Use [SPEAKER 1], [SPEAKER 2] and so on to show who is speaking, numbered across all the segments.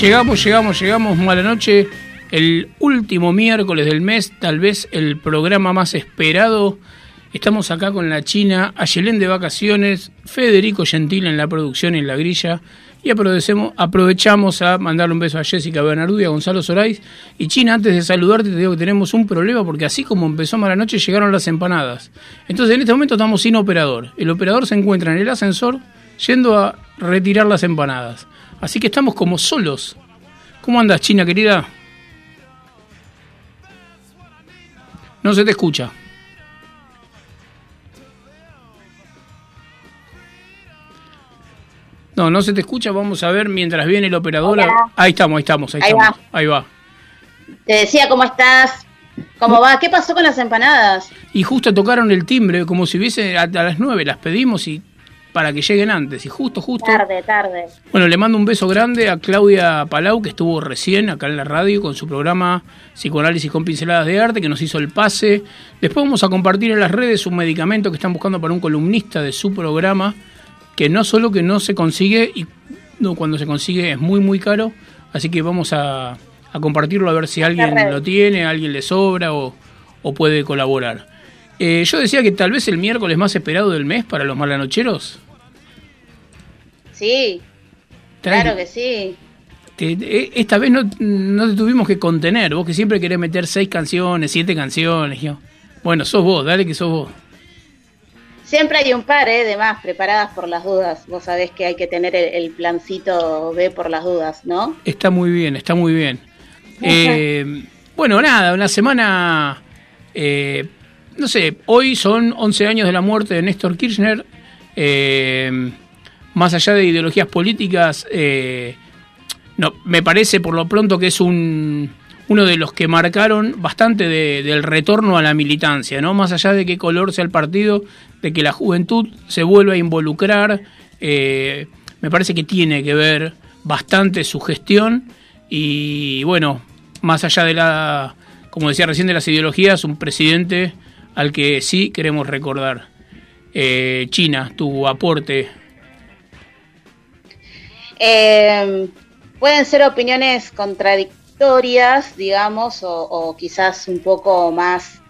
[SPEAKER 1] llegamos, llegamos, llegamos, mala noche. El último miércoles del mes, tal vez el programa más esperado. Estamos acá con la China, Ayelén de vacaciones, Federico Gentil en la producción y en la grilla. Y aprovechamos, a mandarle un beso a Jessica Bernardo y a Gonzalo Sorais. Y China, antes de saludarte, te digo que tenemos un problema porque así como empezó mala noche, llegaron las empanadas. Entonces en este momento estamos sin operador. El operador se encuentra en el ascensor yendo a retirar las empanadas. Así que estamos como solos. ¿Cómo andas, China querida? No se te escucha. No, no se te escucha. Vamos a ver mientras viene el operador. Ahí estamos, ahí estamos, ahí, estamos. Va. Ahí va.
[SPEAKER 2] Te decía, ¿cómo estás? ¿Cómo va? ¿Qué pasó con las empanadas?
[SPEAKER 1] Y justo tocaron el timbre, como si hubiese a, a las nueve, las pedimos y para que lleguen antes. Y justo, justo.
[SPEAKER 2] Tarde, tarde.
[SPEAKER 1] Bueno, le mando un beso grande a Claudia Palau, que estuvo recién acá en la radio con su programa Psicoanálisis con Pinceladas de Arte, que nos hizo el pase. Después vamos a compartir en las redes un medicamento que están buscando para un columnista de su programa, que no solo que no se consigue, y no, cuando se consigue es muy, muy caro. Así que vamos a, a compartirlo a ver si alguien lo tiene, a alguien le sobra o, o puede colaborar. Eh, yo decía que tal vez el miércoles más esperado del mes para los malanocheros.
[SPEAKER 2] Sí, claro que sí.
[SPEAKER 1] Eh, esta vez no, no, te tuvimos que contener, vos que siempre querés meter seis canciones, siete canciones. Yo. Bueno, sos vos, dale que sos vos.
[SPEAKER 2] Siempre hay un par ¿eh? de más preparadas por las dudas. Vos sabés que hay que tener el, plancito B por las dudas, ¿no?
[SPEAKER 1] Está muy bien, está muy bien. Eh, bueno, nada, una semana eh, no sé, hoy son 11 años de la muerte de Néstor Kirchner. Eh, más allá de ideologías políticas, eh, no, me parece por lo pronto que es un, uno de los que marcaron bastante del retorno a la militancia, ¿no? Más allá de qué color sea el partido, de que la juventud se vuelva a involucrar, eh, me parece que tiene que ver bastante su gestión y bueno, más allá de la, como decía recién, de las ideologías, un presidente al que sí queremos recordar. Eh, China, tu aporte.
[SPEAKER 2] Eh, pueden ser opiniones contradictorias, digamos, o, quizás un poco más...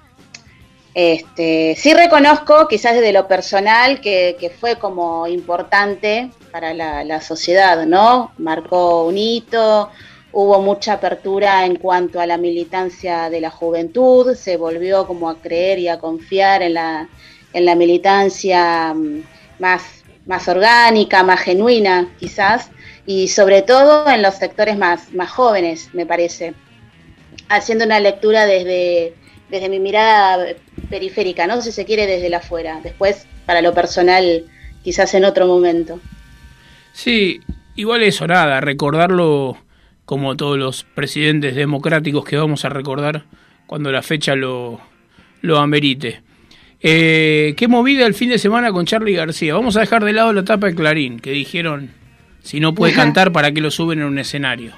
[SPEAKER 2] Este, sí reconozco, quizás desde lo personal, que, fue como importante para la, la sociedad, ¿no? Marcó un hito, hubo mucha apertura en cuanto a la militancia de la juventud, se volvió como a creer y a confiar en la, en la militancia mm, más, más orgánica, más genuina quizás, y sobre todo en los sectores más, más jóvenes, me parece. haciendo una lectura desde, desde mi mirada periférica, ¿no? Si se quiere desde la afuera. Después, para lo personal, quizás en otro momento.
[SPEAKER 1] Sí, igual eso, nada, recordarlo como todos los presidentes democráticos que vamos a recordar cuando la fecha lo, lo amerite. Eh, qué movida el fin de semana con Charlie García. Vamos a dejar de lado la tapa de Clarín, que dijeron, si no puede cantar, ¿para qué lo suben en un escenario?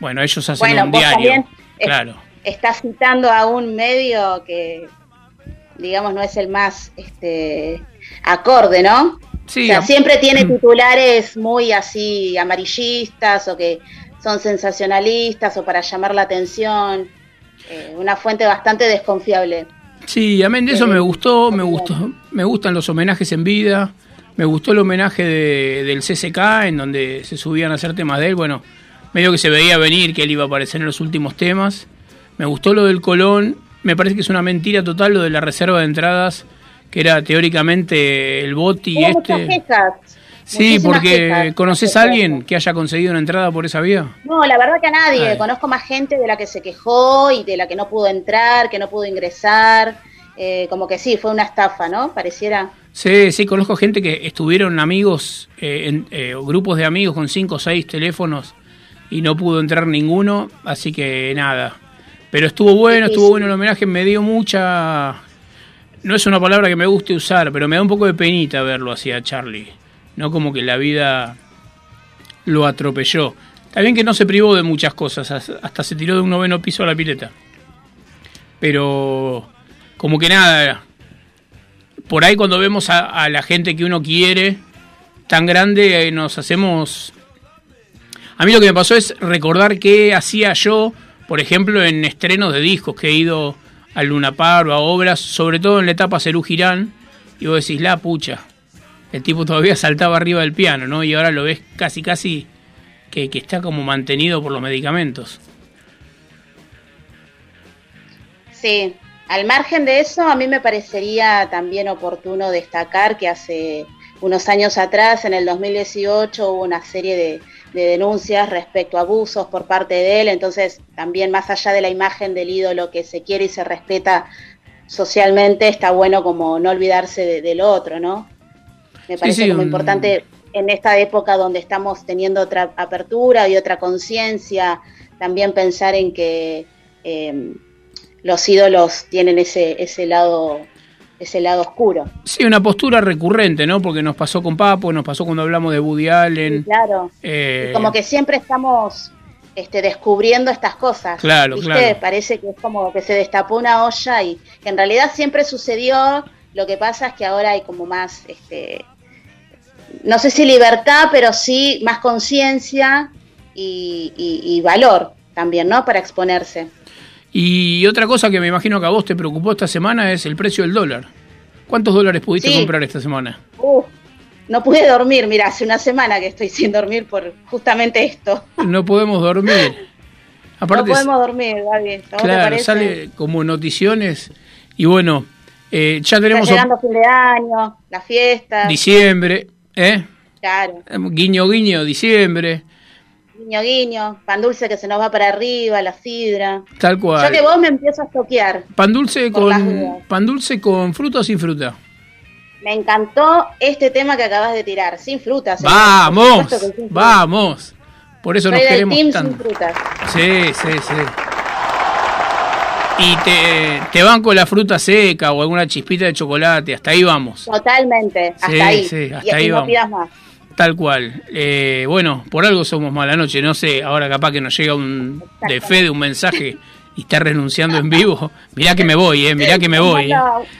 [SPEAKER 1] Bueno, ellos hacen un diario. Claro.
[SPEAKER 2] Está citando a un medio que, digamos, no es el más este, acorde, ¿no? Sí, siempre tiene titulares muy así amarillistas o que son sensacionalistas o para llamar la atención. Eh, una fuente bastante desconfiable.
[SPEAKER 1] Sí, amén de eso me gustó, me gustó, me gustan los homenajes en vida, me gustó el homenaje del CCK en donde se subían a hacer temas de él, bueno, medio que se veía venir que él iba a aparecer en los últimos temas. Me gustó lo del Colón, me parece que es una mentira total lo de la reserva de entradas, que era teóricamente el bot y este. Sí, porque ¿conoces a alguien que haya conseguido una entrada por esa vía?
[SPEAKER 2] No, la verdad que a nadie. Conozco más gente de la que se quejó y de la que no pudo entrar, que no pudo ingresar. Eh, como que sí, fue una estafa, ¿no? Pareciera.
[SPEAKER 1] Sí, sí, conozco gente que estuvieron amigos, eh, en, eh, grupos de amigos con cinco o seis teléfonos y no pudo entrar ninguno, así que nada. Pero estuvo bueno, estuvo bueno el homenaje, me dio mucha... No es una palabra que me guste usar, pero me da un poco de penita verlo así a Charlie no como que la vida lo atropelló. Bien que no se privó de muchas cosas, hasta se tiró de un noveno piso a la pileta. Pero como que nada, por ahí cuando vemos a, la gente que uno quiere tan grande, eh, nos hacemos... A mí lo que me pasó es recordar qué hacía yo, por ejemplo, en estrenos de discos, que he ido a Luna Par o a obras, sobre todo en la etapa Cerú Girán, y vos decís, la pucha, el tipo todavía saltaba arriba del piano, ¿no? Y ahora lo ves casi, casi que, está como mantenido por los medicamentos.
[SPEAKER 2] Sí, al margen de eso, a mí me parecería también oportuno destacar que hace unos años atrás, en el 2018, hubo una serie de, de, denuncias respecto a abusos por parte de él, entonces también más allá de la imagen del ídolo que se quiere y se respeta socialmente, está bueno como no olvidarse del otro, ¿no? Me parece como importante en esta época donde estamos teniendo otra apertura y otra conciencia, también pensar en que em, los ídolos tienen ese, ese lado ese lado oscuro.
[SPEAKER 1] Sí, una postura recurrente, ¿no? Porque nos pasó con Papo, nos pasó cuando hablamos de Woody Allen.
[SPEAKER 2] claro. Eh, como que siempre estamos este, descubriendo estas cosas.
[SPEAKER 1] Claro,
[SPEAKER 2] ¿viste? Parece que es como que se destapó una olla y que en realidad siempre sucedió. Lo que pasa es que ahora hay como más este, no sé si libertad, pero sí más conciencia y, valor también, ¿no? Para exponerse.
[SPEAKER 1] Y otra cosa que me imagino que a vos te preocupó esta semana es el precio del dólar. ¿Cuántos dólares pudiste comprar esta semana?
[SPEAKER 2] no pude dormir, mira, hace una semana que estoy sin dormir por justamente esto.
[SPEAKER 1] No podemos dormir.
[SPEAKER 2] Aparte, no podemos dormir, David.
[SPEAKER 1] Claro, sale como noticiones y bueno, eh, ya tenemos...
[SPEAKER 2] Está llegando fin de año, la fiesta.
[SPEAKER 1] Diciembre, ¿Eh?
[SPEAKER 2] Claro.
[SPEAKER 1] Guiño, guiño, diciembre.
[SPEAKER 2] Guiño, guiño, pan dulce que se nos va para arriba, la sidra.
[SPEAKER 1] Tal cual.
[SPEAKER 2] Ya que vos me empiezo a toquear.
[SPEAKER 1] Pan dulce con pan dulce con fruta o sin fruta.
[SPEAKER 2] Me encantó este tema que acabas de tirar, sin frutas.
[SPEAKER 1] Vamos, vamos. Por eso nos queremos tanto. Sí, sí, sí. Y te, te van con la fruta seca o alguna chispita de chocolate, hasta ahí vamos.
[SPEAKER 2] Totalmente, hasta ahí. Sí, hasta ahí vamos. más.
[SPEAKER 1] Tal cual. Eh, bueno, por algo somos mala noche. No sé, ahora capaz que nos llega un de fe de un mensaje y está renunciando en vivo. Mirá que me voy, eh, mirá que me voy.
[SPEAKER 2] Eh.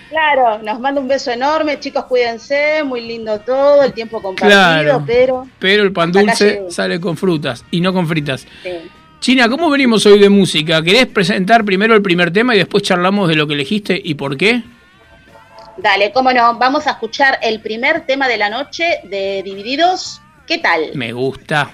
[SPEAKER 2] Claro, nos manda un beso enorme. Chicos, cuídense. Muy lindo todo, el tiempo compartido, pero.
[SPEAKER 1] Pero el pan dulce sale con frutas y no con fritas. Sí. China, ¿cómo venimos hoy de música? ¿Querés presentar primero el primer tema y después charlamos de lo que elegiste y por qué?
[SPEAKER 2] Dale, cómo no. Vamos a escuchar el primer tema de la noche de Divididos. ¿Qué tal?
[SPEAKER 1] Me gusta.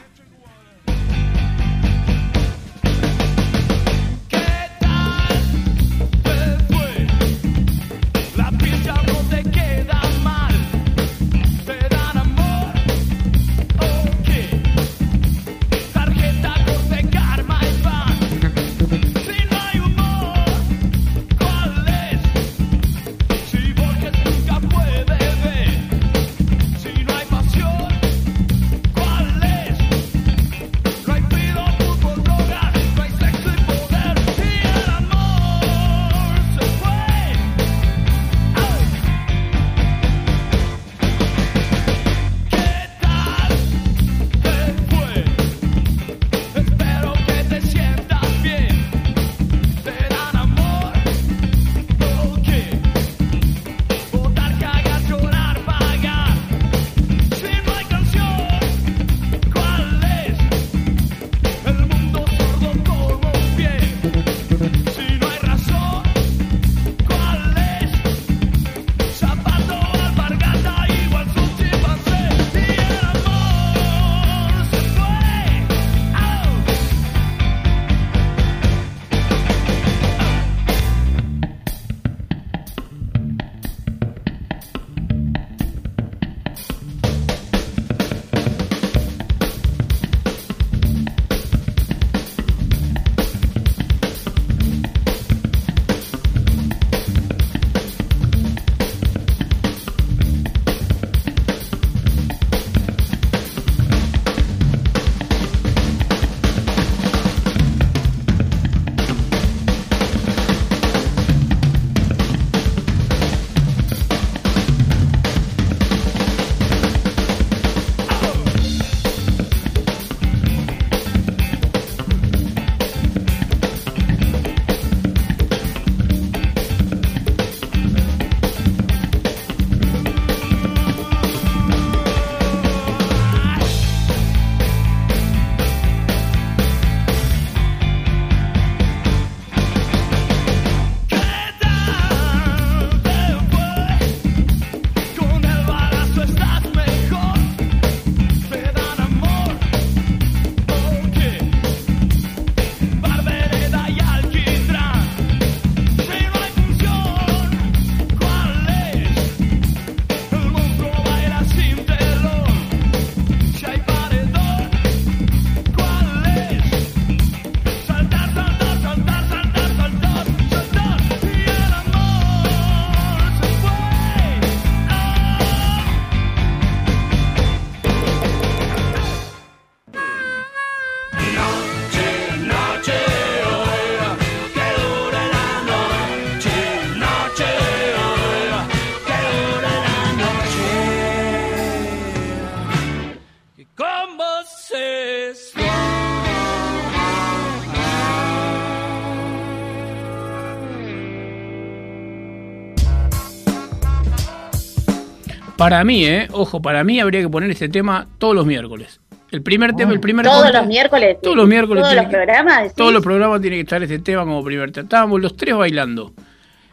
[SPEAKER 1] Para mí, eh, ojo, para mí habría que poner este tema todos los miércoles. El primer tema, el primer
[SPEAKER 2] Todos los miércoles.
[SPEAKER 1] Todos los miércoles.
[SPEAKER 2] Todos los programas.
[SPEAKER 1] Todos los programas tiene que estar este tema como primer tema. Estábamos los tres bailando.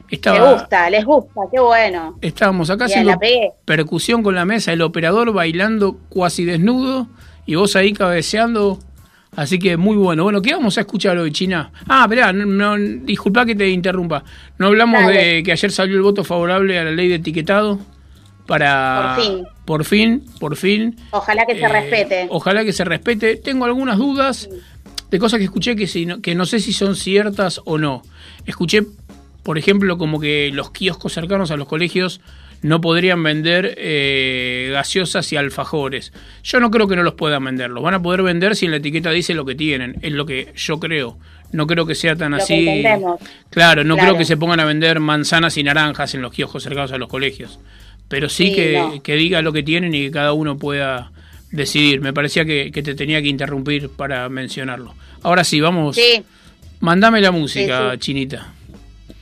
[SPEAKER 2] Les
[SPEAKER 1] Estaba,
[SPEAKER 2] gusta, les gusta, qué bueno.
[SPEAKER 1] estábamos acá
[SPEAKER 2] Bien,
[SPEAKER 1] haciendo percusión con la mesa, el operador bailando cuasi desnudo y vos ahí cabeceando. Así que muy bueno. Bueno, ¿qué vamos a escuchar hoy, China? Ah, esperá, no, no, disculpa que te interrumpa. No hablamos
[SPEAKER 2] Dale.
[SPEAKER 1] de que ayer salió el voto favorable a la ley de etiquetado para...
[SPEAKER 2] Por fin.
[SPEAKER 1] Por fin, por fin.
[SPEAKER 2] Ojalá que se
[SPEAKER 1] Eh,
[SPEAKER 2] respete.
[SPEAKER 1] Ojalá que se respete. Tengo algunas dudas de cosas que escuché que, si no, que no sé si son ciertas o no. Escuché, por ejemplo, como que los kioscos cercanos a los colegios no podrían vender eh, gaseosas y alfajores. Yo no creo que no los puedan vender. Los van a poder vender si en la etiqueta dice lo que tienen. Es lo que yo creo. No creo que sea tan
[SPEAKER 2] Lo
[SPEAKER 1] así. Claro, no
[SPEAKER 2] Claro.
[SPEAKER 1] creo que se pongan a vender manzanas y naranjas en los kioscos cercanos a los colegios. Pero sí,
[SPEAKER 2] Sí,
[SPEAKER 1] que,
[SPEAKER 2] no.
[SPEAKER 1] que diga lo que tienen y que cada uno pueda decidir. Me parecía que, que te tenía que interrumpir para mencionarlo. Ahora sí, vamos.
[SPEAKER 2] Sí.
[SPEAKER 1] Mandame la música,
[SPEAKER 2] Sí.
[SPEAKER 1] Chinita.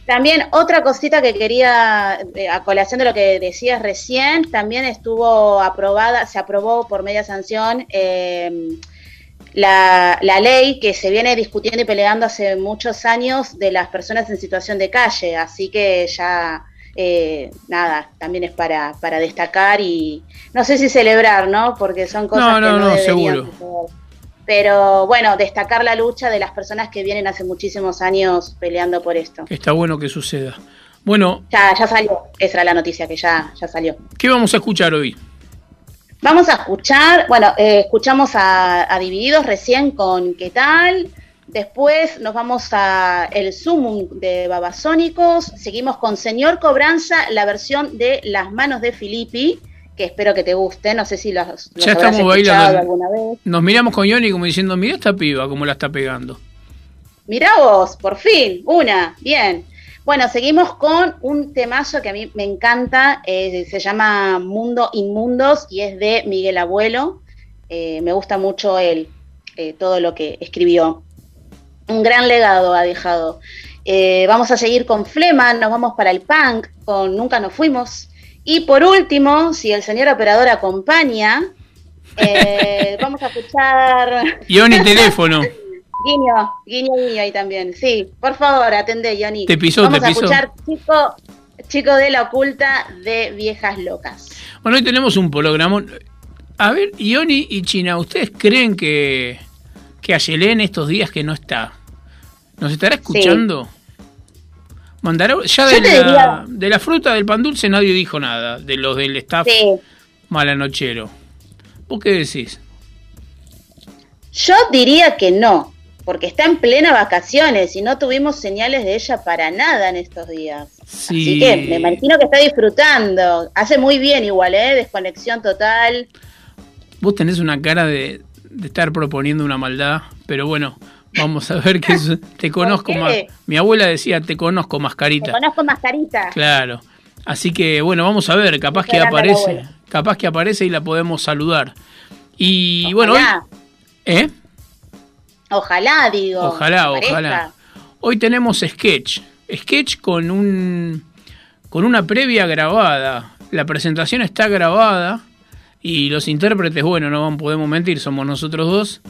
[SPEAKER 2] También otra cosita que quería, eh, a colación de lo que decías recién, también estuvo aprobada, se aprobó por media sanción eh, la, la ley que se viene discutiendo y peleando hace muchos años de las personas en situación de calle, así que ya, eh, nada, también es para, para destacar y no sé si celebrar, ¿no? Porque son cosas
[SPEAKER 1] No,
[SPEAKER 2] que
[SPEAKER 1] no,
[SPEAKER 2] no,
[SPEAKER 1] no,
[SPEAKER 2] deberían
[SPEAKER 1] seguro.
[SPEAKER 2] Pero bueno, destacar la lucha de las personas que vienen hace muchísimos años peleando por esto.
[SPEAKER 1] Está bueno que suceda. Bueno,
[SPEAKER 2] Ya, ya salió. Esa era la noticia que ya, ya salió.
[SPEAKER 1] ¿qué vamos a escuchar hoy?
[SPEAKER 2] Vamos a escuchar, bueno, eh, escuchamos a, a Divididos recién con ¿Qué tal? Después nos vamos a el Sumum de Babasónicos. Seguimos con Señor Cobranza, la versión de Las manos de Filippi, que espero que te guste. No sé si los, los
[SPEAKER 1] Ya
[SPEAKER 2] habrás
[SPEAKER 1] estamos
[SPEAKER 2] escuchado
[SPEAKER 1] bailando.
[SPEAKER 2] alguna vez.
[SPEAKER 1] Nos miramos con Johnny como diciendo, mira esta piba, cómo la está pegando.
[SPEAKER 2] Mirá vos, por fin, una, bien. Bueno, seguimos con un temazo que a mí me encanta, eh, se llama Mundo Inmundos y es de Miguel Abuelo. Eh, me gusta mucho él, eh, todo lo que escribió. Un gran legado ha dejado. Eh, vamos a seguir con Flema, nos vamos para el punk con Nunca nos fuimos. Y por último, si el señor operador acompaña, eh, vamos a escuchar...
[SPEAKER 1] Johnny, teléfono.
[SPEAKER 2] Guiño, guiño, guiño ahí también. Sí, por favor, atendé, Yoni.
[SPEAKER 1] Te pisó,
[SPEAKER 2] Vamos
[SPEAKER 1] te
[SPEAKER 2] a
[SPEAKER 1] pisó.
[SPEAKER 2] escuchar Chico, Chico de la Oculta de Viejas Locas.
[SPEAKER 1] Bueno, hoy tenemos un programa. A ver, Ioni y China, ¿ustedes creen que, que Ayelén estos días que no está, nos estará escuchando? Mandará, ya de la,
[SPEAKER 2] diría-
[SPEAKER 1] de la fruta del pan dulce nadie dijo nada, de los del staff
[SPEAKER 2] Sí.
[SPEAKER 1] malanochero. ¿Vos qué decís?
[SPEAKER 2] Yo diría que no, porque está en plena vacaciones y no tuvimos señales de ella para nada en estos días.
[SPEAKER 1] Sí.
[SPEAKER 2] Así que me imagino que está disfrutando. Hace muy bien igual, ¿eh? Desconexión total.
[SPEAKER 1] Vos tenés una cara de, de estar proponiendo una maldad, pero bueno, vamos a ver qué es. Te conozco más. Mi abuela decía, te conozco
[SPEAKER 2] Te
[SPEAKER 1] mascarita.
[SPEAKER 2] conozco mascarita.
[SPEAKER 1] Claro. Así que bueno, vamos a ver, capaz que aparece, capaz que aparece y la podemos saludar. Y bueno, hoy,
[SPEAKER 2] Ojalá,
[SPEAKER 1] ¿eh?
[SPEAKER 2] ojalá, digo.
[SPEAKER 1] Ojalá,
[SPEAKER 2] que
[SPEAKER 1] ojalá. Hoy tenemos sketch, sketch con un con una previa grabada. La presentación está grabada y los intérpretes, bueno, no podemos mentir, somos nosotros dos.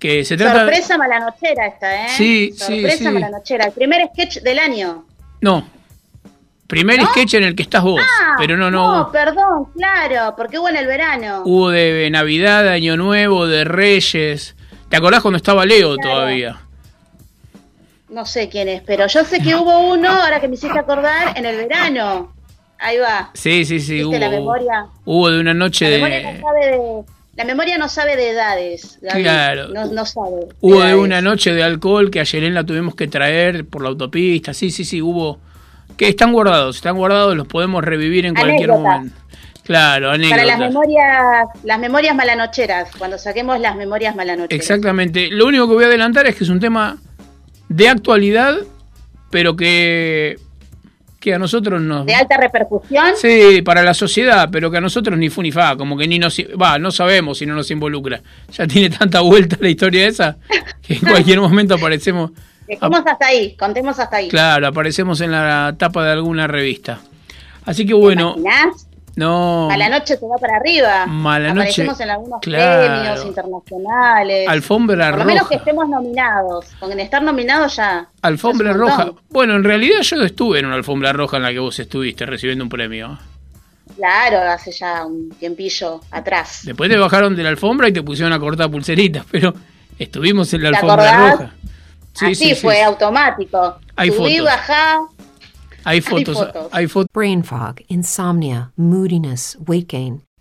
[SPEAKER 1] Que se trata
[SPEAKER 2] Sorpresa malanochera esta, ¿eh?
[SPEAKER 1] Sí, sí,
[SPEAKER 2] Sorpresa
[SPEAKER 1] sí.
[SPEAKER 2] malanochera. El primer sketch del año.
[SPEAKER 1] No. Primer
[SPEAKER 2] ¿No?
[SPEAKER 1] sketch en el que estás vos,
[SPEAKER 2] Ah,
[SPEAKER 1] pero no, no.
[SPEAKER 2] No, perdón, claro, porque hubo en el verano.
[SPEAKER 1] Hubo de Navidad, de Año Nuevo, de Reyes. ¿Te acordás cuando estaba Leo
[SPEAKER 2] Claro.
[SPEAKER 1] todavía?
[SPEAKER 2] No sé quién es, pero yo sé que hubo uno, ahora que me hiciste acordar, en el verano. Ahí va.
[SPEAKER 1] Sí, sí, sí.
[SPEAKER 2] ¿Viste
[SPEAKER 1] Hubo,
[SPEAKER 2] la memoria?
[SPEAKER 1] hubo de una noche
[SPEAKER 2] La memoria,
[SPEAKER 1] de.
[SPEAKER 2] no sabe de, la memoria no sabe de edades. Gaby.
[SPEAKER 1] Claro.
[SPEAKER 2] No, no sabe.
[SPEAKER 1] Hubo de
[SPEAKER 2] edades.
[SPEAKER 1] una noche de alcohol que a Yelén la tuvimos que traer por la autopista. Sí, sí, sí, hubo. Que están guardados, están guardados, los podemos revivir en cualquier momento. Claro,
[SPEAKER 2] Para
[SPEAKER 1] anécdotas.
[SPEAKER 2] las memorias, las memorias malanocheras, cuando saquemos las memorias malanocheras.
[SPEAKER 1] Exactamente. Lo único que voy a adelantar es que es un tema de actualidad, pero que, que a nosotros nos...
[SPEAKER 2] De alta repercusión.
[SPEAKER 1] Sí, para la sociedad, pero que a nosotros ni fu ni fa, como que ni nos... Va, no sabemos si no nos involucra. Ya tiene tanta vuelta la historia esa que en cualquier momento aparecemos...
[SPEAKER 2] Dejemos hasta ahí, contemos hasta ahí.
[SPEAKER 1] Claro, aparecemos en la tapa de alguna revista. Así que bueno,
[SPEAKER 2] ¿Imaginás?
[SPEAKER 1] No.
[SPEAKER 2] A la noche te va para arriba.
[SPEAKER 1] Mala
[SPEAKER 2] Aparecemos
[SPEAKER 1] noche,
[SPEAKER 2] en algunos
[SPEAKER 1] claro.
[SPEAKER 2] premios internacionales.
[SPEAKER 1] Alfombra
[SPEAKER 2] Por lo menos que
[SPEAKER 1] roja.
[SPEAKER 2] estemos nominados. Con estar nominados ya.
[SPEAKER 1] Alfombra
[SPEAKER 2] es
[SPEAKER 1] roja. Bueno, en realidad yo estuve en una alfombra roja en la que vos estuviste recibiendo un premio.
[SPEAKER 2] Claro, hace ya un tiempillo atrás.
[SPEAKER 1] Después te bajaron de la alfombra y te pusieron a cortar pulseritas, pero estuvimos en la
[SPEAKER 2] ¿Te
[SPEAKER 1] alfombra
[SPEAKER 2] acordás?
[SPEAKER 1] roja. Sí,
[SPEAKER 2] Así
[SPEAKER 1] sí, sí,
[SPEAKER 2] fue
[SPEAKER 1] sí.
[SPEAKER 2] automático.
[SPEAKER 1] Hay
[SPEAKER 2] Subí,
[SPEAKER 1] fotos.
[SPEAKER 2] bajá.
[SPEAKER 1] Hay fotos,
[SPEAKER 2] fotos.
[SPEAKER 1] hay fotos.
[SPEAKER 3] Brain fog, insomnia, moodiness, weight gain.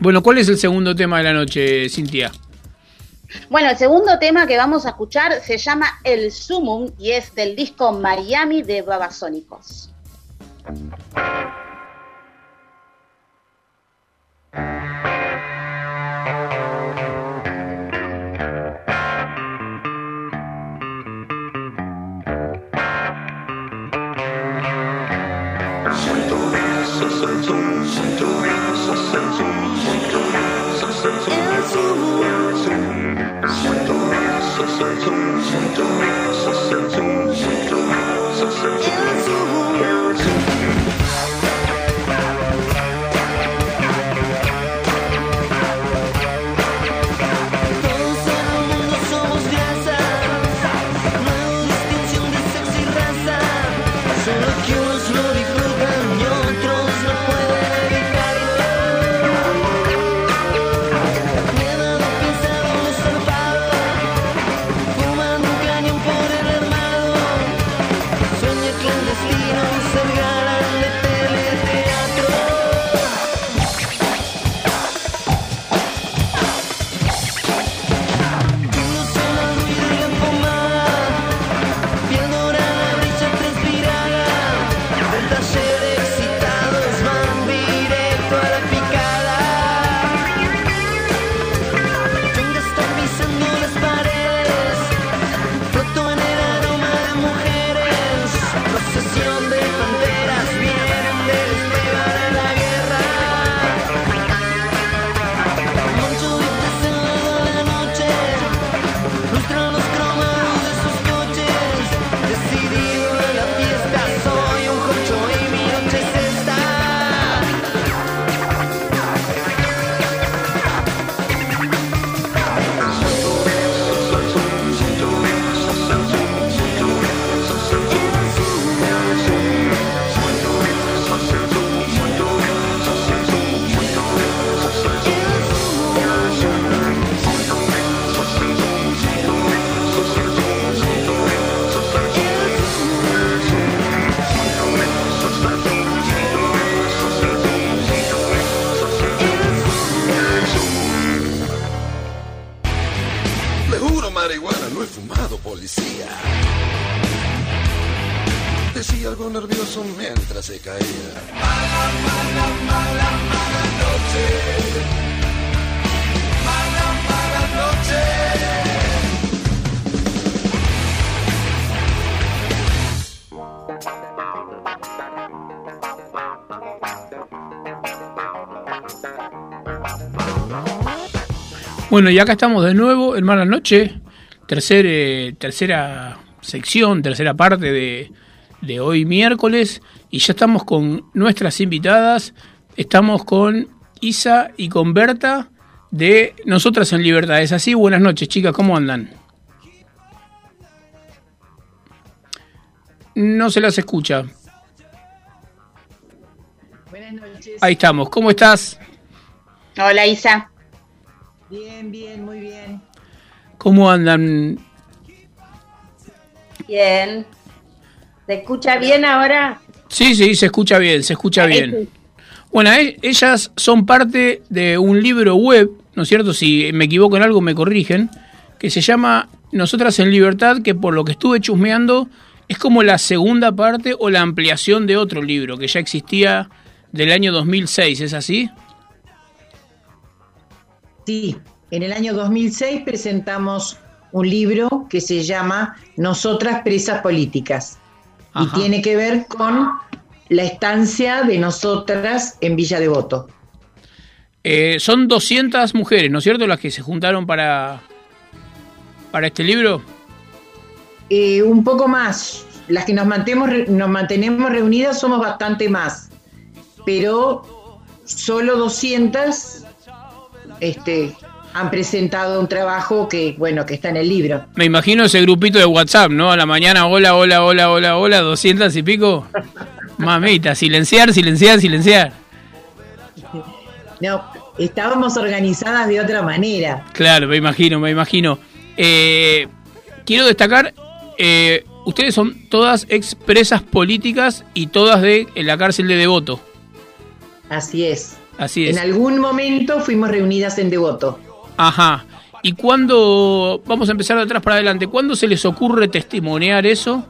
[SPEAKER 1] Bueno, ¿cuál es el segundo tema de la noche, Cintia?
[SPEAKER 2] Bueno, el segundo tema que vamos a escuchar se llama El Sumum y es del disco Miami de Babasónicos.
[SPEAKER 4] 在中山
[SPEAKER 5] 中山中山中中中中 Algo nervioso mientras se caía. Mala, mala, mala, mala noche. Mala, mala noche.
[SPEAKER 1] Bueno, y acá estamos de nuevo en Mala Noche, tercer, eh, tercera sección, tercera parte de, de hoy miércoles, y ya estamos con nuestras invitadas, estamos con Isa y con Berta de Nosotras en Libertad. ¿Es así? Buenas noches, chicas, ¿cómo andan? No se las escucha.
[SPEAKER 6] Buenas noches.
[SPEAKER 1] Ahí estamos, ¿cómo estás?
[SPEAKER 7] Hola Isa.
[SPEAKER 6] Bien, bien, muy bien.
[SPEAKER 1] ¿Cómo andan?
[SPEAKER 7] Bien. ¿Se escucha bien ahora?
[SPEAKER 1] Sí, sí, se escucha bien, se escucha bien. Bueno, e- ellas son parte de un libro web, ¿no es cierto? Si me equivoco en algo me corrigen, que se llama Nosotras en Libertad, que por lo que estuve chusmeando es como la segunda parte o la ampliación de otro libro que ya existía del año 2006, ¿es así?
[SPEAKER 6] Sí, en el año 2006 presentamos un libro que se llama Nosotras Presas Políticas
[SPEAKER 1] Ajá.
[SPEAKER 6] y tiene que ver con la estancia de nosotras en Villa Devoto.
[SPEAKER 1] Eh, son 200 mujeres, ¿no es cierto? Las que se juntaron para, para este libro.
[SPEAKER 6] Eh, un poco más, las que nos mantenemos, nos mantenemos reunidas somos bastante más, pero solo 200 este, han presentado un trabajo que, bueno, que está en el libro.
[SPEAKER 1] Me imagino ese grupito de WhatsApp, ¿no? A la mañana, hola, hola, hola, hola, hola, 200 y pico. Mamita, silenciar, silenciar, silenciar.
[SPEAKER 6] No, estábamos organizadas de otra manera.
[SPEAKER 1] Claro, me imagino, me imagino. Eh, quiero destacar, eh, ustedes son todas expresas políticas y todas de en la cárcel de Devoto.
[SPEAKER 6] Así es.
[SPEAKER 1] Así es.
[SPEAKER 6] En algún momento fuimos reunidas en Devoto.
[SPEAKER 1] Ajá. ¿Y cuándo, vamos a empezar de atrás para adelante, cuándo se les ocurre testimoniar eso?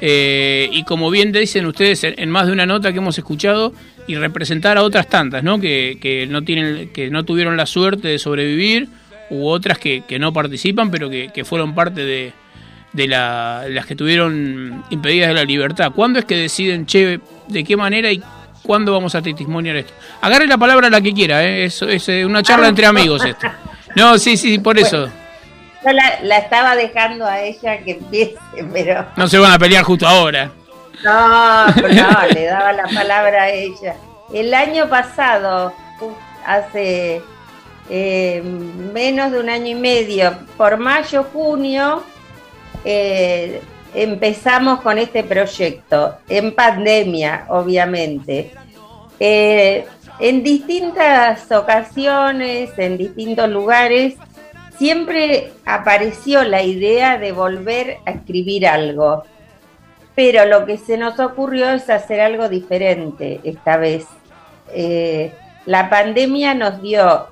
[SPEAKER 1] Eh, y como bien dicen ustedes en, más de una nota que hemos escuchado, y representar a otras tantas, ¿no? Que, que no tienen, que no tuvieron la suerte de sobrevivir, u otras que, que no participan, pero que, que fueron parte de, de la, las que tuvieron impedidas de la libertad. ¿Cuándo es que deciden, che, de qué manera y cuándo vamos a testimoniar esto? Agarre la palabra la que quiera, ¿eh? es, es eh, una charla entre amigos esto. No, sí, sí, por eso.
[SPEAKER 7] Yo la, la estaba dejando a ella que empiece, pero
[SPEAKER 1] No se van a pelear justo ahora.
[SPEAKER 7] no, no, le daba la palabra a ella. El año pasado, hace eh, menos de un año y medio, por mayo, junio, eh, empezamos con este proyecto, en pandemia, obviamente. Eh, en distintas ocasiones, en distintos lugares, siempre apareció la idea de volver a escribir algo. Pero lo que se nos ocurrió es hacer algo diferente esta vez. Eh, la pandemia nos dio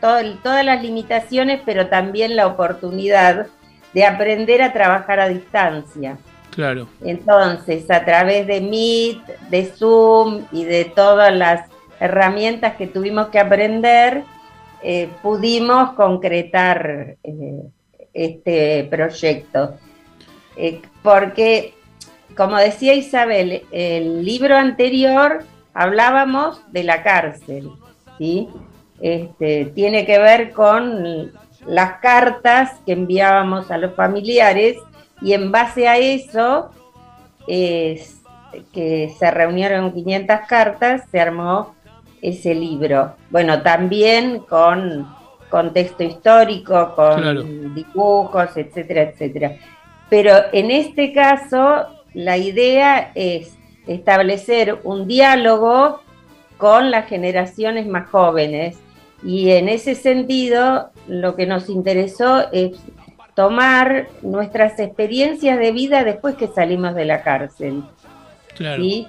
[SPEAKER 7] todo- todas las limitaciones, pero también la oportunidad de aprender a trabajar a distancia.
[SPEAKER 1] Claro.
[SPEAKER 7] Entonces, a través de Meet, de Zoom y de todas las herramientas que tuvimos que aprender, eh, pudimos concretar eh, este proyecto. Eh, porque, como decía Isabel, el libro anterior hablábamos de la cárcel, ¿sí? Este, tiene que ver con las cartas que enviábamos a los familiares y en base a eso, es que se reunieron 500 cartas, se armó ese libro. Bueno, también con contexto histórico, con
[SPEAKER 1] Claro.
[SPEAKER 7] dibujos, etcétera, etcétera. Pero en este caso, la idea es establecer un diálogo con las generaciones más jóvenes. Y en ese sentido, lo que nos interesó es tomar nuestras experiencias de vida después que salimos de la cárcel.
[SPEAKER 1] Claro.
[SPEAKER 7] ¿sí?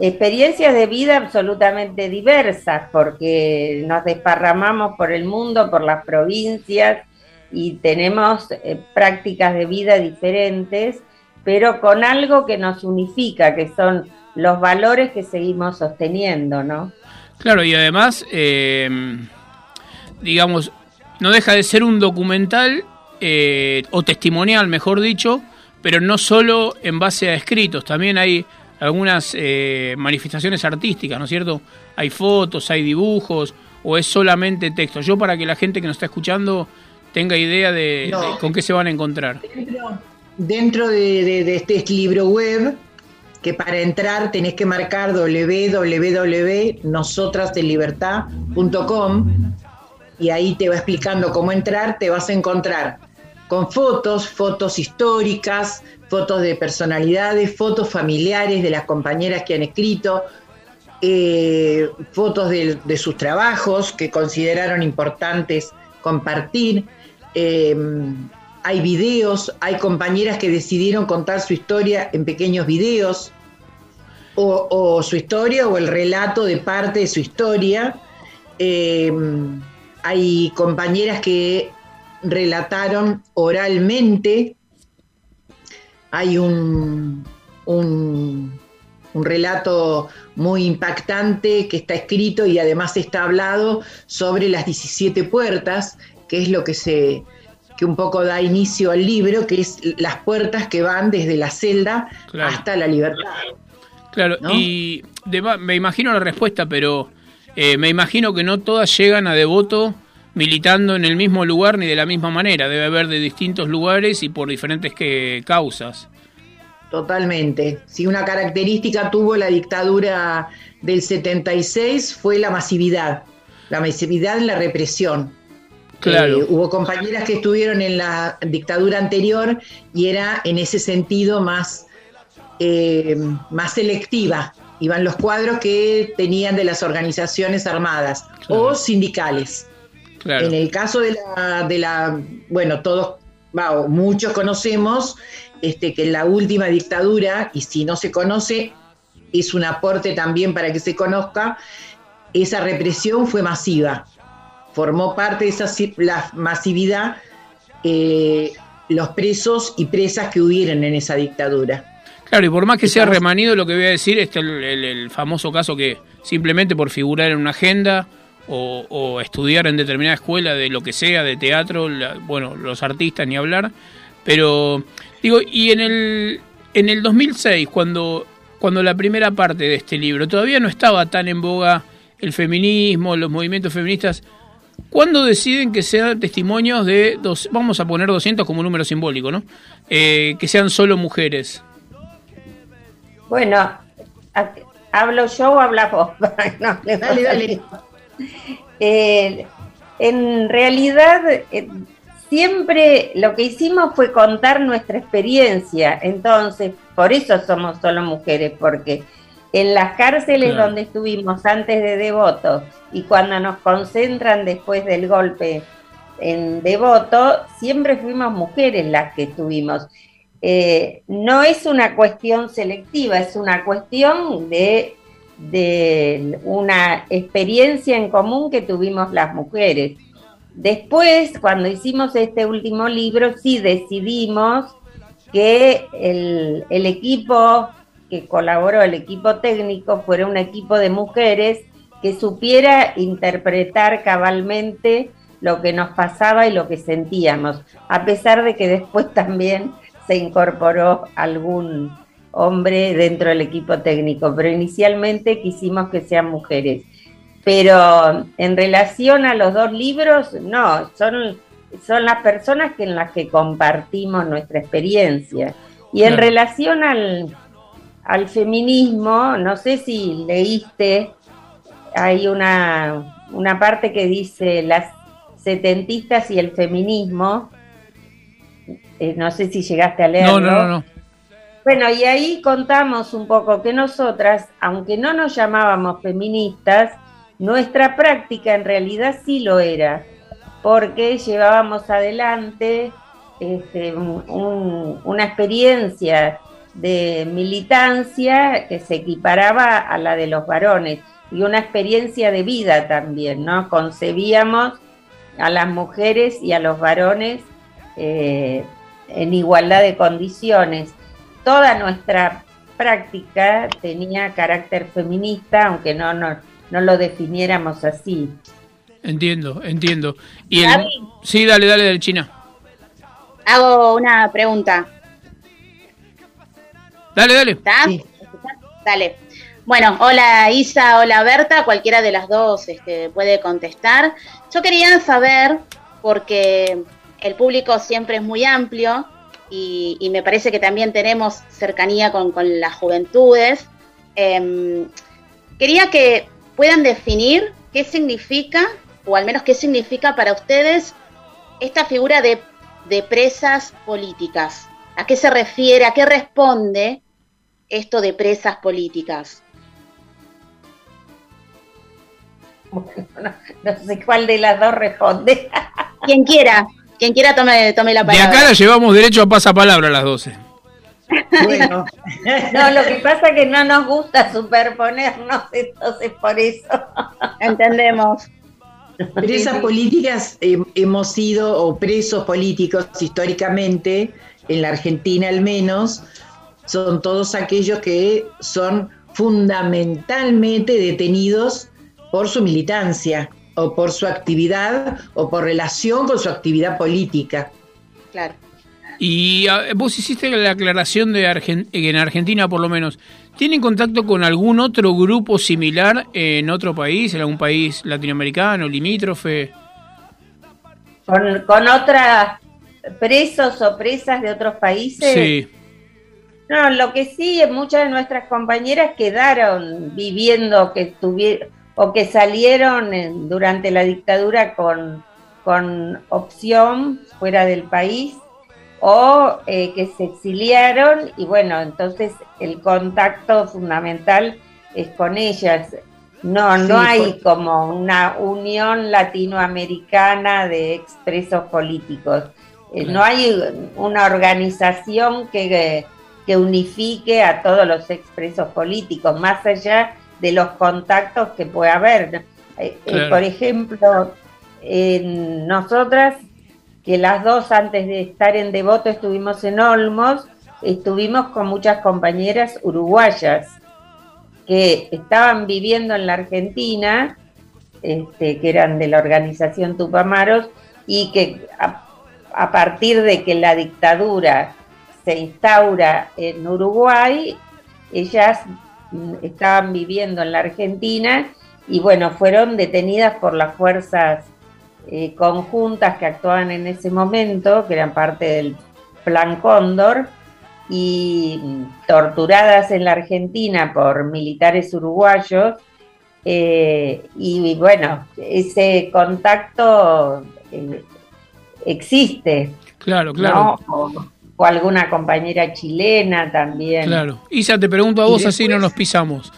[SPEAKER 7] Experiencias de vida absolutamente diversas, porque nos desparramamos por el mundo, por las provincias, y tenemos eh, prácticas de vida diferentes, pero con algo que nos unifica, que son los valores que seguimos sosteniendo, ¿no?
[SPEAKER 1] Claro, y además, eh, digamos, no deja de ser un documental eh, o testimonial, mejor dicho, pero no solo en base a escritos, también hay algunas eh, manifestaciones artísticas, ¿no es cierto? Hay fotos, hay dibujos, o es solamente texto? Yo para que la gente que nos está escuchando tenga idea de,
[SPEAKER 6] No.
[SPEAKER 1] de con qué se van a encontrar.
[SPEAKER 6] Dentro, dentro de, de- de este libro web, que para entrar tenés que marcar www.nosotrasdelibertad.com y ahí te va explicando cómo entrar, te vas a encontrar con fotos, fotos históricas, fotos de personalidades, fotos familiares de las compañeras que han escrito, eh, fotos de, sus trabajos que consideraron importantes compartir. eh, hay videos, hay compañeras que decidieron contar su historia en pequeños videos, o, su historia o el relato de parte de su historia. Eh, hay compañeras que relataron oralmente. Hay un, un, un relato muy impactante que está escrito y además está hablado sobre las 17 puertas, que es lo que se que un poco da inicio al libro, que es las puertas que van desde la celda
[SPEAKER 1] Claro.
[SPEAKER 6] hasta la libertad.
[SPEAKER 1] Claro,
[SPEAKER 6] ¿no?
[SPEAKER 1] y de- me imagino la respuesta, pero eh, me imagino que no todas llegan a devoto militando en el mismo lugar ni de la misma manera. Debe haber de distintos lugares y por diferentes que, causas.
[SPEAKER 6] Totalmente. Si una característica tuvo la dictadura del 76 fue la masividad, la masividad en la represión.
[SPEAKER 1] Claro.
[SPEAKER 6] Eh, hubo compañeras que estuvieron en la dictadura anterior y era en ese sentido más, eh, más selectiva. Iban los cuadros que tenían de las organizaciones armadas
[SPEAKER 1] Claro.
[SPEAKER 6] o sindicales.
[SPEAKER 1] Claro.
[SPEAKER 6] En el caso de la, de la bueno, todos, muchos conocemos este, que en la última dictadura, y si no se conoce, es un aporte también para que se conozca, esa represión fue masiva. Formó parte de esa la masividad eh, los presos y presas que hubieron en esa dictadura.
[SPEAKER 1] Claro, y por más que sea remanido, lo que voy a decir es el, el- el famoso caso que simplemente por figurar en una agenda o, o estudiar en determinada escuela de lo que sea, de teatro, la- bueno, los artistas ni hablar, pero digo, y en el, en el 2006, cuando, cuando la primera parte de este libro todavía no estaba tan en boga el feminismo, los movimientos feministas, ¿Cuándo deciden que sean testimonios de, dos, vamos a poner 200 como un número simbólico, ¿no? Eh, que sean solo mujeres.
[SPEAKER 7] Bueno, ¿hablo yo o hablas vos? No, le
[SPEAKER 6] Dale, dale.
[SPEAKER 7] Eh, en realidad, eh, siempre lo que hicimos fue contar nuestra experiencia. Entonces, por eso somos solo mujeres, porque en las cárceles
[SPEAKER 1] Claro.
[SPEAKER 7] donde estuvimos antes de Devoto y cuando nos concentran después del golpe en Devoto, siempre fuimos mujeres las que estuvimos. Eh, no es una cuestión selectiva, es una cuestión de, de una experiencia en común que tuvimos las mujeres. Después, cuando hicimos este último libro, sí decidimos que el, equipo que colaboró, el equipo técnico, fuera un equipo de mujeres que supiera interpretar cabalmente lo que nos pasaba y lo que sentíamos, a pesar de que después también se incorporó algún hombre dentro del equipo técnico, pero inicialmente quisimos que sean mujeres. Pero en relación a los dos libros, no, son, son las personas que en las que compartimos nuestra experiencia. Y en relación al, al feminismo, no sé si leíste, hay una, una parte que dice las setentistas y el feminismo. Eh, no sé si llegaste a leerlo.
[SPEAKER 1] No, no, no, no.
[SPEAKER 7] Bueno, y ahí contamos un poco que nosotras, aunque no nos llamábamos feministas, nuestra práctica en realidad sí lo era, porque llevábamos adelante este, un- un- una experiencia de militancia que se equiparaba a la de los varones y una experiencia de vida también, ¿no? Concebíamos a las mujeres y a los varones eh, en igualdad de condiciones. Toda nuestra práctica tenía carácter feminista, aunque no, no, no lo definiéramos así.
[SPEAKER 1] Entiendo, entiendo. Y el, sí, dale, dale, del China.
[SPEAKER 2] Hago una pregunta.
[SPEAKER 1] Dale, dale.
[SPEAKER 2] ¿Está?
[SPEAKER 6] Sí.
[SPEAKER 2] Dale. Bueno, hola Isa, hola Berta, cualquiera de las dos este, puede contestar. Yo quería saber, porque el público siempre es muy amplio y, y me parece que también tenemos cercanía con, con las juventudes, em, quería que puedan definir qué significa, o al menos qué significa para ustedes, esta figura de, de presas políticas. ¿A qué se refiere? ¿A qué responde esto de presas políticas?
[SPEAKER 7] Bueno, no, no sé cuál de las dos responde.
[SPEAKER 2] Quien quiera, quien quiera tome, tome la
[SPEAKER 1] De
[SPEAKER 2] palabra.
[SPEAKER 1] acá la llevamos derecho a pasapalabra a las 12.
[SPEAKER 6] Bueno,
[SPEAKER 7] No, lo que pasa es que no nos gusta superponernos, entonces por eso.
[SPEAKER 2] Entendemos.
[SPEAKER 6] presas políticas eh, hemos sido, o presos políticos históricamente, en la Argentina al menos, son todos aquellos que son fundamentalmente detenidos por su militancia o por su actividad o por relación con su actividad política.
[SPEAKER 2] Claro.
[SPEAKER 1] Y ah, vos hiciste la aclaración de Argen- en Argentina, por lo menos. ¿Tienen contacto con algún otro grupo similar en otro país, en algún país latinoamericano, limítrofe?
[SPEAKER 7] Con, con otras presos o presas de otros países.
[SPEAKER 1] Sí,
[SPEAKER 7] No, lo que sí, muchas de nuestras compañeras quedaron viviendo que estuvieron o que salieron en- durante la dictadura con, con opción fuera del país o eh, que se exiliaron y bueno, entonces el contacto fundamental es con ellas. No, no hay como una unión latinoamericana de expresos políticos. Eh,
[SPEAKER 1] Claro.
[SPEAKER 7] No hay una organización que, que unifique a todos los expresos políticos, más allá de los contactos que pueda haber. Eh, eh, por ejemplo, en nosotras, que las dos antes de estar en Devoto estuvimos en Olmos, estuvimos con muchas compañeras uruguayas que estaban viviendo en la Argentina, este, que eran de la organización Tupamaros, y que a, a partir de que la dictadura se instaura en Uruguay, ellas estaban viviendo en la Argentina y bueno, fueron detenidas por las fuerzas eh, conjuntas que actuaban en ese momento, que eran parte del Plan Cóndor, y mm, torturadas en la Argentina por militares uruguayos. eh, y, bueno, ese contacto eh, existe,
[SPEAKER 1] claro, claro.
[SPEAKER 7] ¿no? O, alguna compañera chilena también.
[SPEAKER 1] Claro. Isa, te pregunto a vos, así no nos pisamos.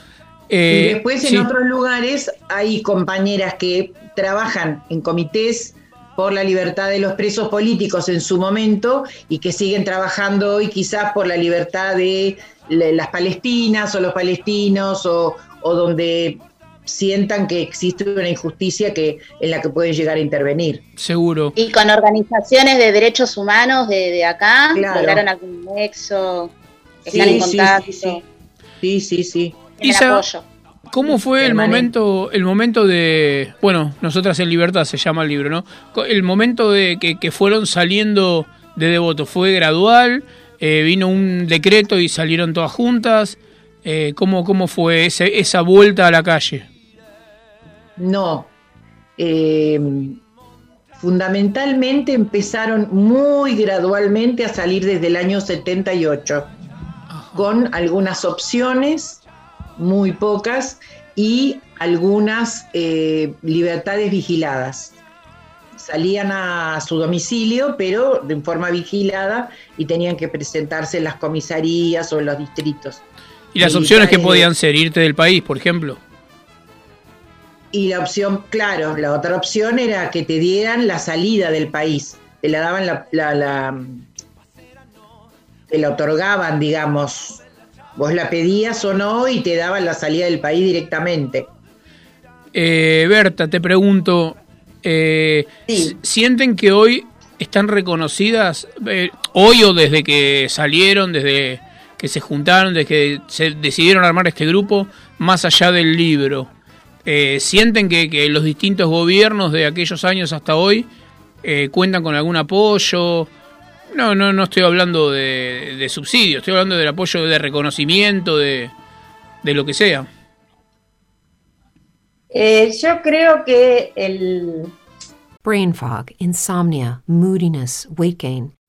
[SPEAKER 6] Y
[SPEAKER 1] Eh,
[SPEAKER 6] después
[SPEAKER 1] sí.
[SPEAKER 6] en otros lugares hay compañeras que trabajan en comités por la libertad de los presos políticos en su momento y que siguen trabajando hoy quizás por la libertad de las palestinas o los palestinos o, o donde sientan que existe una injusticia que en la que pueden llegar a intervenir.
[SPEAKER 1] Seguro.
[SPEAKER 2] Y con organizaciones de derechos humanos de, de acá,
[SPEAKER 6] Claro.
[SPEAKER 2] lograron algún nexo, están
[SPEAKER 6] Sí,
[SPEAKER 2] en
[SPEAKER 6] sí,
[SPEAKER 2] contacto,
[SPEAKER 6] sí, sí. Sí, sí,
[SPEAKER 2] apoyo.
[SPEAKER 1] ¿Cómo fue el momento, el momento de, bueno, nosotras en libertad se llama el libro, ¿no? El momento de que, que fueron saliendo de devoto, ¿fue gradual? Eh, ¿Vino un decreto y salieron todas juntas? Eh, ¿cómo, ¿Cómo fue ese, esa vuelta a la calle?
[SPEAKER 6] No. Eh, fundamentalmente empezaron muy gradualmente a salir desde el año 78, con algunas opciones, muy pocas, y algunas eh, libertades vigiladas. Salían a su domicilio, pero de forma vigilada, y tenían que presentarse en las comisarías o en los distritos.
[SPEAKER 1] Y las opciones que podían ser irte del país, por ejemplo.
[SPEAKER 6] Y la opción, claro, la otra opción era que te dieran la salida del país. Te la daban la, la, la- te la otorgaban, digamos. Vos la pedías o no y te daban la salida del país directamente.
[SPEAKER 1] Eh, Berta, te pregunto, eh,
[SPEAKER 7] Sí.
[SPEAKER 1] ¿sienten que hoy están reconocidas, eh, hoy o desde que salieron, desde que se juntaron, desde que se decidieron armar este grupo, más allá del libro? Eh, ¿Sienten que, que los distintos gobiernos de aquellos años hasta hoy eh, cuentan con algún apoyo? No, no, no estoy hablando de, de subsidios, estoy hablando del apoyo de reconocimiento, de, de lo que sea.
[SPEAKER 7] Eh, yo creo que el,
[SPEAKER 3] Brain fog, insomnia, moodiness, weight gain.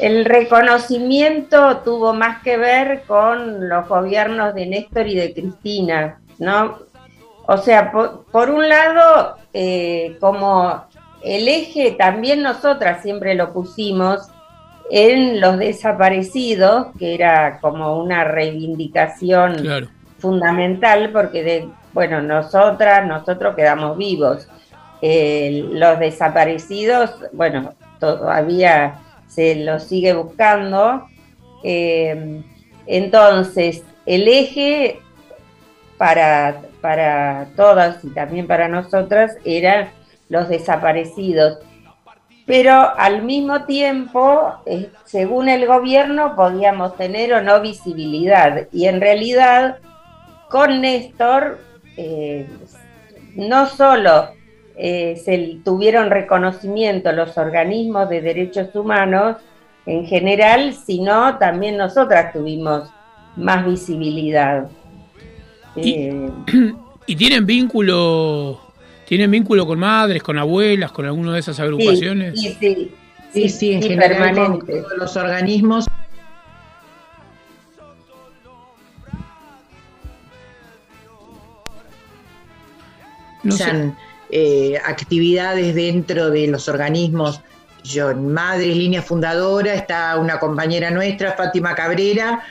[SPEAKER 7] el reconocimiento tuvo más que ver con los gobiernos de Néstor y de Cristina, ¿no? O sea, por, por un lado, eh, como el eje también nosotras siempre lo pusimos en los desaparecidos, que era como una reivindicación
[SPEAKER 1] Claro.
[SPEAKER 7] fundamental porque de, bueno, nosotras, nosotros quedamos vivos. Eh, los desaparecidos, bueno, todavía se los sigue buscando. Eh, entonces, el eje para, para todas y también para nosotras eran los desaparecidos. Pero al mismo tiempo, eh, según el gobierno, podíamos tener o no visibilidad. Y en realidad, con Néstor, eh, no solo eh, se tuvieron reconocimiento los organismos de derechos humanos en general, sino también nosotras tuvimos más visibilidad.
[SPEAKER 1] Y-
[SPEAKER 7] Eh,
[SPEAKER 1] ¿Y tienen vínculo, tienen vínculo con madres, con abuelas, con alguna de esas agrupaciones?
[SPEAKER 7] Sí, sí,
[SPEAKER 6] Sí, sí, en general con
[SPEAKER 7] permanente.
[SPEAKER 6] todos los organismos.
[SPEAKER 1] No sé.
[SPEAKER 6] Eh, actividades dentro de los organismos. Yo, Madres, línea fundadora, está una compañera nuestra, Fátima Cabrera,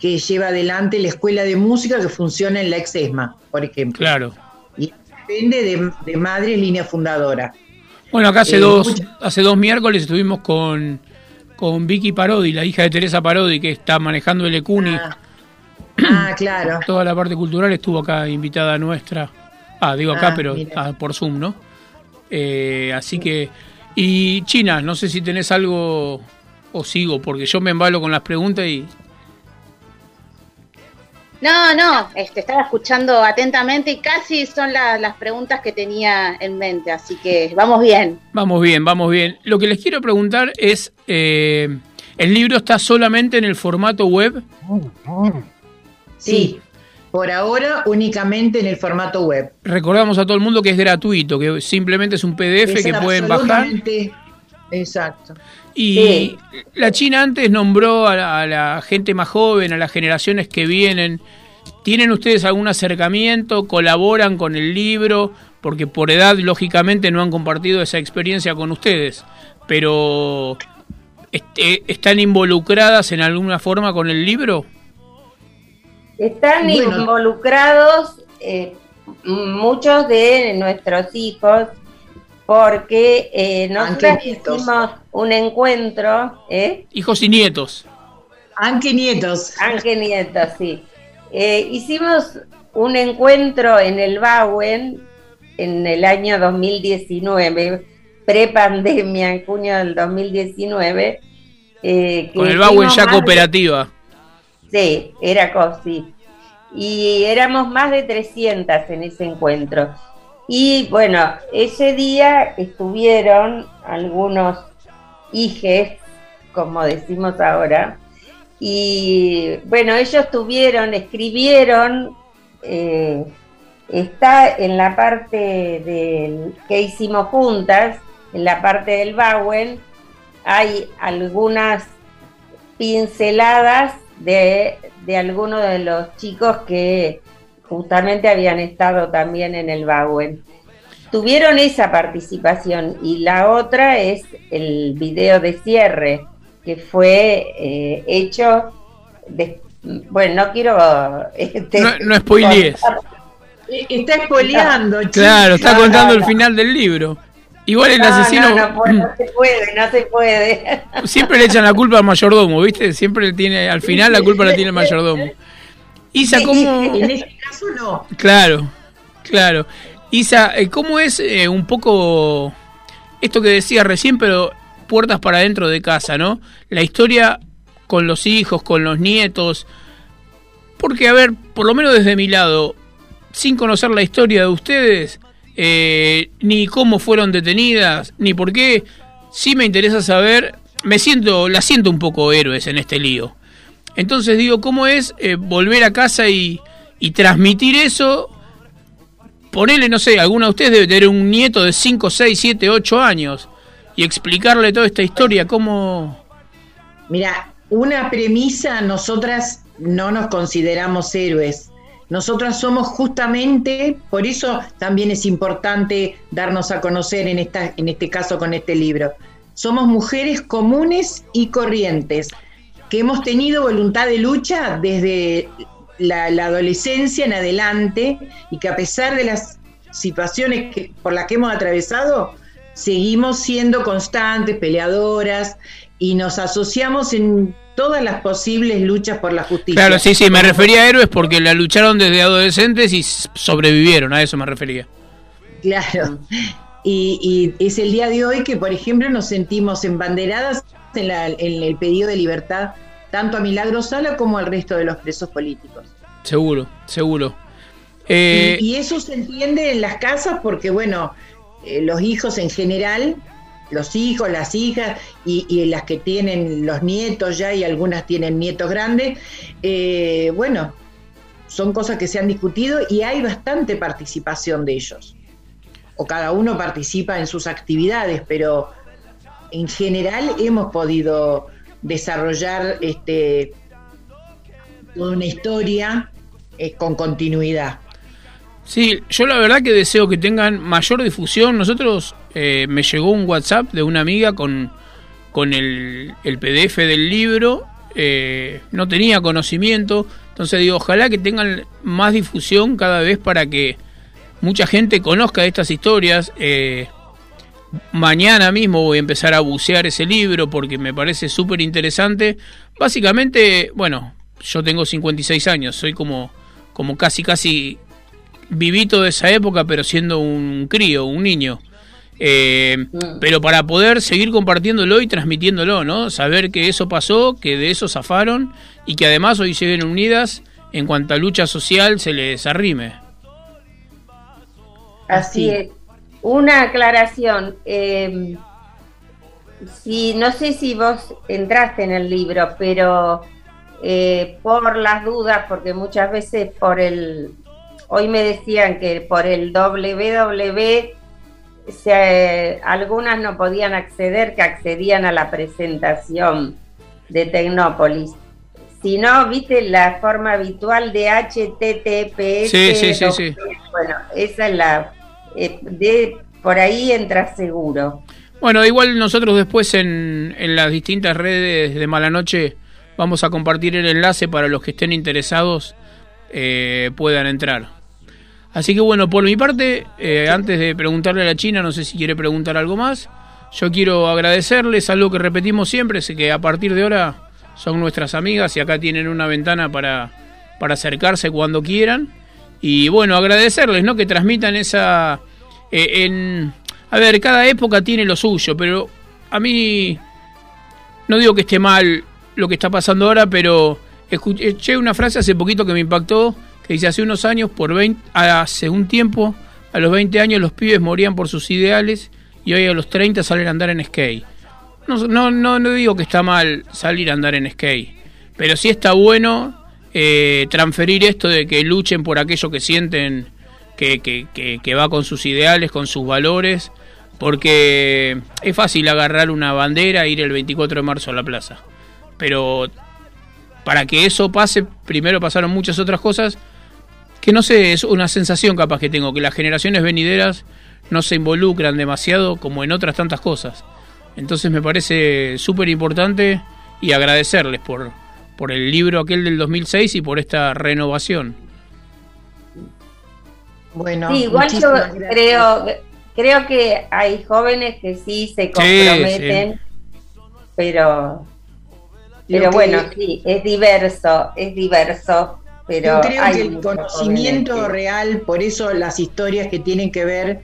[SPEAKER 6] que lleva adelante la escuela de música que funciona en la ex ESMA, por ejemplo.
[SPEAKER 1] Claro.
[SPEAKER 6] Y depende de, de Madres, línea fundadora.
[SPEAKER 1] Bueno, acá hace
[SPEAKER 6] Eh,
[SPEAKER 1] dos, hace dos miércoles estuvimos con, con Vicky Parodi, la hija de Teresa Parodi, que está manejando el ECUNI.
[SPEAKER 6] Ah, ah, claro.
[SPEAKER 1] Toda la parte cultural estuvo acá invitada nuestra. Ah, digo acá,
[SPEAKER 6] Ah,
[SPEAKER 1] pero ah, por Zoom, ¿no? Eh, así que. Y China, no sé si tenés algo o sigo, porque yo me embalo con las preguntas y.
[SPEAKER 2] No, no, este, estaba escuchando atentamente y casi son la- las preguntas que tenía en mente, así que vamos bien.
[SPEAKER 1] Vamos bien, vamos bien. Lo que les quiero preguntar es: eh, ¿el libro está solamente en el formato web?
[SPEAKER 6] Sí, por ahora únicamente en el formato web.
[SPEAKER 1] Recordamos a todo el mundo que es gratuito, que simplemente es un PDF
[SPEAKER 6] Es
[SPEAKER 1] que pueden bajar.
[SPEAKER 6] absolutamente- Exacto.
[SPEAKER 1] Y
[SPEAKER 7] Sí.
[SPEAKER 1] la China antes nombró a la, a la gente más joven, a las generaciones que vienen. ¿Tienen ustedes algún acercamiento? ¿Colaboran con el libro? Porque por edad, lógicamente, no han compartido esa experiencia con ustedes. Pero, este, ¿están involucradas en alguna forma con el libro?
[SPEAKER 7] Están
[SPEAKER 6] Bueno.
[SPEAKER 7] involucrados eh, muchos de nuestros hijos porque eh, nosotros hicimos un encuentro, ¿eh?
[SPEAKER 1] Hijos y nietos.
[SPEAKER 6] Aunque nietos.
[SPEAKER 7] Ángel Nietos, sí. Eh, hicimos un encuentro en el Bauen en el año 2019, pre-pandemia, en junio del 2019. eh, que
[SPEAKER 1] Con el Bauen ya cooperativa.
[SPEAKER 7] Sí, era COSI. Y éramos más de 300 en ese encuentro. Y bueno, ese día estuvieron algunos hijes, como decimos ahora, y bueno, ellos tuvieron, escribieron, eh, está en la parte del, que hicimos juntas, en la parte del Bowen, hay algunas pinceladas de, de algunos de los chicos que justamente habían estado también en el Bowen. Tuvieron esa participación y la otra es el video de cierre que fue eh, hecho de- bueno, no quiero este,
[SPEAKER 1] No, no spoilees.
[SPEAKER 6] Eh, Está espoleando,
[SPEAKER 1] Claro, está
[SPEAKER 7] No,
[SPEAKER 1] contando
[SPEAKER 7] no,
[SPEAKER 1] el final del libro. Igual el
[SPEAKER 7] No,
[SPEAKER 1] asesino
[SPEAKER 7] no, no, puede, no se puede, no se puede.
[SPEAKER 1] siempre le echan la culpa al mayordomo, ¿viste? Siempre tiene, al final la culpa la tiene el mayordomo. Isa, ¿cómo?
[SPEAKER 6] En este caso no.
[SPEAKER 1] Claro, claro. Isa, eh, ¿cómo es eh, un poco esto que decía recién, pero puertas para adentro de casa, ¿no? La historia con los hijos, con los nietos. Porque, a ver, por lo menos desde mi lado, sin conocer la historia de ustedes, eh, ni cómo fueron detenidas, ni por qué, sí me interesa saber, me siento, la siento un poco héroes en este lío. Entonces digo, ¿cómo es eh, volver a casa y, transmitir eso? Ponerle, no sé, alguna de ustedes debe tener un nieto de 5, 6, 7, 8 años y explicarle toda esta historia, cómo...
[SPEAKER 6] Mira, una premisa, nosotras no nos consideramos héroes. Nosotras somos justamente, por eso también es importante darnos a conocer en, esta, en este caso con este libro. Somos mujeres comunes y corrientes, que hemos tenido voluntad de lucha desde la, adolescencia en adelante y que a pesar de las situaciones por las que hemos atravesado, seguimos siendo constantes, peleadoras y nos asociamos en todas las posibles luchas por la justicia.
[SPEAKER 1] Claro, sí, sí, me refería a héroes porque la lucharon desde adolescentes y sobrevivieron, a eso me refería.
[SPEAKER 6] Claro. Y, y es el día de hoy que, por ejemplo, nos sentimos embanderadas en, la- en el pedido de libertad tanto a Milagro Sala como al resto de los presos políticos.
[SPEAKER 1] Seguro, seguro. Eh,
[SPEAKER 6] y, y eso se entiende en las casas porque, bueno, eh, los hijos en general, los hijos, las hijas y, las que tienen los nietos ya y algunas tienen nietos grandes, eh, bueno, son cosas que se han discutido y hay bastante participación de ellos. O cada uno participa en sus actividades, pero en general hemos podido desarrollar este, toda una historia eh, con continuidad.
[SPEAKER 1] Sí, yo la verdad que deseo que tengan mayor difusión. Nosotros eh, me llegó un WhatsApp de una amiga con, con el, el PDF del libro. eh, no tenía conocimiento. Entonces digo, ojalá que tengan más difusión cada vez para que mucha gente conozca estas historias. Eh, mañana mismo voy a empezar a bucear ese libro porque me parece súper interesante. Básicamente, bueno, yo tengo 56 años, soy como, como casi, casi vivito de esa época, pero siendo un crío, un niño. Eh, pero para poder seguir compartiéndolo y transmitiéndolo, ¿no? Saber que eso pasó, que de eso zafaron y que además hoy se ven unidas en cuanto a lucha social se les arrime.
[SPEAKER 7] Así
[SPEAKER 6] Así.
[SPEAKER 7] es. Una aclaración. eh, si, no sé si vos entraste en el libro, pero eh, por las dudas, porque muchas veces por el. Hoy me decían que por el www se, algunas no podían acceder, que accedían a la presentación de Tecnópolis. Si no, viste la forma habitual de HTTPS.
[SPEAKER 1] Sí, sí, sí, sí.
[SPEAKER 7] Bueno, esa es la. eh, de, por ahí entra seguro.
[SPEAKER 1] Bueno, igual nosotros después en, en las distintas redes de Mala Noche vamos a compartir el enlace para los que estén interesados eh, puedan entrar. Así que bueno, por mi parte, eh, antes de preguntarle a la China, no sé si quiere preguntar algo más, yo quiero agradecerles algo que repetimos siempre, es que a partir de ahora son nuestras amigas y acá tienen una ventana para, para acercarse cuando quieran. Y bueno, agradecerles, ¿no? Que transmitan esa... eh, en, a ver, cada época tiene lo suyo, pero a mí no digo que esté mal lo que está pasando ahora, pero escuché una frase hace poquito que me impactó, dice hace unos años, por 20, hace un tiempo, A los 20 años los pibes morían por sus ideales y hoy a los 30 salen a andar en skate. No, no, no, no digo que está mal salir a andar en skate, pero sí está bueno eh, transferir esto de que luchen por aquello que sienten que, que, que, que va con sus ideales, con sus valores, porque es fácil agarrar una bandera e ir el 24 de marzo a la plaza. Pero para que eso pase, primero pasaron muchas otras cosas que no sé, es una sensación capaz que tengo, que las generaciones venideras no se involucran demasiado como en otras tantas cosas. Entonces me parece súper importante y agradecerles por, por el libro aquel del 2006 y por esta renovación.
[SPEAKER 6] Bueno,
[SPEAKER 7] Sí, igual yo
[SPEAKER 6] gracias.
[SPEAKER 7] creo, creo que hay jóvenes que sí se comprometen, pero, pero bueno, sí, es diverso, es diverso, pero
[SPEAKER 6] Yo creo
[SPEAKER 7] hay
[SPEAKER 6] que el conocimiento real, por eso las historias que tienen que ver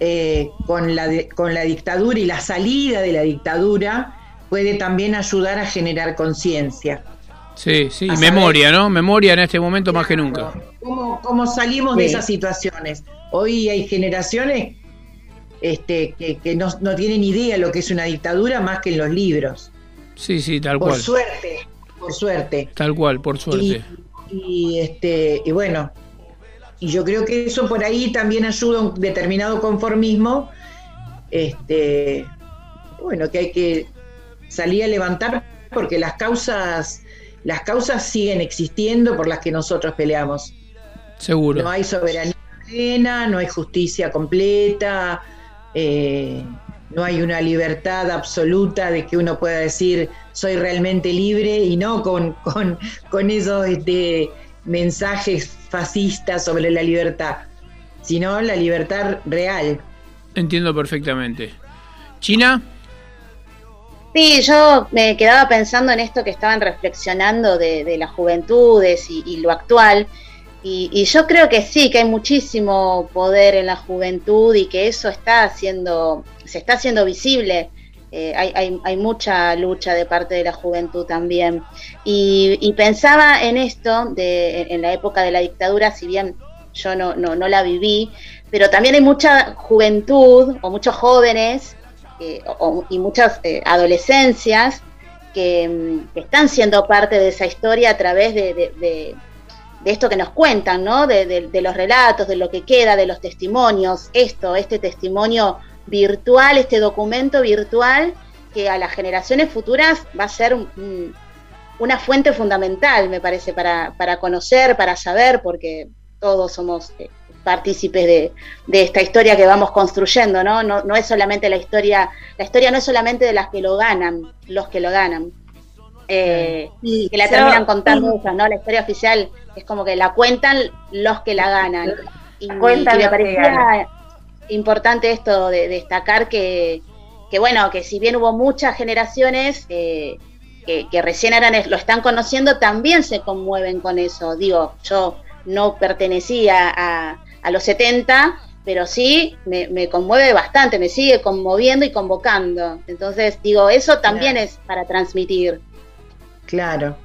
[SPEAKER 6] eh, con, la de- con la dictadura y la salida de la dictadura, puede también ayudar a generar conciencia.
[SPEAKER 1] Sí, sí,
[SPEAKER 6] A
[SPEAKER 1] memoria, ¿no? Memoria en este momento más que nunca.
[SPEAKER 6] ¿Cómo, cómo salimos de esas situaciones? Hoy hay generaciones este, que, que no, no tienen idea lo que es una dictadura más que en los libros.
[SPEAKER 1] Sí, sí, tal
[SPEAKER 6] Por
[SPEAKER 1] cual.
[SPEAKER 6] suerte, por suerte.
[SPEAKER 1] Tal cual, por suerte.
[SPEAKER 6] Y, y, este, y bueno, y yo creo que eso por ahí también ayuda a un determinado conformismo. Este, bueno, que hay que salir a levantar porque las causas, las causas siguen existiendo por las que nosotros peleamos.
[SPEAKER 1] Seguro.
[SPEAKER 6] No hay soberanía plena, no hay justicia completa, eh, no hay una libertad absoluta de que uno pueda decir soy realmente libre y no con, con, con esos este, mensajes fascistas sobre la libertad, sino la libertad real.
[SPEAKER 1] Entiendo perfectamente. China,
[SPEAKER 2] Sí, yo me quedaba pensando en esto que estaban reflexionando de, de las juventudes y, y lo actual. Y, y yo creo que sí, que hay muchísimo poder en la juventud y que eso está haciendo, se está haciendo visible. Eh, hay, mucha lucha de parte de la juventud también. Y, pensaba en esto, en la época de la dictadura, si bien yo no, la viví, pero también hay mucha juventud o muchos jóvenes eh, y muchas eh, adolescencias que, mm, que están siendo parte de esa historia a través de, de- esto que nos cuentan, ¿no? De los relatos, de lo que queda, de los testimonios, esto, este testimonio virtual, este documento virtual que a las generaciones futuras va a ser un- un- una fuente fundamental, me parece, para, para conocer, para saber, porque todos somos eh, partícipes de, de esta historia que vamos construyendo, ¿no? ¿no? No es solamente la historia, la historia no es solamente de las que lo ganan, los que lo ganan. Eh,
[SPEAKER 7] Sí,
[SPEAKER 2] que la terminan contando ¿no? La historia oficial es como que la cuentan los que la ganan. Y,
[SPEAKER 7] Cuentan
[SPEAKER 2] y me parecía. Importante esto de destacar que, que, bueno, que si bien hubo muchas generaciones eh, que, que recién ahora lo están conociendo, también se conmueven con eso. Digo, yo no pertenecía a, a los 70, pero sí me, me conmueve bastante, me sigue conmoviendo y convocando. Entonces, digo, eso también
[SPEAKER 6] Claro.
[SPEAKER 2] es para transmitir.
[SPEAKER 6] Claro.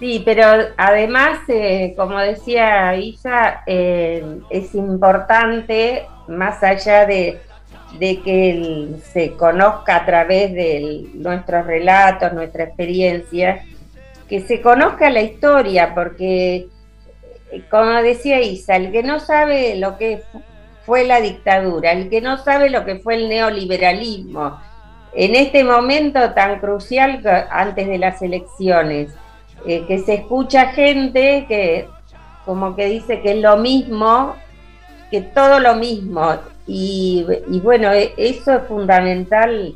[SPEAKER 7] Sí, pero además, eh, como decía Isa, eh, es importante, más allá de, de que se conozca a través de nuestros relatos, nuestra experiencia, que se conozca la historia, porque, eh, como decía Isa, el que no sabe lo que fue la dictadura, el que no sabe lo que fue el neoliberalismo, en este momento tan crucial antes de las elecciones, eh, que se escucha gente que como que dice que es lo mismo, que todo lo mismo. Y, y bueno, e- eso es fundamental,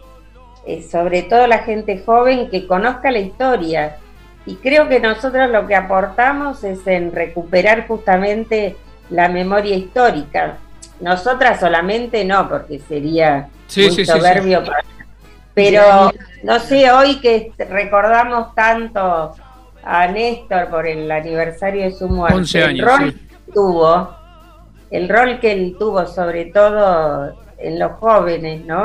[SPEAKER 7] eh, sobre todo la gente joven que conozca la historia. Y creo que nosotros lo que aportamos es en recuperar justamente la memoria histórica. Nosotras solamente no, porque sería
[SPEAKER 1] Sí,
[SPEAKER 7] muy
[SPEAKER 1] sí, sí, sí.
[SPEAKER 7] soberbio. para- Pero no sé, hoy que recordamos tanto a Néstor por el aniversario de su muerte,
[SPEAKER 1] 11 años, sí.
[SPEAKER 7] que tuvo, el rol que él tuvo sobre todo en los jóvenes, ¿no?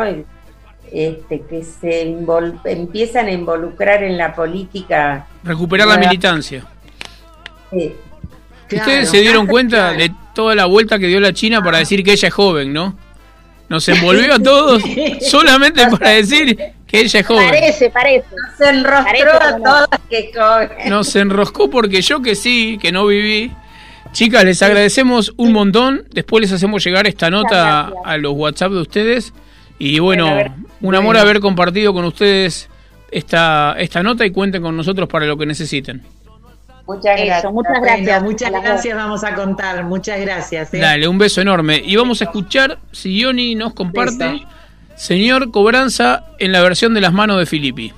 [SPEAKER 7] Este, que se invol- empiezan a involucrar en la política.
[SPEAKER 1] recuperar la militancia.
[SPEAKER 6] Claro.
[SPEAKER 1] ¿Ustedes se dieron cuenta de toda la vuelta que dio la China para decir que ella es joven, ¿no? Nos envolvió a todos solamente para decir que ella es joven.
[SPEAKER 2] Parece, parece.
[SPEAKER 7] Enrostró
[SPEAKER 2] Parece
[SPEAKER 7] a todas que joven.
[SPEAKER 1] Nos enroscó porque yo que sí, que no viví. Chicas, les agradecemos un montón. Después les hacemos llegar esta nota a los WhatsApp de ustedes. Y bueno,
[SPEAKER 2] Bueno, a ver.
[SPEAKER 1] un amor haber compartido con ustedes esta, esta nota y cuenten con nosotros para lo que necesiten.
[SPEAKER 7] Muchas
[SPEAKER 2] Eso,
[SPEAKER 7] gracias.
[SPEAKER 2] muchas
[SPEAKER 6] Bueno,
[SPEAKER 2] gracias.
[SPEAKER 6] muchas gracias, vamos a contar. Muchas gracias. ¿eh?
[SPEAKER 1] Dale, un beso enorme. Y vamos a escuchar, si Ioni nos comparte,
[SPEAKER 6] Beso.
[SPEAKER 1] Señor Cobranza en la versión de las manos de Filippi.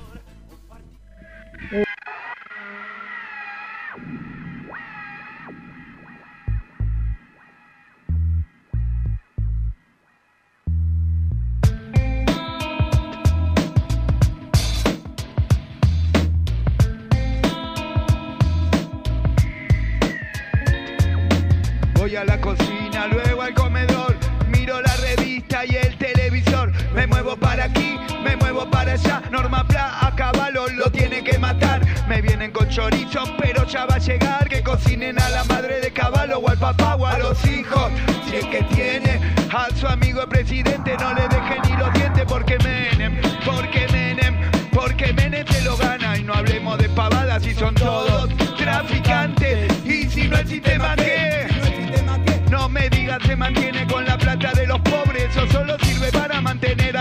[SPEAKER 8] A la cocina, luego al comedor, miro la revista y el televisor. Me muevo para aquí, me muevo para allá. Norma Pla a caballo lo tiene que matar. Me vienen con chorizo, pero ya va a llegar. Que cocinen a la madre de caballo o al papá o a los hijos. Si es que tiene a su amigo el presidente, no le deje ni los dientes porque Menem, porque Menem, porque Menem se lo gana. Y no hablemos de pavadas si son todos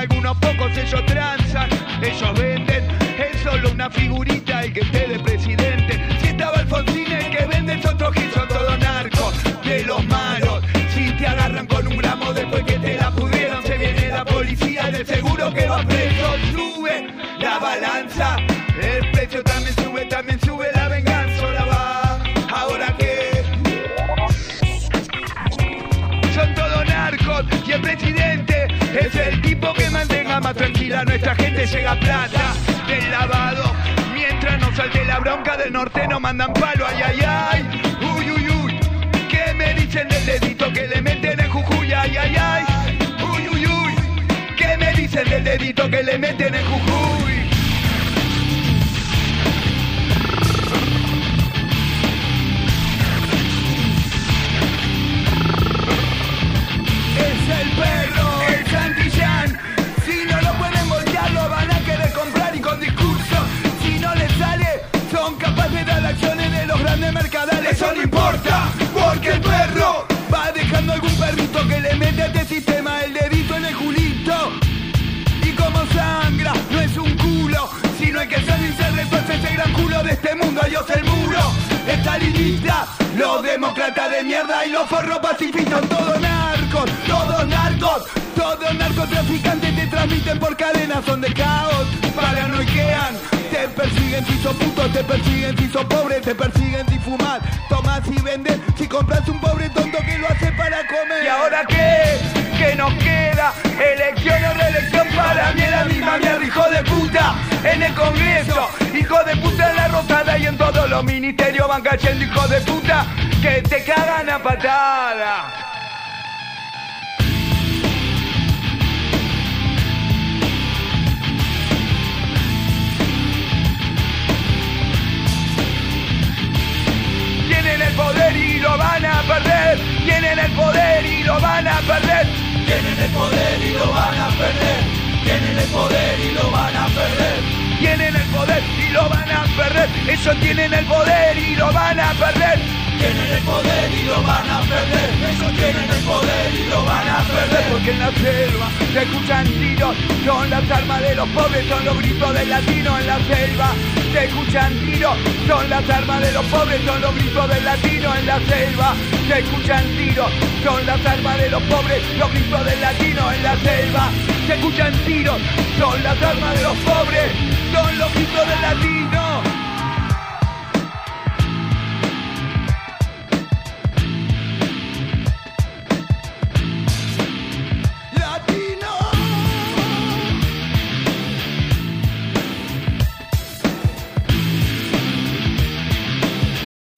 [SPEAKER 8] algunos pocos, ellos transan, ellos venden, es solo una figurita el que esté de presidente. Si estaba Alfonsín el que vende es otro gil, son todos narcos, de los malos. Si te agarran con un gramo después que te la pudieron, se viene la policía del seguro que va preso, sube la balanza, el precio también sube, también sube la venganza, el presidente. Es el tipo que mantenga más tranquila nuestra gente llega plata del lavado. Mientras no salte la bronca del norte no mandan palo ay ay ay. Uy uy uy ¿qué me dicen del dedito que le meten en Jujuy ay ay ay. Uy uy uy ¿qué me dicen del dedito que le meten en Jujuy de. Eso no importa, porque el perro va dejando algún perrito que le mete a este sistema el dedito en el culito. Y como sangra, no es un culo, sino el que sale y ese gran culo de este mundo. Adiós el muro, estalinista, los demócratas de mierda y los forros pacifistas, son todos narcos, todos narcos, todos narcotraficantes te transmiten por cadenas, son de caos, paranoiquean, te persiguen si sos puto, te persiguen si sos pobre, te persiguen si fumas, tomas y vendes, si compras un pobre tonto que lo hace para comer. ¿Y ahora qué? ¿Qué nos queda? Elección o reelección para mí la misma mierda, hijo de puta, en el Congreso, hijo de puta en la rotada y en todos los ministerios van cayendo, hijo de puta, que te cagan a patada. Tienen el poder y lo van a perder. Tienen el poder y lo van a perder. Tienen el poder y lo van a perder. Tienen el poder y lo van a perder. Tienen el poder y lo van a perder. Ellos tienen el poder y lo van a perder. Tienen el poder y lo van a perder. Ellos tienen el poder y lo van a perder. Porque en la selva se escuchan tiros. Son las armas de los pobres, son los gritos del latino en la selva. Se escuchan tiros. Son las armas de los pobres, son los gritos del latino en la selva. Se escuchan tiros. Son las armas de los pobres, los gritos del latino en la selva. Se escuchan tiros. Son las armas de los pobres, son los gritos del. Latino.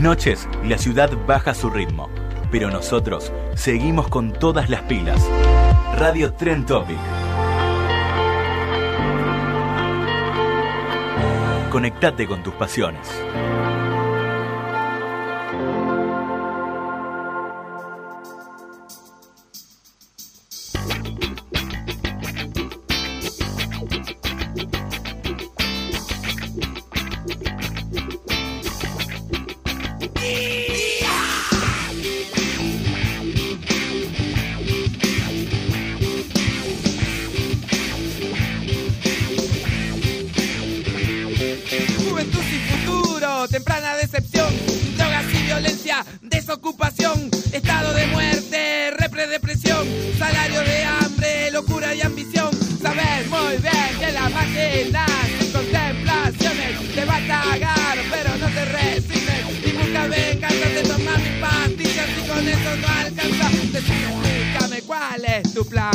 [SPEAKER 9] noches, la ciudad baja su ritmo, pero nosotros seguimos con todas las pilas. Radio Tren Topic. Conectate con tus pasiones.
[SPEAKER 10] Desocupación, estado de muerte, repredepresión, salario de hambre, locura y ambición. Sabes muy bien que la máquina sin contemplaciones te va a cagar, pero no te resignes y busca venganza de tomar mis pastillas y con eso no alcanza. Explícame cuál es tu plan.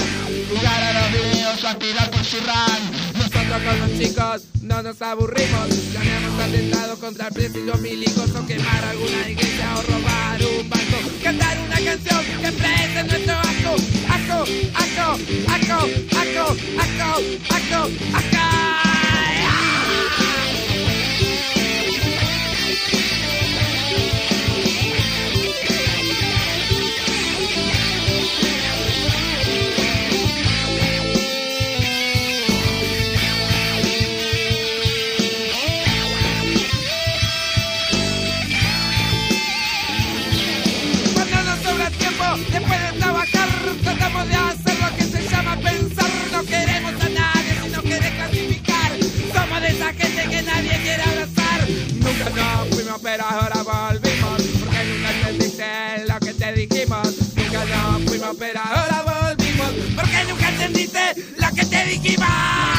[SPEAKER 10] Jugar a los videos o tirar por churran. Nosotros con los chicos no nos aburrimos. Planeamos atentados contra el los milicos o quemar alguna iglesia o robar un banco. Cantar una canción que exprese nuestro asco. Asco, asco, asco, asco, asco, asco, asco. Cuando Nos fuimos, pero ahora volvimos. Porque nunca entendiste lo que te dijimos. Nunca nos fuimos, pero ahora volvimos. Porque nunca entendiste lo que te dijimos.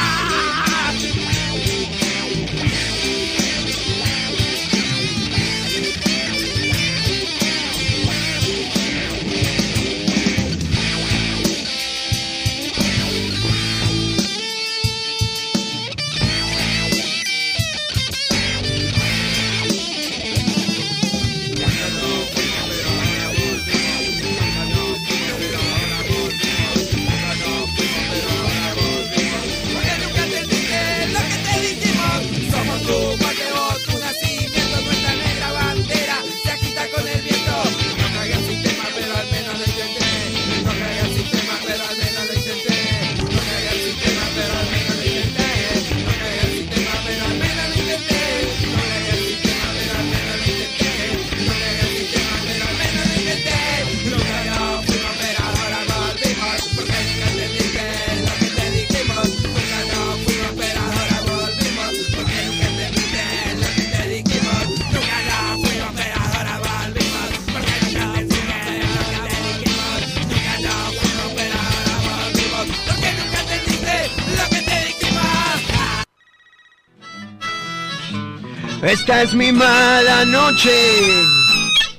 [SPEAKER 11] Esta es mi mala noche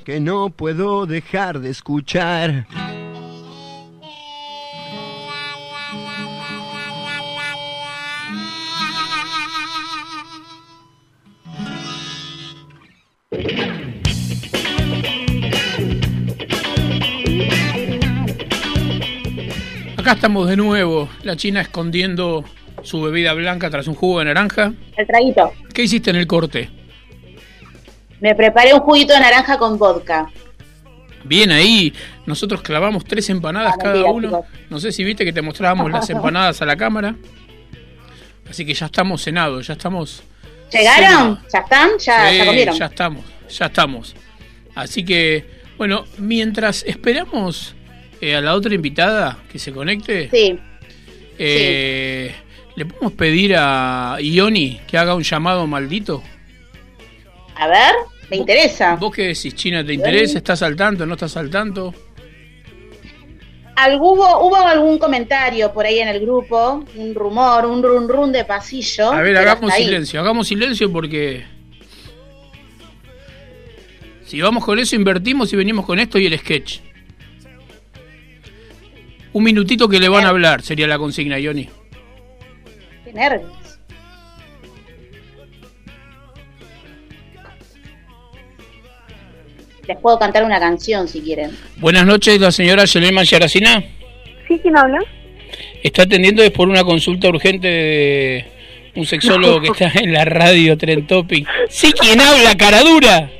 [SPEAKER 11] que no puedo dejar de escuchar.
[SPEAKER 1] Acá estamos de nuevo, la China escondiendo su bebida blanca tras un jugo de naranja.
[SPEAKER 2] El traguito.
[SPEAKER 1] ¿Qué hiciste en el corte?
[SPEAKER 2] Me preparé un juguito de naranja con vodka.
[SPEAKER 1] Bien ahí, nosotros clavamos tres empanadas
[SPEAKER 2] Ah,
[SPEAKER 1] cada
[SPEAKER 2] mentira,
[SPEAKER 1] uno.
[SPEAKER 2] chicos.
[SPEAKER 1] No sé si viste que te mostrábamos las empanadas a la cámara. Así que ya estamos cenados, ya estamos...
[SPEAKER 2] ¿Llegaron? ¿Ya están? ¿Ya,
[SPEAKER 1] Sí,
[SPEAKER 2] ya comieron?
[SPEAKER 1] ya estamos, ya estamos. Así que, bueno, mientras esperamos eh, a la otra invitada que se conecte,
[SPEAKER 2] Sí.
[SPEAKER 1] eh, ¿le podemos pedir a Ioni que haga un llamado maldito?
[SPEAKER 2] A ver, me interesa.
[SPEAKER 1] ¿Vos qué decís, China? ¿Te interesa? ¿Estás al tanto? ¿No estás al tanto?
[SPEAKER 2] Hubo, hubo algún comentario por ahí en el grupo, un rumor, un run run de pasillo.
[SPEAKER 1] A ver, hagamos silencio, hagamos silencio porque... Si vamos con eso, invertimos y venimos con esto y el sketch. Un minutito que le van a hablar, sería la consigna, Ioni.
[SPEAKER 2] Qué nervios. Les puedo cantar una canción si quieren.
[SPEAKER 1] Buenas noches, la señora Yelema Yaracina.
[SPEAKER 2] ¿Sí? ¿Quién habla?
[SPEAKER 1] Está atendiendo es por una consulta urgente de un sexólogo que está en la radio Tren Topic. Sí, quien habla, caradura.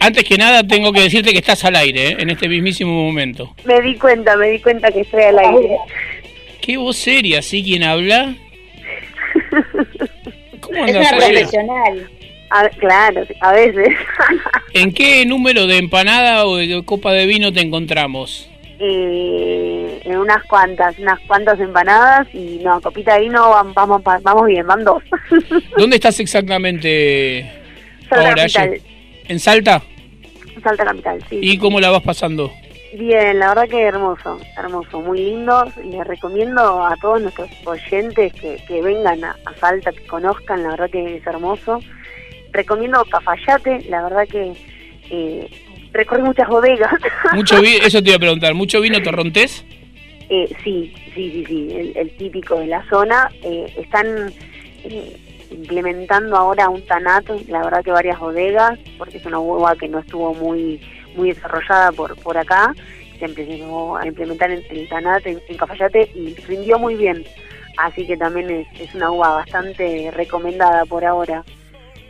[SPEAKER 1] Antes que nada, tengo que decirte que estás al aire, ¿eh? en este mismísimo momento.
[SPEAKER 12] Me di cuenta, me di cuenta que estoy al aire.
[SPEAKER 1] ¿Qué voz seria, sí, quien habla? ¿Cómo
[SPEAKER 2] Es
[SPEAKER 1] andas,
[SPEAKER 2] una profesional.
[SPEAKER 12] A- claro, a veces.
[SPEAKER 1] ¿En qué número de empanada o de copa de vino te encontramos?
[SPEAKER 12] Eh, en unas cuantas, unas cuantas empanadas y no, copita de vino, vam- vamos, vamos bien, van dos.
[SPEAKER 1] ¿Dónde estás exactamente
[SPEAKER 12] Salta
[SPEAKER 1] ahora?
[SPEAKER 12] Capital.
[SPEAKER 1] ¿En Salta?
[SPEAKER 12] Salta Capital, sí.
[SPEAKER 1] ¿Y cómo la vas pasando?
[SPEAKER 12] Bien, la verdad que hermoso, hermoso, muy lindo. Les recomiendo a todos nuestros oyentes que, que vengan a, a Salta, que conozcan, la verdad que es hermoso. Recomiendo Cafayate, la verdad que eh, recorrí muchas bodegas.
[SPEAKER 1] Mucho vi- eso te iba a preguntar, ¿mucho vino torrontés?
[SPEAKER 12] Eh, sí, sí, sí, sí, el, el típico de la zona. Eh, están eh, implementando ahora un tanato, la verdad que varias bodegas, porque es una uva que no estuvo muy muy desarrollada por por acá. Se empezó a implementar el, el tanato en, en Cafayate y rindió muy bien. Así que también es, es una uva bastante recomendada por ahora.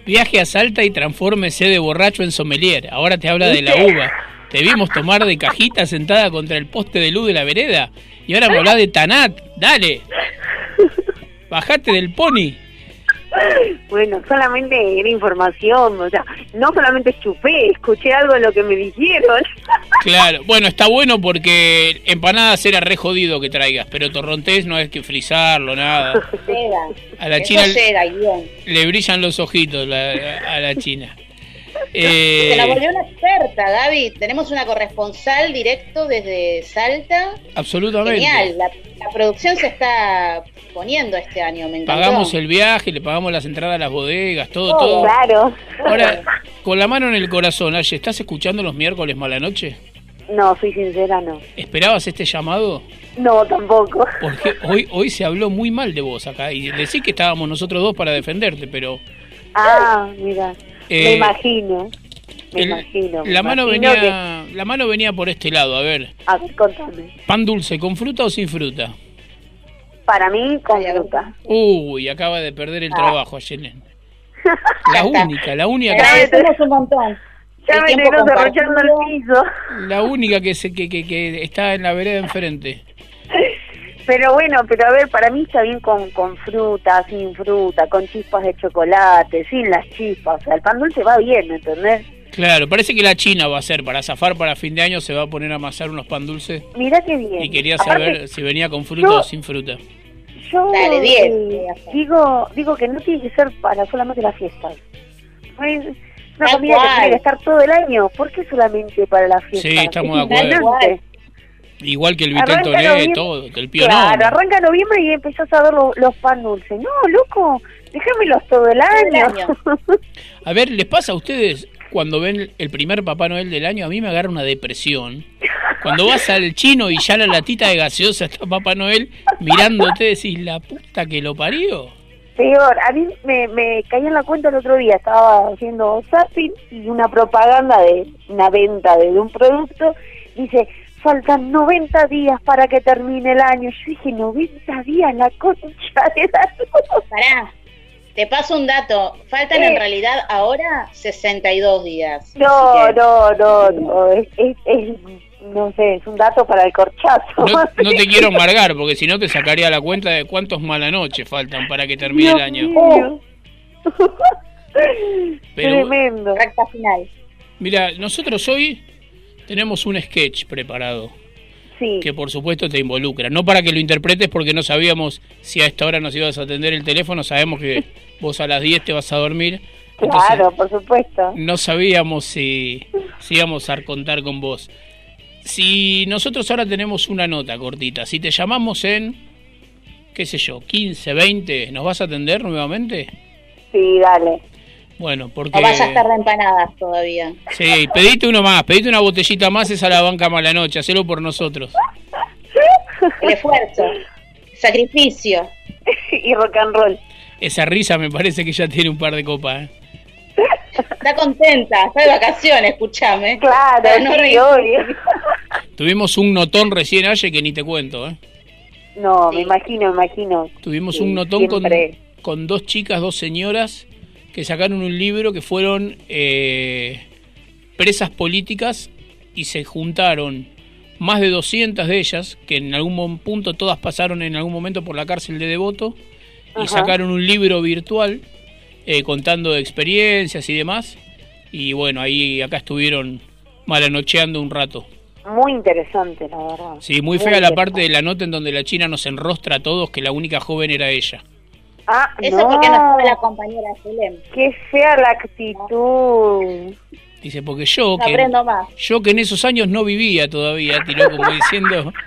[SPEAKER 1] Viaje a Salta y transfórmese de borracho en sommelier. Ahora te habla de la uva. Te vimos tomar de cajita sentada contra el poste de luz de la vereda. Y ahora me hablas de Tanat. Dale. Bajate del pony.
[SPEAKER 12] Bueno, solamente era información, o sea, no solamente chupé, escuché algo de lo que me dijeron.
[SPEAKER 1] Claro. Bueno, está bueno porque empanadas era re jodido que traigas. Pero torrontés no hay que frizarlo, nada. A la China le brillan los ojitos la- a la China.
[SPEAKER 2] Se nos
[SPEAKER 1] Eh,
[SPEAKER 2] volvió una experta, Gaby. Tenemos una corresponsal directo desde Salta.
[SPEAKER 1] absolutamente.
[SPEAKER 2] Genial. La, la producción se está poniendo este año, me encantó.
[SPEAKER 1] Pagamos el viaje, le pagamos las entradas a las bodegas, todo,
[SPEAKER 2] Todo,
[SPEAKER 1] todo.
[SPEAKER 12] Claro.
[SPEAKER 1] Ahora, con la mano en el corazón, Aye, ¿estás escuchando los miércoles mala noche?
[SPEAKER 12] No, soy sincera, no.
[SPEAKER 1] ¿Esperabas este llamado?
[SPEAKER 12] No, tampoco.
[SPEAKER 1] Porque hoy, hoy se habló muy mal de vos acá. Y decís que estábamos nosotros dos para defenderte, pero
[SPEAKER 12] Ah, mira.
[SPEAKER 1] Eh,
[SPEAKER 12] me imagino. Me
[SPEAKER 1] el-
[SPEAKER 12] imagino. me
[SPEAKER 1] la mano
[SPEAKER 12] imagino
[SPEAKER 1] venía la mano venía por este lado. A ver,
[SPEAKER 12] A ver, contame.
[SPEAKER 1] ¿pan dulce con fruta o sin fruta?
[SPEAKER 12] Para mí, con fruta.
[SPEAKER 1] Uy, acaba de perder el
[SPEAKER 12] Ah.
[SPEAKER 1] trabajo Ayelen. La única, la única que,
[SPEAKER 2] agradecemos un montón.
[SPEAKER 12] Ya me el piso.
[SPEAKER 1] la única que, se, que, que, que está en la vereda enfrente.
[SPEAKER 12] Pero bueno, pero a ver, para mí está bien con, con fruta, sin fruta, con chispas de chocolate, sin las chispas. O sea, el pan dulce va bien, ¿entendés?
[SPEAKER 1] Claro, parece que la China va a hacer para zafar para fin de año, se va a poner a amasar unos pan dulces.
[SPEAKER 12] Mirá qué bien.
[SPEAKER 1] Y quería
[SPEAKER 12] Aparte,
[SPEAKER 1] saber si venía con fruta
[SPEAKER 12] yo-
[SPEAKER 1] o sin fruta.
[SPEAKER 12] Yo
[SPEAKER 2] Dale,
[SPEAKER 12] eh, digo, digo que no tiene que ser para solamente las fiestas. Una comida que tiene que estar todo el año. ¿Por qué solamente para las fiestas?
[SPEAKER 1] Sí, estamos
[SPEAKER 12] Es
[SPEAKER 1] de acuerdo. Igual que el Vitel
[SPEAKER 12] noviembre-
[SPEAKER 1] todo, que el pío
[SPEAKER 12] Claro, arranca noviembre y empezás a ver lo- los pan dulces. No, loco, Déjamelos todo el año.
[SPEAKER 1] A ver, ¿les pasa a ustedes cuando ven el primer Papá Noel del año? A mí me agarra una depresión. Cuando vas al chino y ya la latita de gaseosa está Papá Noel mirándote, decís, la puta que lo parió.
[SPEAKER 12] Peor, a mí me, me caí en la cuenta el otro día, estaba haciendo zapping y una propaganda de una venta de, de un producto, dice, faltan 90 días para que termine el año. Yo dije, 90 días, la concha de la
[SPEAKER 2] Pará, te paso un dato. Faltan
[SPEAKER 12] Eh.
[SPEAKER 2] en realidad ahora 62 días.
[SPEAKER 12] No,
[SPEAKER 2] que-
[SPEAKER 12] no, no, no, es, es, es, no sé, es un dato para el corchazo.
[SPEAKER 1] No, no te quiero amargar, porque si no te sacaría la cuenta de cuántos malanoches faltan para que termine el año.
[SPEAKER 12] mío.
[SPEAKER 1] Pero-
[SPEAKER 12] Tremendo.
[SPEAKER 2] Recta final.
[SPEAKER 1] Mira, nosotros hoy tenemos un sketch preparado.
[SPEAKER 12] Sí.
[SPEAKER 1] Que por supuesto te involucra. No para que lo interpretes porque no sabíamos si a esta hora nos ibas a atender el teléfono. Sabemos que vos a las 10 te vas a dormir. Entonces,
[SPEAKER 12] Claro, por supuesto.
[SPEAKER 1] no sabíamos si, si íbamos a contar con vos. Si nosotros ahora tenemos una nota cortita, si te llamamos en, qué sé yo, 15, 20, ¿nos vas a atender nuevamente?
[SPEAKER 12] Sí, dale.
[SPEAKER 1] Bueno, porque...
[SPEAKER 2] O vas a estar de empanadas todavía.
[SPEAKER 1] Sí, pedite uno más, pedite una botellita más, esa la banca mala noche, hacelo por nosotros.
[SPEAKER 2] El esfuerzo, sacrificio.
[SPEAKER 12] y rock and roll.
[SPEAKER 1] Esa risa me parece que ya tiene un par de copas. ¿eh?
[SPEAKER 2] Está contenta, está de vacaciones, escúchame.
[SPEAKER 12] Claro,
[SPEAKER 2] no
[SPEAKER 12] sí, obvio.
[SPEAKER 1] Tuvimos un notón recién ayer que ni te cuento, ¿eh?
[SPEAKER 12] No, me imagino, me imagino.
[SPEAKER 1] Tuvimos
[SPEAKER 12] Sí,
[SPEAKER 1] un notón con, con dos chicas, dos señoras, que sacaron un libro que fueron eh, presas políticas y se juntaron más de 200 de ellas, que en algún punto todas pasaron en algún momento por la cárcel de Devoto, y sacaron un libro virtual eh, contando experiencias y demás. Y bueno, ahí acá estuvieron malanocheando un rato.
[SPEAKER 12] Muy interesante, la verdad.
[SPEAKER 1] Sí, muy fea la parte de la nota en donde la China nos enrostra a todos que la única joven era ella.
[SPEAKER 12] Ah,
[SPEAKER 2] Eso
[SPEAKER 12] no.
[SPEAKER 2] porque no estaba la compañera Selem.
[SPEAKER 12] Qué fea la actitud.
[SPEAKER 1] Dice, porque yo que,
[SPEAKER 2] aprendo más.
[SPEAKER 1] yo que en esos años no vivía todavía, tiró como diciendo,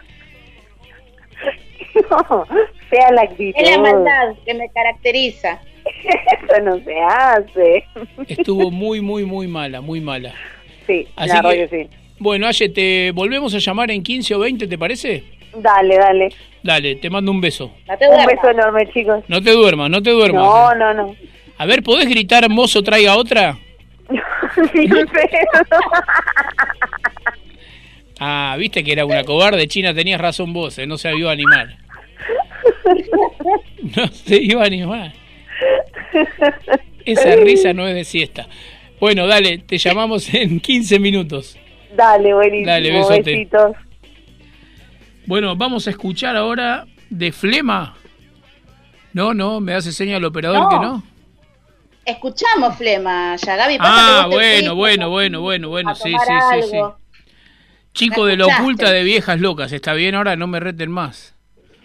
[SPEAKER 12] No, fea la actitud.
[SPEAKER 2] Es la maldad que me caracteriza.
[SPEAKER 12] Eso no se hace.
[SPEAKER 1] estuvo muy, muy, muy mala, muy mala.
[SPEAKER 12] Sí,
[SPEAKER 1] Así que-
[SPEAKER 12] que sí.
[SPEAKER 1] Bueno, Aye, te volvemos a llamar en 15 o 20, ¿te parece?
[SPEAKER 12] Dale, dale.
[SPEAKER 1] Dale, te mando un beso.
[SPEAKER 2] No te
[SPEAKER 12] Un beso enorme, chicos.
[SPEAKER 1] No te duermas, no te duermas.
[SPEAKER 12] No, no, no.
[SPEAKER 1] A ver, ¿podés gritar mozo traiga otra?
[SPEAKER 12] Sí,
[SPEAKER 1] Ah, viste que era una cobarde china, tenías razón vos, eh, no se iba a animar. No se iba a animar. Esa risa no es de siesta. Bueno, dale, te llamamos en 15 minutos.
[SPEAKER 12] Dale, buenísimo.
[SPEAKER 1] Dale, besote.
[SPEAKER 12] Besitos.
[SPEAKER 1] Bueno, vamos a escuchar ahora de Flema. No, no, me hace señal el operador
[SPEAKER 2] No.
[SPEAKER 1] que no.
[SPEAKER 2] Escuchamos Flema, ya Gaby. pasa
[SPEAKER 1] Ah, bueno, bueno, bueno, bueno, bueno, sí, sí, sí, sí. Chico
[SPEAKER 2] ¿Me
[SPEAKER 1] de la oculta de viejas locas, está bien, ahora no me reten más.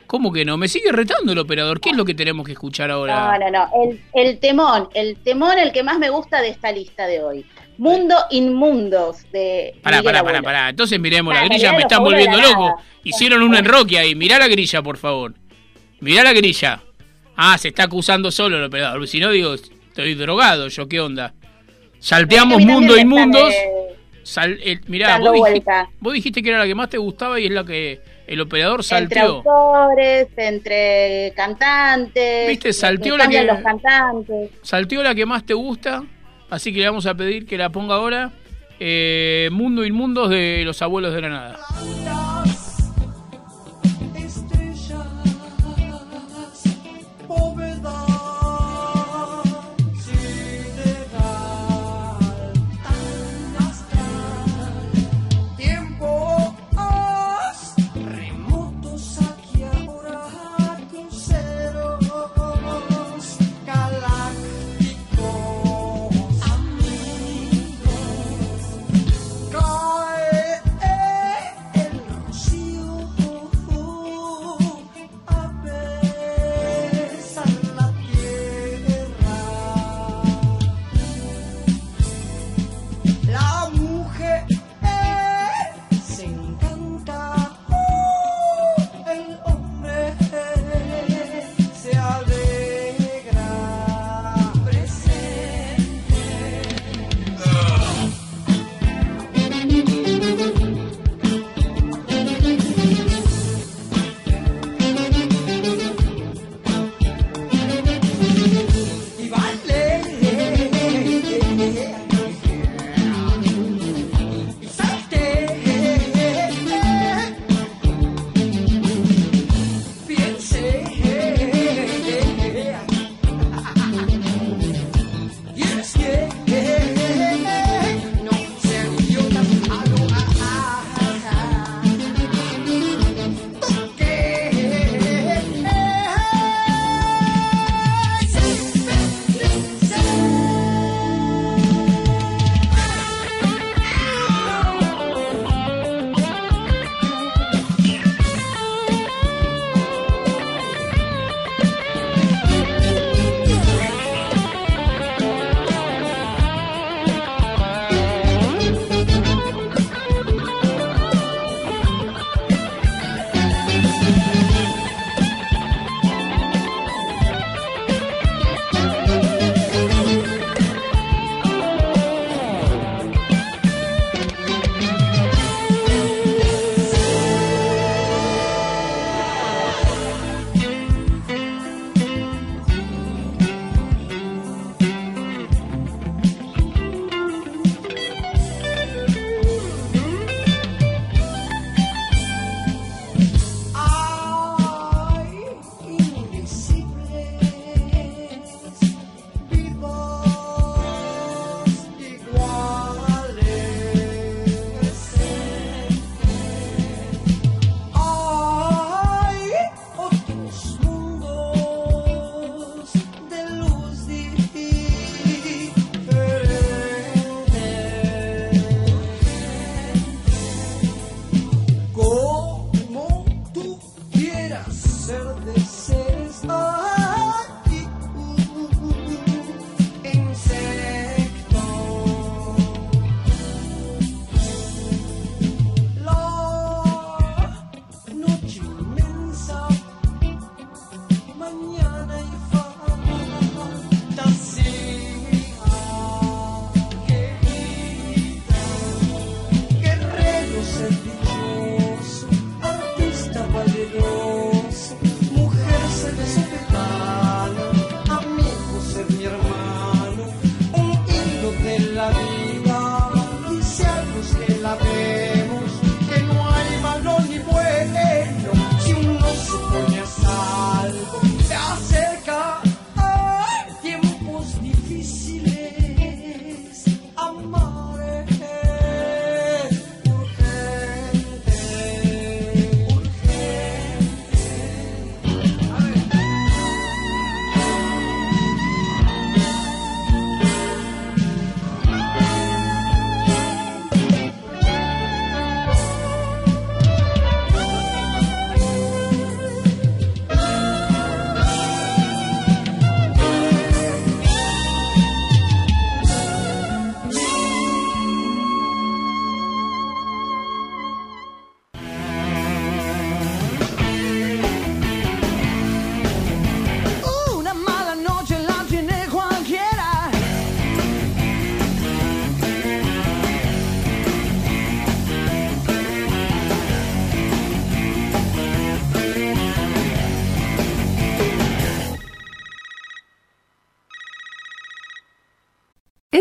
[SPEAKER 1] ¿Cómo que no? Me sigue retando el operador. ¿Qué es lo que tenemos que escuchar ahora?
[SPEAKER 2] No, no, no. El, el temón, el temón, el que más me gusta de esta lista de hoy. Mundo Inmundos de.
[SPEAKER 1] Pará, pará, pará, pará. Entonces miremos la grilla, me están
[SPEAKER 2] de
[SPEAKER 1] volviendo loco. Hicieron un enroque ahí. Mirá la grilla, por favor. Mirá la grilla. Ah, se está acusando solo el operador. Si no, digo, estoy drogado, yo, ¿qué onda? Salteamos Mundo Inmundos. Sal, eh, mirá, vos dijiste,
[SPEAKER 2] vuelta.
[SPEAKER 1] vos dijiste que era la que más te gustaba y es la que el operador
[SPEAKER 2] Entre
[SPEAKER 1] salteó.
[SPEAKER 2] autores, entre cantantes.
[SPEAKER 1] Viste, salteó la que-
[SPEAKER 2] los cantantes.
[SPEAKER 1] Salteó la que más te gusta, así que le vamos a pedir que la ponga ahora. eh, Mundo Inmundos de los abuelos de la nada.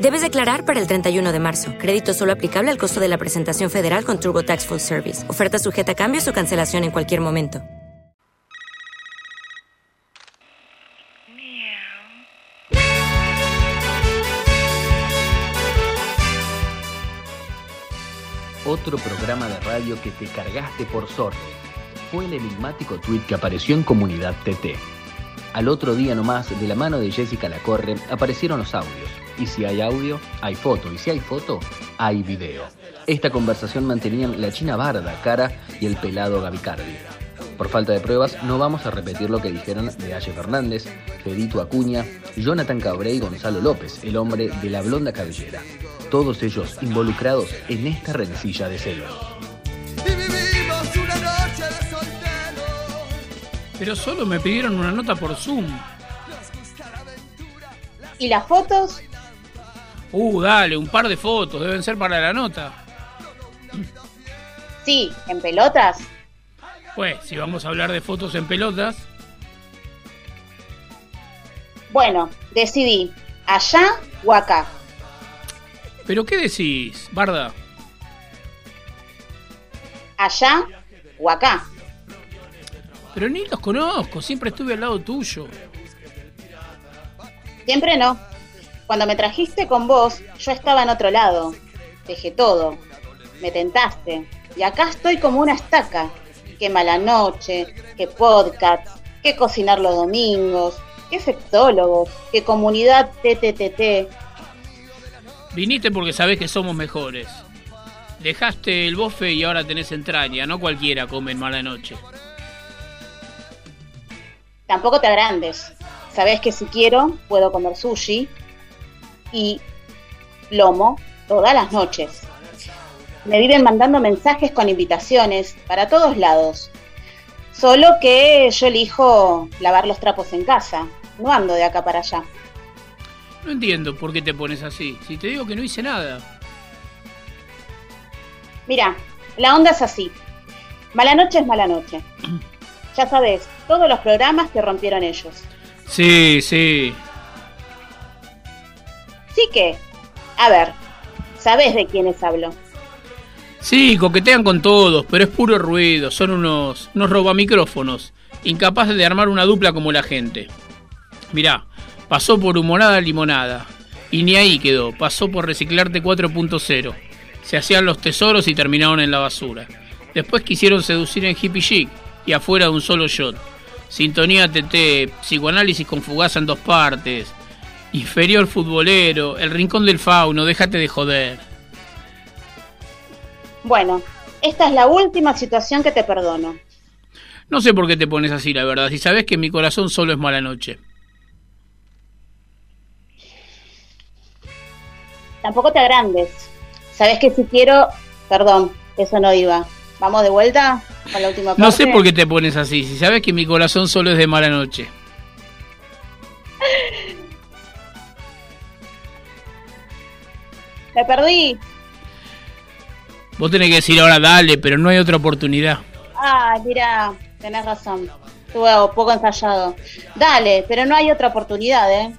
[SPEAKER 13] Debes declarar para el 31 de marzo. Crédito solo aplicable al costo de la presentación federal con TurboTax Full Service. Oferta sujeta a cambios o cancelación en cualquier momento.
[SPEAKER 14] Otro programa de radio que te cargaste por sorte. Fue el enigmático tweet que apareció en Comunidad TT. Al otro día nomás, de la mano de Jessica Lacorre, aparecieron los audios. Y si hay audio, hay foto. Y si hay foto, hay video. Esta conversación mantenían la china Barda, Cara y el pelado Gavicardi. Por falta de pruebas, no vamos a repetir lo que dijeron de Aye Fernández, Fedito Acuña, Jonathan Cabré y Gonzalo López, el hombre de la blonda cabellera. Todos ellos involucrados en esta rencilla de celos.
[SPEAKER 10] Vivimos una noche de soltero.
[SPEAKER 1] Pero solo me pidieron una nota por Zoom.
[SPEAKER 2] ¿Y las fotos?
[SPEAKER 1] Uh, dale, un par de fotos, deben ser para la nota.
[SPEAKER 2] Sí, en pelotas.
[SPEAKER 1] Pues, si vamos a hablar de fotos en pelotas,
[SPEAKER 2] Bueno, decidí, allá o acá.
[SPEAKER 1] ¿pero qué decís, Barda?
[SPEAKER 2] Allá o acá.
[SPEAKER 1] Pero ni los conozco, siempre estuve al lado tuyo.
[SPEAKER 2] Siempre no. Cuando me trajiste con vos, yo estaba en otro lado. Dejé todo. Me tentaste. Y acá estoy como una estaca. Qué mala noche, qué podcast, qué cocinar los domingos, qué efectólogos, qué comunidad TTTT.
[SPEAKER 1] Viniste porque sabés que somos mejores. Dejaste el bofe y ahora tenés entraña. No cualquiera come en mala noche.
[SPEAKER 2] Tampoco te agrandes. Sabes que si quiero, puedo comer sushi y lomo todas las noches. Me viven mandando mensajes con invitaciones para todos lados. Solo que yo elijo lavar los trapos en casa. No ando de acá para allá.
[SPEAKER 1] No entiendo por qué te pones así. Si te digo que no hice nada.
[SPEAKER 2] Mira, la onda es así. Mala noche es mala noche. Ya sabes, todos los programas que rompieron ellos.
[SPEAKER 1] Sí, sí.
[SPEAKER 2] Sí que, a ver, sabes de quiénes hablo.
[SPEAKER 1] Sí, coquetean con todos, pero es puro ruido. Son unos, unos robamicrófonos. Incapaces de armar una dupla como la gente. Mirá, pasó por humorada limonada. Y ni ahí quedó. Pasó por reciclarte 4.0. Se hacían los tesoros y terminaron en la basura. Después quisieron seducir en hippie chic y afuera de un solo shot. Sintonía TT, psicoanálisis con fugaza en dos partes. Inferior futbolero, el rincón del fauno, déjate de joder.
[SPEAKER 2] Bueno, esta es la última situación que te perdono.
[SPEAKER 1] No sé por qué te pones así, la verdad. Si sabes que mi corazón solo es mala noche.
[SPEAKER 2] Tampoco te agrandes. Sabes que si quiero, perdón, eso no iba. Vamos de vuelta con la última parte.
[SPEAKER 1] No sé por qué te pones así. Si sabes que mi corazón solo es de mala noche.
[SPEAKER 2] Me perdí.
[SPEAKER 1] Vos tenés que decir ahora dale, pero no hay otra oportunidad.
[SPEAKER 2] Ah, mira, tenés razón. Estuve poco ensayado. Dale, pero no hay otra oportunidad, ¿eh?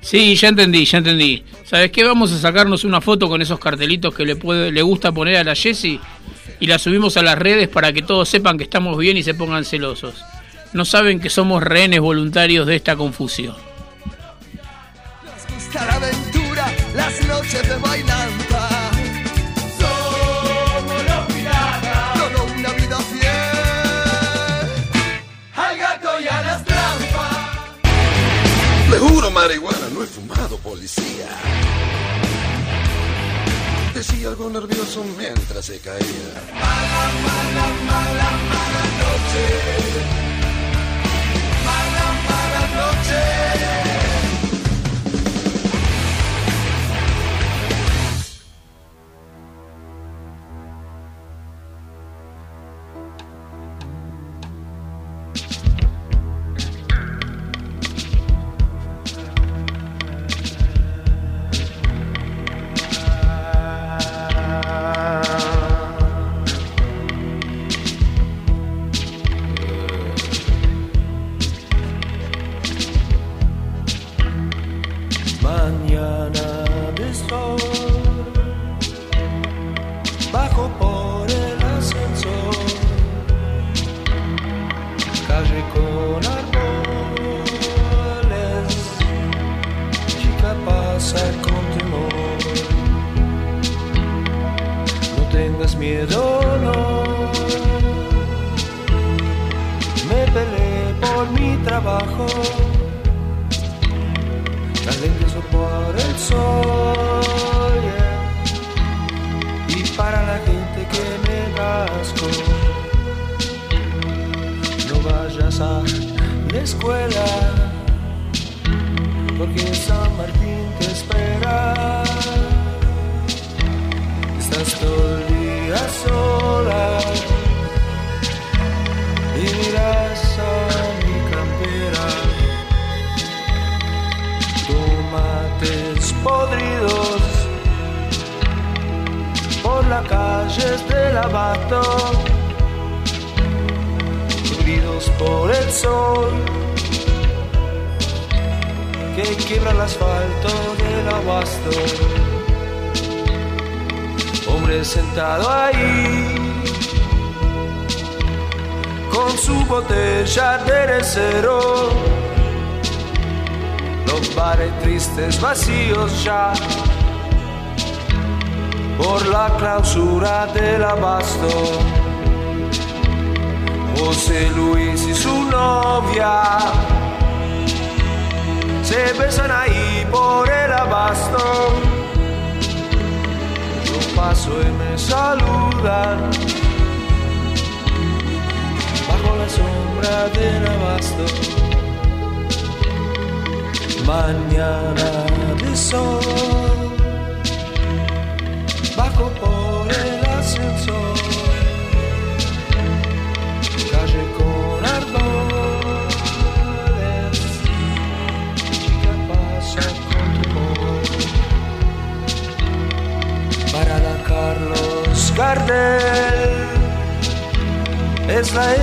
[SPEAKER 1] Sí, ya entendí, ya entendí. ¿Sabes qué? Vamos a sacarnos una foto con esos cartelitos que le, puede, le gusta poner a la Jessie y la subimos a las redes para que todos sepan que estamos bien y se pongan celosos. No saben que somos rehenes voluntarios de esta confusión.
[SPEAKER 4] gusta la aventura, las noches de bailanta.
[SPEAKER 5] Marihuana, no he fumado, policía. Decía algo nervioso mientras se caía.
[SPEAKER 4] Mala, mala, mala, mala noche. Mala, mala noche.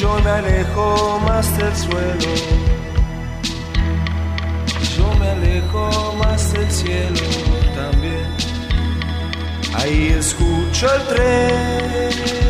[SPEAKER 4] Yo me alejo más del suelo. Yo me alejo más del cielo también. Ahí escucho el tren.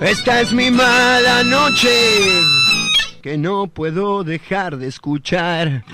[SPEAKER 5] Esta es mi mala noche que no puedo dejar de escuchar.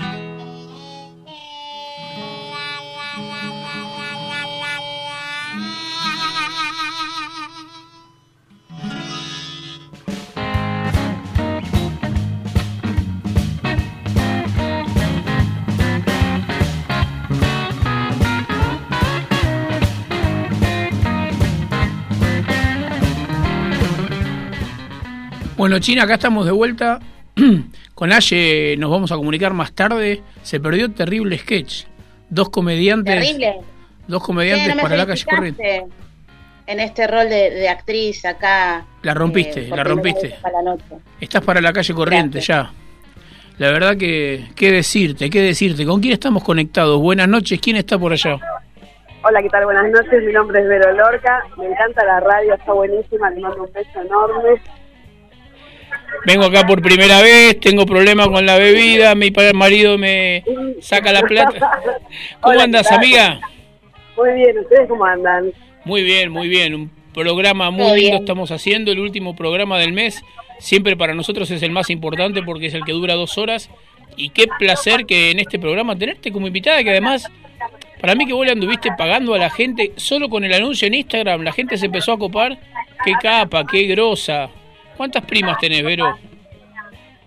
[SPEAKER 1] Bueno, China, acá estamos de vuelta. Con Aye nos vamos a comunicar más tarde. Se perdió terrible sketch. Dos comediantes.
[SPEAKER 2] Terrible.
[SPEAKER 1] Dos comediantes
[SPEAKER 2] no
[SPEAKER 1] para la calle corriente.
[SPEAKER 2] En este rol de, de actriz acá.
[SPEAKER 1] La rompiste,
[SPEAKER 2] eh,
[SPEAKER 1] la rompiste.
[SPEAKER 2] para la noche.
[SPEAKER 1] Estás para la calle corriente ya. La verdad que, qué decirte, qué decirte. ¿Con quién estamos conectados? Buenas noches, ¿quién está por allá?
[SPEAKER 15] Hola, ¿qué tal? Buenas noches, mi nombre es Vero Lorca, me encanta la radio, está buenísima, le mando un beso enorme.
[SPEAKER 1] Vengo acá por primera vez, tengo problemas con la bebida, mi marido me saca la plata. ¿Cómo
[SPEAKER 15] Hola,
[SPEAKER 1] andas, amiga?
[SPEAKER 15] Muy bien, ¿ustedes cómo andan?
[SPEAKER 1] Muy bien, muy bien. Un programa muy lindo
[SPEAKER 15] bien.
[SPEAKER 1] estamos haciendo, el último programa del mes. Siempre para nosotros es el más importante porque es el que dura dos horas. Y qué placer que en este programa tenerte como invitada, que además, para mí que vos le anduviste pagando a la gente solo con el anuncio en Instagram, la gente se empezó a copar. Qué capa, qué grosa. ¿Cuántas primas tenés, Vero?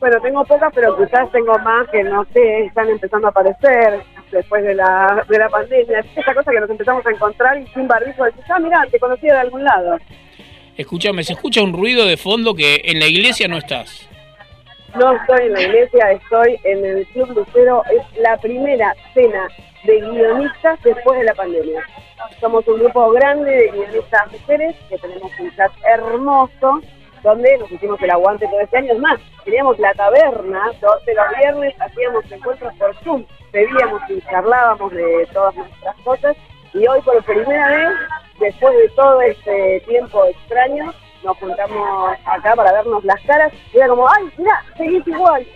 [SPEAKER 15] Bueno, tengo pocas, pero quizás tengo más que no sé, están empezando a aparecer después de la, de la pandemia. Esa cosa que nos empezamos a encontrar y sin barbijo, decís, ah, mira, te conocía de algún lado.
[SPEAKER 1] Escúchame, se escucha un ruido de fondo que en la iglesia no estás.
[SPEAKER 15] No estoy en la iglesia, estoy en el Club Lucero. Es la primera cena de guionistas después de la pandemia. Somos un grupo grande de guionistas mujeres que tenemos un chat hermoso donde nos hicimos el aguante todo este año. Es más, teníamos la taberna donde los viernes hacíamos encuentros por Zoom, bebíamos y charlábamos de todas nuestras cosas. Y hoy por primera vez, después de todo este tiempo extraño, nos juntamos acá para vernos las caras y era como, ay, mira, seguís igual.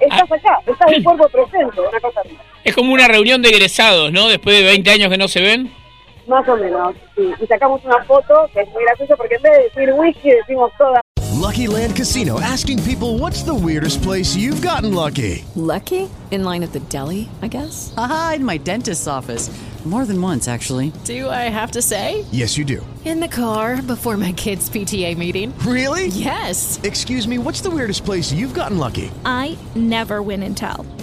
[SPEAKER 15] Estás acá, estás de cuerpo presente, una cosa.
[SPEAKER 1] Es como una reunión de egresados, ¿no? Después de 20 años que no se ven.
[SPEAKER 15] Más o menos, sí. Y sacamos una foto que es muy graciosa porque en vez de decir whisky decimos toda.
[SPEAKER 16] Lucky Land Casino asking people what's the weirdest place you've gotten lucky?
[SPEAKER 17] Lucky? In line at the deli, I guess?
[SPEAKER 18] Aha, in my dentist's office. More than once, actually.
[SPEAKER 17] Do I have to say?
[SPEAKER 16] Yes, you do.
[SPEAKER 17] In the car before my kids' PTA meeting.
[SPEAKER 16] Really?
[SPEAKER 17] Yes.
[SPEAKER 16] Excuse me, what's the weirdest place you've gotten lucky?
[SPEAKER 19] I never win and tell.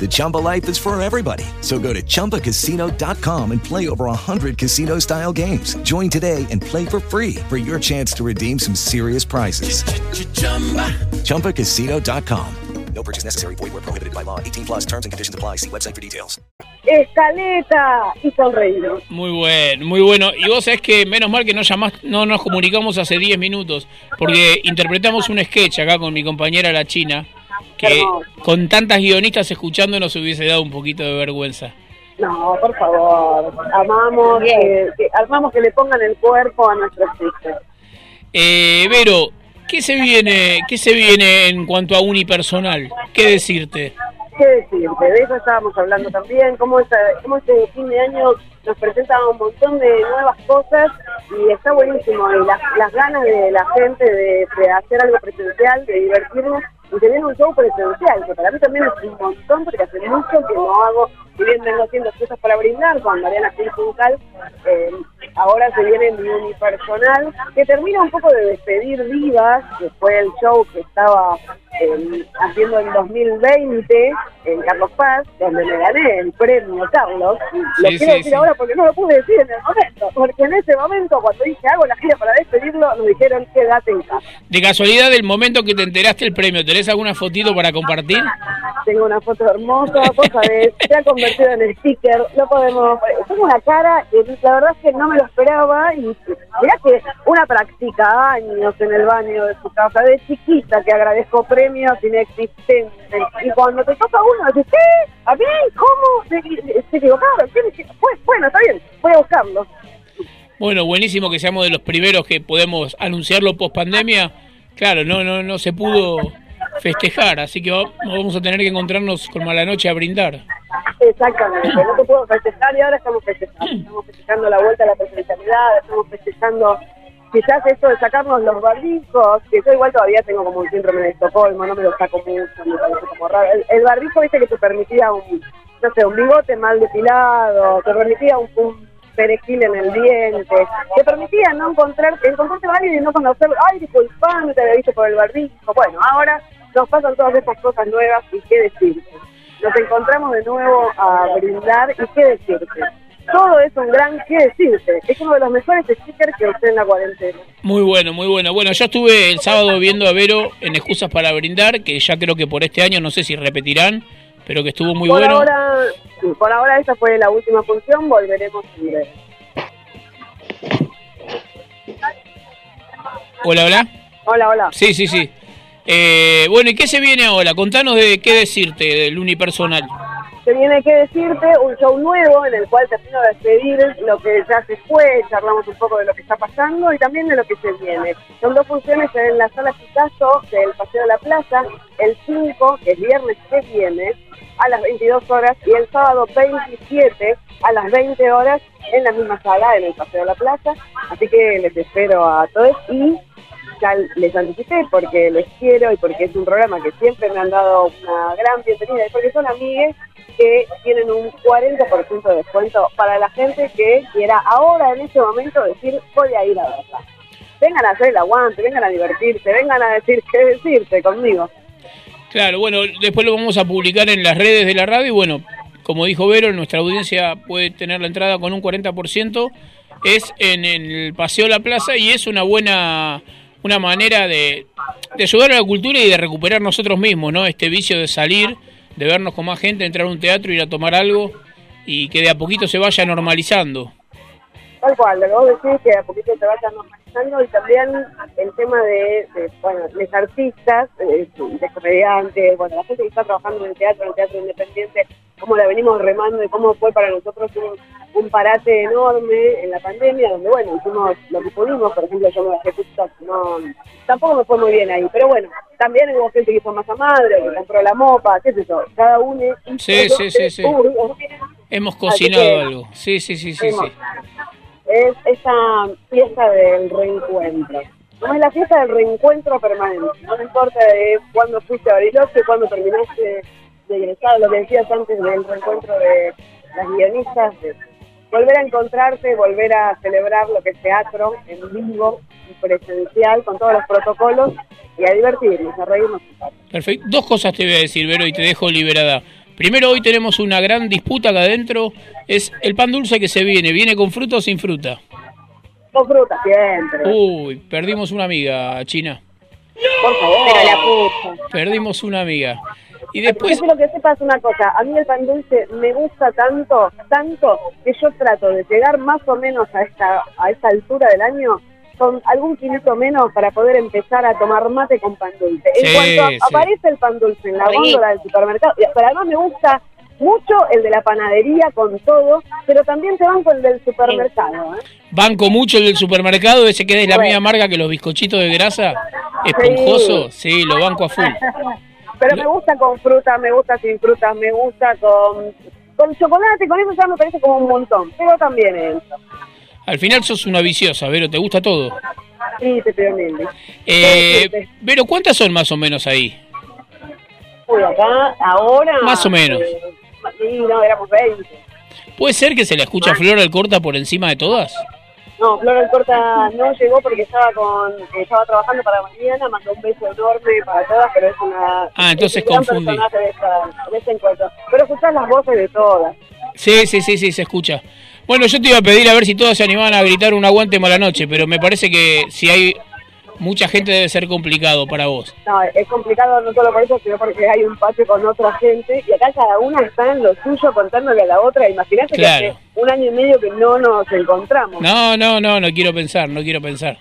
[SPEAKER 20] The Chumba life is for everybody. So go to ChumbaCasino.com and play over 100 casino style games. Join today and play for free for your chance to redeem some serious prizes. ChumbaCasino.com. No purchase necessary. Void where prohibited by law. 18 plus terms and conditions apply. See website for details.
[SPEAKER 15] Escaleta y sonreído.
[SPEAKER 1] Muy bueno, muy bueno. Y vos sabés que menos mal que no llamás, no nos comunicamos hace 10 minutos, porque interpretamos un sketch acá con mi compañera la China, que con tantas guionistas escuchando nos hubiese dado un poquito de vergüenza.
[SPEAKER 15] No, por favor. Amamos que, que- amamos que le pongan el cuerpo a nuestros hijos.
[SPEAKER 1] Eh, Vero, ¿qué se viene, qué se viene en cuanto a unipersonal? ¿Qué decirte?
[SPEAKER 15] ¿Qué decirte? De eso estábamos hablando también, cómo, esta, cómo este fin de año nos presenta un montón de nuevas cosas y está buenísimo. Y las, las ganas de la gente de, de hacer algo presencial, de divertirnos y tener un show presencial, que para mí también es un montón porque hace mucho que no hago, si bien vengo haciendo cosas para brindar con Mariana Gil Juncal, eh, ahora se viene mi unipersonal, que termina un poco de despedir Divas, que fue el show que estaba haciendo en 2020 en Carlos Paz, donde me gané el premio Carlos. Lo
[SPEAKER 1] Sí,
[SPEAKER 15] quiero
[SPEAKER 1] sí,
[SPEAKER 15] decir
[SPEAKER 1] sí.
[SPEAKER 15] ahora porque no lo pude decir en el momento, porque en ese momento cuando dije hago la gira para despedirlo, nos dijeron quédate en casa.
[SPEAKER 1] De casualidad, del momento que te enteraste el premio, ¿tenés alguna fotito para compartir?
[SPEAKER 15] Tengo una foto hermosa, vos sabés, se ha convertido en sticker, no podemos... Tengo una cara, la verdad es que no me lo esperaba y mirá que una practica años en el baño de su casa, de chiquita que agradezco premios inexistentes y cuando te toca uno dices, ¿qué? ¿A mí? ¿Cómo? ¿Se, se equivocaron? Pues, bueno, está bien, voy a buscarlo.
[SPEAKER 1] Bueno, buenísimo que seamos de los primeros que podemos anunciarlo post pandemia. Claro, no, no, no se pudo festejar, así que va- vamos a tener que encontrarnos con mala noche a brindar.
[SPEAKER 15] Exactamente, no te puedo festejar y ahora estamos festejando, estamos festejando la vuelta a la presencialidad, estamos festejando quizás esto de sacarnos los barbijos, que yo igual todavía tengo como un síndrome de Estocolmo, no me lo saco mucho, me parece como raro. El, el barbijo, viste, que te permitía un, no sé, un bigote mal depilado, te permitía un, un perejil en el diente, te permitía no encontrar, encontrarte alguien y no conocerlo, ay, disculpa, no te había visto por el barbijo. Bueno, ahora nos pasan todas estas cosas nuevas y qué decirte. Nos encontramos de nuevo a brindar y qué decirte. Todo es un gran qué decirte. Es uno de los mejores stickers que usé en la cuarentena.
[SPEAKER 1] Muy bueno, muy bueno. Bueno, yo estuve el sábado viendo a Vero en Excusas para Brindar, que ya creo que por este año no sé si repetirán, pero que estuvo muy
[SPEAKER 15] por
[SPEAKER 1] bueno.
[SPEAKER 15] ahora, por ahora esta fue la última función, volveremos en breve.
[SPEAKER 1] Hola, hola.
[SPEAKER 15] Hola, hola.
[SPEAKER 1] Sí, sí, sí. Eh, bueno, ¿y qué se viene ahora? Contanos de qué decirte del unipersonal.
[SPEAKER 15] Se viene que decirte un show nuevo en el cual termino de despedir lo que ya se fue, charlamos un poco de lo que está pasando y también de lo que se viene. Son dos funciones en la sala Picasso del Paseo de la Plaza, el 5, que es viernes que viene, a las 22 horas y el sábado 27 a las 20 horas en la misma sala, en el Paseo de la Plaza. Así que les espero a todos y les anticipé porque les quiero y porque es un programa que siempre me han dado una gran bienvenida y porque son amigues que tienen un 40% de descuento para la gente que quiera ahora en este momento decir voy a ir a verla. Vengan a hacer el aguante, vengan a divertirse, vengan a decir qué decirte conmigo.
[SPEAKER 1] Claro, bueno, después lo vamos a publicar en las redes de la radio y bueno, como dijo Vero, nuestra audiencia puede tener la entrada con un 40%, es en el Paseo La Plaza y es una buena una manera de, de ayudar a la cultura y de recuperar nosotros mismos, ¿no? Este vicio de salir, de vernos con más gente, entrar a un teatro, ir a tomar algo y que de a poquito se vaya normalizando.
[SPEAKER 15] Tal cual, lo que vos decís que a poquito te vayas normalizando y también el tema de, de, bueno, los artistas, eh, de comediantes, bueno, la gente que está trabajando en el teatro, en el teatro independiente, cómo la venimos remando y cómo fue para nosotros un, un parate enorme en la pandemia, donde bueno, hicimos lo que pudimos, por ejemplo yo me bajé TikTok, no, tampoco me fue muy bien ahí, pero bueno, también hubo gente que hizo masa madre, que compró la mopa, qué sé yo, cada uno
[SPEAKER 1] Sí, sí, sí, sí. Hemos cocinado algo. Sí, sí, sí, sí, sí.
[SPEAKER 15] es esa fiesta del reencuentro. No es la fiesta del reencuentro permanente. No me importa de cuándo fuiste a Bariloche, cuándo terminaste de egresado, lo que decías antes del reencuentro de las guionistas, de volver a encontrarte, volver a celebrar lo que es teatro en vivo presencial con todos los protocolos y a divertirnos, a reírnos.
[SPEAKER 1] Perfecto. Dos cosas te voy a decir, Vero, y te dejo liberada. Primero, hoy tenemos una gran disputa acá adentro. Es el pan dulce que se viene. ¿Viene con fruta o sin fruta?
[SPEAKER 15] Con fruta siempre.
[SPEAKER 1] Uy, perdimos una amiga, China.
[SPEAKER 15] Por favor. Pero la puta.
[SPEAKER 1] Perdimos una amiga. Y después,
[SPEAKER 15] Yo quiero que sepas una cosa, a mí el pan dulce me gusta tanto, tanto, que yo trato de llegar más o menos a esta, a esta altura del año con algún kilito menos para poder empezar a tomar mate con pan dulce. En
[SPEAKER 1] Sí,
[SPEAKER 15] cuanto
[SPEAKER 1] sí.
[SPEAKER 15] aparece el pan dulce en la
[SPEAKER 2] Sí.
[SPEAKER 15] góndola del supermercado, pero además me gusta mucho el de la panadería con todo, pero también te van con el del supermercado. ¿eh?
[SPEAKER 1] banco mucho el del supermercado, ese que es la
[SPEAKER 15] Bueno.
[SPEAKER 1] misma marca que los bizcochitos de grasa, esponjoso. Sí, lo banco a full.
[SPEAKER 15] Pero me gusta con fruta, me gusta sin fruta, me gusta con, con chocolate, con eso ya me parece como un montón, pero también es.
[SPEAKER 1] Al final sos una viciosa, Vero, te gusta todo.
[SPEAKER 15] Sí, te mil.
[SPEAKER 1] Eh, Vero, ¿cuántas son más o menos ahí?
[SPEAKER 15] Uy, acá, ahora...
[SPEAKER 1] Más o menos.
[SPEAKER 15] eh, sí, no, éramos 20.
[SPEAKER 1] ¿Puede ser que se la escucha Flor Alcorta por encima de todas?
[SPEAKER 15] No, Flor Alcorta no llegó porque estaba con estaba trabajando para mañana, mandó un beso enorme para todas, pero es una...
[SPEAKER 1] Ah, entonces
[SPEAKER 15] es un gran personaje de, esta- de este encuentro. Pero escuchás las voces de todas.
[SPEAKER 1] Sí, sí, sí, sí, se escucha. Bueno, yo te iba a pedir a ver si todas se animaban a gritar un aguante mala noche, pero me parece que si hay mucha gente debe ser complicado para vos.
[SPEAKER 15] No, es complicado no solo por eso, sino porque hay un patio con otra gente y acá cada una está en lo suyo contándole a la otra. Imagínate
[SPEAKER 1] Claro.
[SPEAKER 15] que hace un año y medio que no nos encontramos.
[SPEAKER 1] No, no, no, no quiero pensar, no quiero pensar.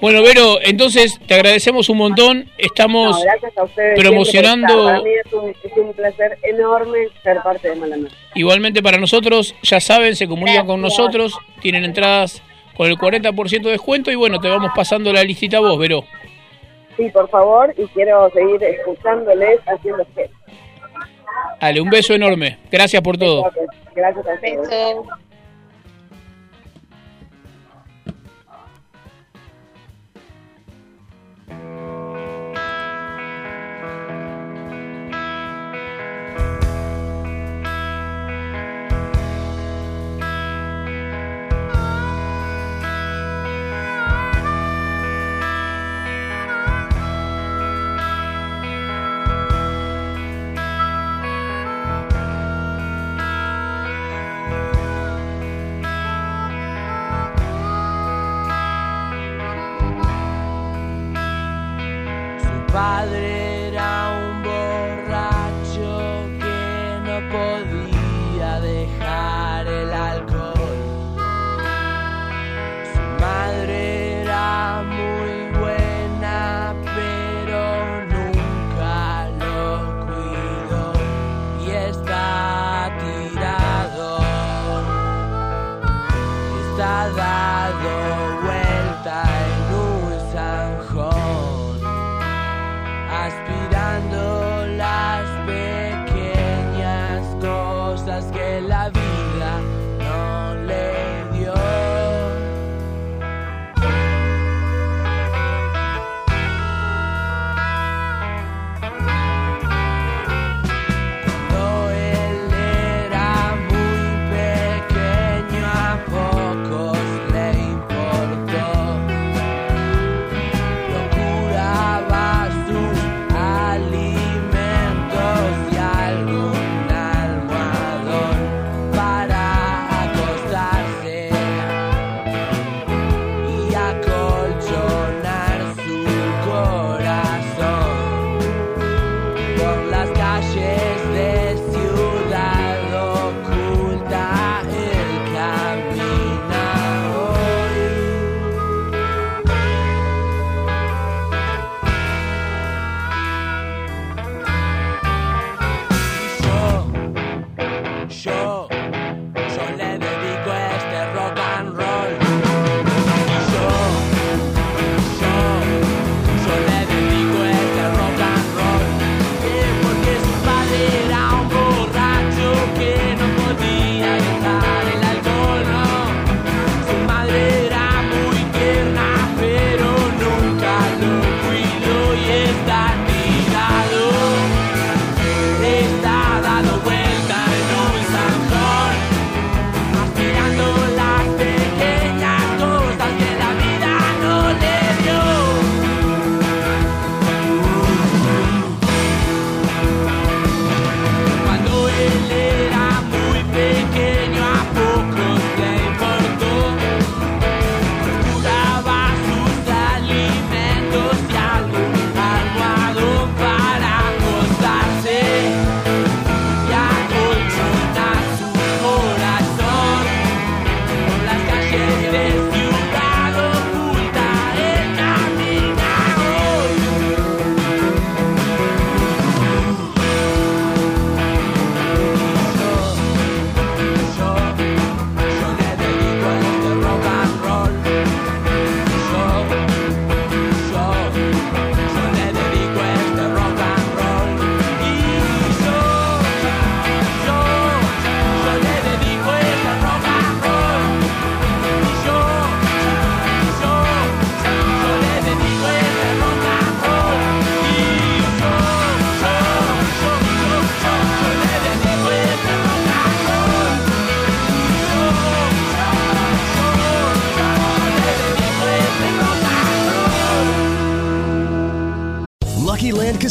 [SPEAKER 1] Bueno, Vero, entonces te agradecemos un montón. Estamos
[SPEAKER 15] No, gracias a ustedes siempre por
[SPEAKER 1] promocionando.
[SPEAKER 15] Para mí es un, es un placer enorme ser parte de Malanoche.
[SPEAKER 1] igualmente para nosotros. Ya saben, se comunican con nosotros, tienen entradas con el 40% de descuento y bueno, te vamos pasando la listita a vos, Vero.
[SPEAKER 15] Sí, por favor, y quiero seguir escuchándoles haciendo gestos.
[SPEAKER 1] Dale, un beso enorme. Gracias por todo.
[SPEAKER 15] Gracias a ustedes.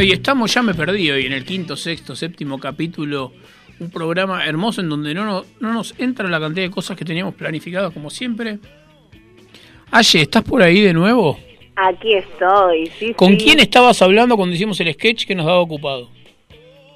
[SPEAKER 1] Bueno, y estamos, ya me perdí hoy, en el quinto, sexto, séptimo capítulo. Un programa hermoso en donde no, no, no nos entra la cantidad de cosas que teníamos planificadas como siempre. Aye, ¿estás por ahí de nuevo?
[SPEAKER 12] Aquí estoy, sí,
[SPEAKER 1] ¿Con
[SPEAKER 12] sí.
[SPEAKER 1] quién estabas hablando cuando hicimos el sketch que nos daba ocupado?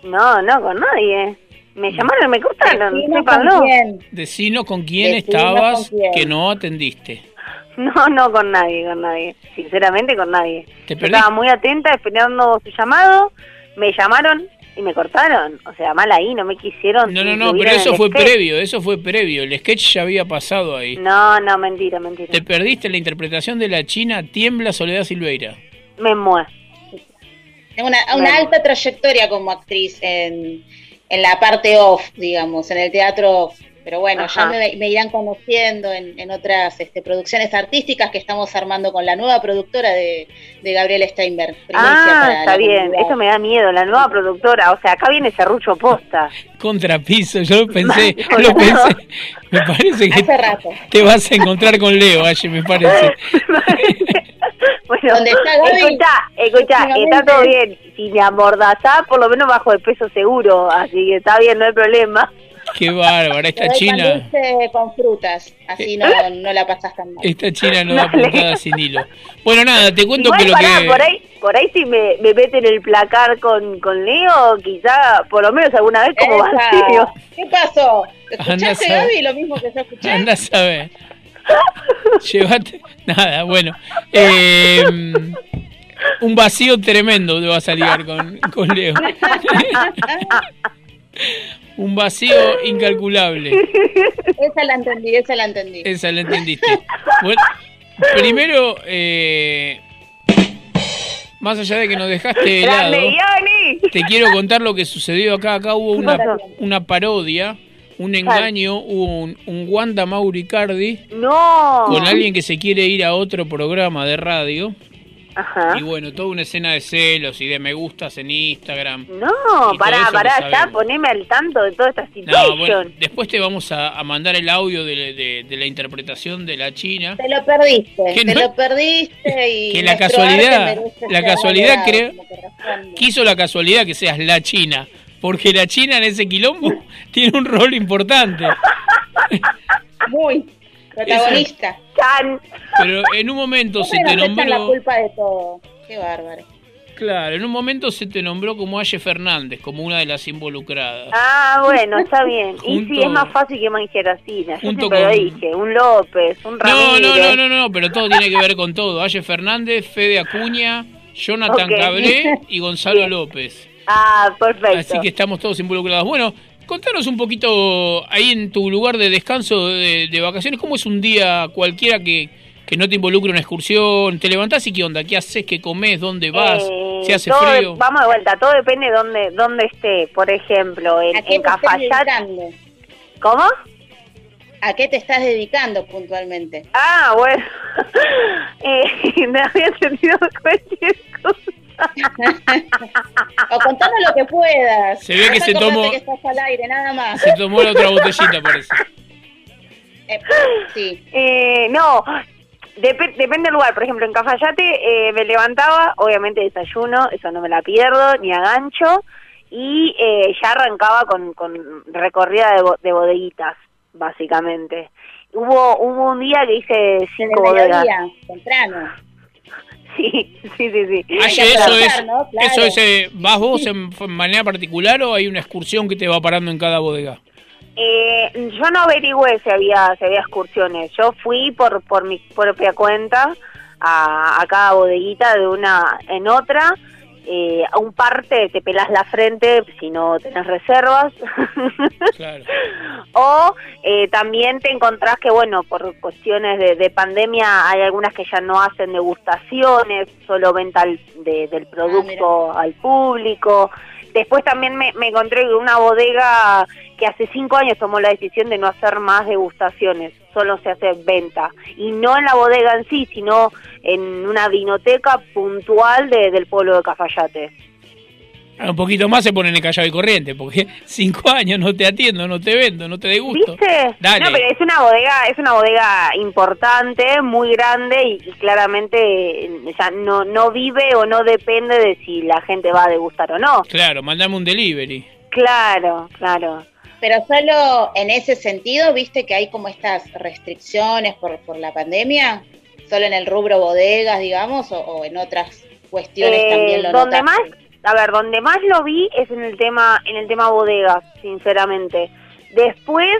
[SPEAKER 12] No, no, con nadie. Me llamaron, me cortaron.
[SPEAKER 2] Decime
[SPEAKER 12] sépanlo.
[SPEAKER 2] con quién.
[SPEAKER 1] Decinos con quién estabas
[SPEAKER 12] con quién.
[SPEAKER 1] que no atendiste.
[SPEAKER 12] No, no, con nadie, con nadie. Sinceramente, con nadie. Estaba muy atenta esperando su llamado. Me llamaron y me cortaron. O sea, mal ahí, no me quisieron.
[SPEAKER 1] No, no, no, pero eso fue
[SPEAKER 12] sketch.
[SPEAKER 1] previo, eso fue previo. El sketch ya había pasado ahí.
[SPEAKER 12] No, no, mentira, mentira.
[SPEAKER 1] Te perdiste la interpretación de la China Tiembla Soledad Silveira.
[SPEAKER 12] Me muero.
[SPEAKER 2] Tengo una, una alta trayectoria como actriz en, en la parte off, digamos, en el teatro off. Pero bueno,
[SPEAKER 12] Ajá.
[SPEAKER 2] ya me, me irán conociendo en, en otras este, producciones artísticas que estamos armando con la nueva productora de, de Gabriela Steinberg.
[SPEAKER 12] Ah,
[SPEAKER 2] para
[SPEAKER 12] está bien.
[SPEAKER 2] comunidad.
[SPEAKER 12] Eso me da miedo. La nueva productora. O sea, acá viene Serrucho Posta.
[SPEAKER 1] Contrapiso, yo lo pensé, lo
[SPEAKER 12] no.
[SPEAKER 1] pensé. Me parece que
[SPEAKER 2] Hace rato.
[SPEAKER 1] te vas a encontrar con Leo, Aye, me parece.
[SPEAKER 12] Bueno,
[SPEAKER 2] ¿Dónde está Gaby?
[SPEAKER 12] escucha, escucha, está todo bien. Si me amordazás, por lo menos bajo de peso seguro. Así que está bien, no hay problema.
[SPEAKER 1] Qué bárbara, esta china,
[SPEAKER 2] con frutas, así no, no la pasas tan mal.
[SPEAKER 1] esta china no da puntada sin hilo. Bueno, nada, te cuento
[SPEAKER 12] Igual,
[SPEAKER 1] que lo
[SPEAKER 12] pará,
[SPEAKER 1] que...
[SPEAKER 12] por ahí, por ahí si me, me meten el placar con, con Leo, quizá por lo menos alguna vez como
[SPEAKER 2] Esa.
[SPEAKER 12] vacío.
[SPEAKER 2] ¿Qué pasó? ¿Escuchaste. Gaby, lo mismo que yo escuché?
[SPEAKER 1] Anda a saber. Llévate. Nada, bueno. Eh, un vacío tremendo te vas a ligar con, con Leo. un vacío incalculable.
[SPEAKER 2] Esa la entendí, esa la entendí.
[SPEAKER 1] Esa la entendiste. Bueno, primero, eh, más allá de que nos dejaste helado, te quiero contar lo que sucedió acá. Acá hubo una, una parodia, un engaño, hubo un, un Wanda Mauricardi
[SPEAKER 12] ¡No!
[SPEAKER 1] con alguien que se quiere ir a otro programa de radio.
[SPEAKER 12] Ajá.
[SPEAKER 1] Y bueno, toda una escena de celos y de me gustas en Instagram.
[SPEAKER 12] No, pará, pará, ya poneme al tanto de toda esta
[SPEAKER 1] No,
[SPEAKER 12] situación.
[SPEAKER 1] bueno, después te vamos a, a mandar el audio de, de- de la interpretación de la China.
[SPEAKER 2] Te lo perdiste,
[SPEAKER 1] Que
[SPEAKER 2] te
[SPEAKER 1] no-
[SPEAKER 2] lo perdiste y
[SPEAKER 1] Que la casualidad, la casualidad creo, quiso la casualidad que seas la China, porque la China en ese quilombo tiene un rol importante.
[SPEAKER 2] Muy protagonista.
[SPEAKER 12] Chan.
[SPEAKER 1] Pero en un momento se te
[SPEAKER 2] aceptan la
[SPEAKER 1] nombró,
[SPEAKER 2] culpa de todo. Qué bárbaro.
[SPEAKER 1] claro, en un momento se te nombró como Aye Fernández, como una de las involucradas.
[SPEAKER 12] Ah, bueno, está bien. y sí, es más fácil que Manjeracina. Yo
[SPEAKER 1] Junto
[SPEAKER 12] siempre lo
[SPEAKER 1] con-
[SPEAKER 12] dije. Un López, un
[SPEAKER 1] No,
[SPEAKER 12] Ramírez.
[SPEAKER 1] no, no, no, no, pero todo tiene que ver con todo. Aye Fernández, Fede Acuña, Jonathan. Cabré y Gonzalo López.
[SPEAKER 12] Ah, perfecto.
[SPEAKER 1] Así que estamos todos involucrados. Bueno, contanos un poquito ahí en tu lugar de descanso de, de vacaciones, ¿cómo es un día cualquiera que, que no te involucre una excursión? ¿Te levantás y qué onda? ¿Qué haces? ¿Qué comes? ¿Dónde vas?
[SPEAKER 12] Eh,
[SPEAKER 1] ¿Se hace frío?
[SPEAKER 12] vamos de vuelta, todo depende de dónde, dónde esté. Por ejemplo, en,
[SPEAKER 2] ¿A qué
[SPEAKER 12] en Cafayate. ¿Cómo?
[SPEAKER 2] ¿A qué te estás dedicando puntualmente?
[SPEAKER 12] Ah, bueno. eh, me había entendido cualquier cosa.
[SPEAKER 2] O contanos lo que puedas.
[SPEAKER 1] Se ve que se tomó-
[SPEAKER 2] que estás al aire, nada más.
[SPEAKER 1] Se tomó la otra botellita, parece.
[SPEAKER 2] Eh, sí.
[SPEAKER 12] Eh, no, dep- depende del lugar. Por ejemplo, en Cafayate eh, me levantaba, obviamente desayuno, eso no me la pierdo, ni a gancho. Y eh, ya arrancaba con, con recorrida de, bo- de bodeguitas, básicamente. Hubo, hubo un día que hice cinco bodegas.
[SPEAKER 2] temprano.
[SPEAKER 12] Sí, sí, sí, sí.
[SPEAKER 2] Que
[SPEAKER 1] eso
[SPEAKER 2] trabajar,
[SPEAKER 1] es,
[SPEAKER 2] ¿no? Claro.
[SPEAKER 1] eso es eh, ¿vas vos en manera particular o hay una excursión que te va parando en cada bodega?
[SPEAKER 12] Eh, yo no averigüé si había, si había excursiones. Yo fui por, por mi propia cuenta a, a cada bodeguita de una en otra. Eh, a un parte te pelas la frente si no tenés reservas.
[SPEAKER 1] Claro.
[SPEAKER 12] o eh, también te encontrás que, bueno, por cuestiones de, de pandemia hay algunas que ya no hacen degustaciones, solo venta al- de- del producto al público. Después también me, encontré con una bodega que hace cinco años tomó la decisión de no hacer más degustaciones, solo se hace venta. Y no en la bodega en sí, sino en una vinoteca puntual de- del pueblo de Cafayate.
[SPEAKER 1] Ah, Un poquito más se ponen en callado y corriente, porque cinco años no te atiendo, no te vendo, no te degusto.
[SPEAKER 12] ¿Viste?
[SPEAKER 1] Dale.
[SPEAKER 12] No, pero es una bodega, es una bodega importante, muy grande y, y claramente eh, ya no no vive o no depende de si la gente va a degustar o no.
[SPEAKER 1] Claro, mandame un delivery.
[SPEAKER 12] Claro, claro.
[SPEAKER 2] Pero solo en ese sentido, viste que hay como estas restricciones por, por la pandemia, solo en el rubro bodegas, digamos, o, o en otras cuestiones
[SPEAKER 12] Eh,
[SPEAKER 2] también lo
[SPEAKER 12] donde
[SPEAKER 2] notaste?
[SPEAKER 12] más, a ver, donde más lo vi es en el tema en el tema bodegas, sinceramente. Después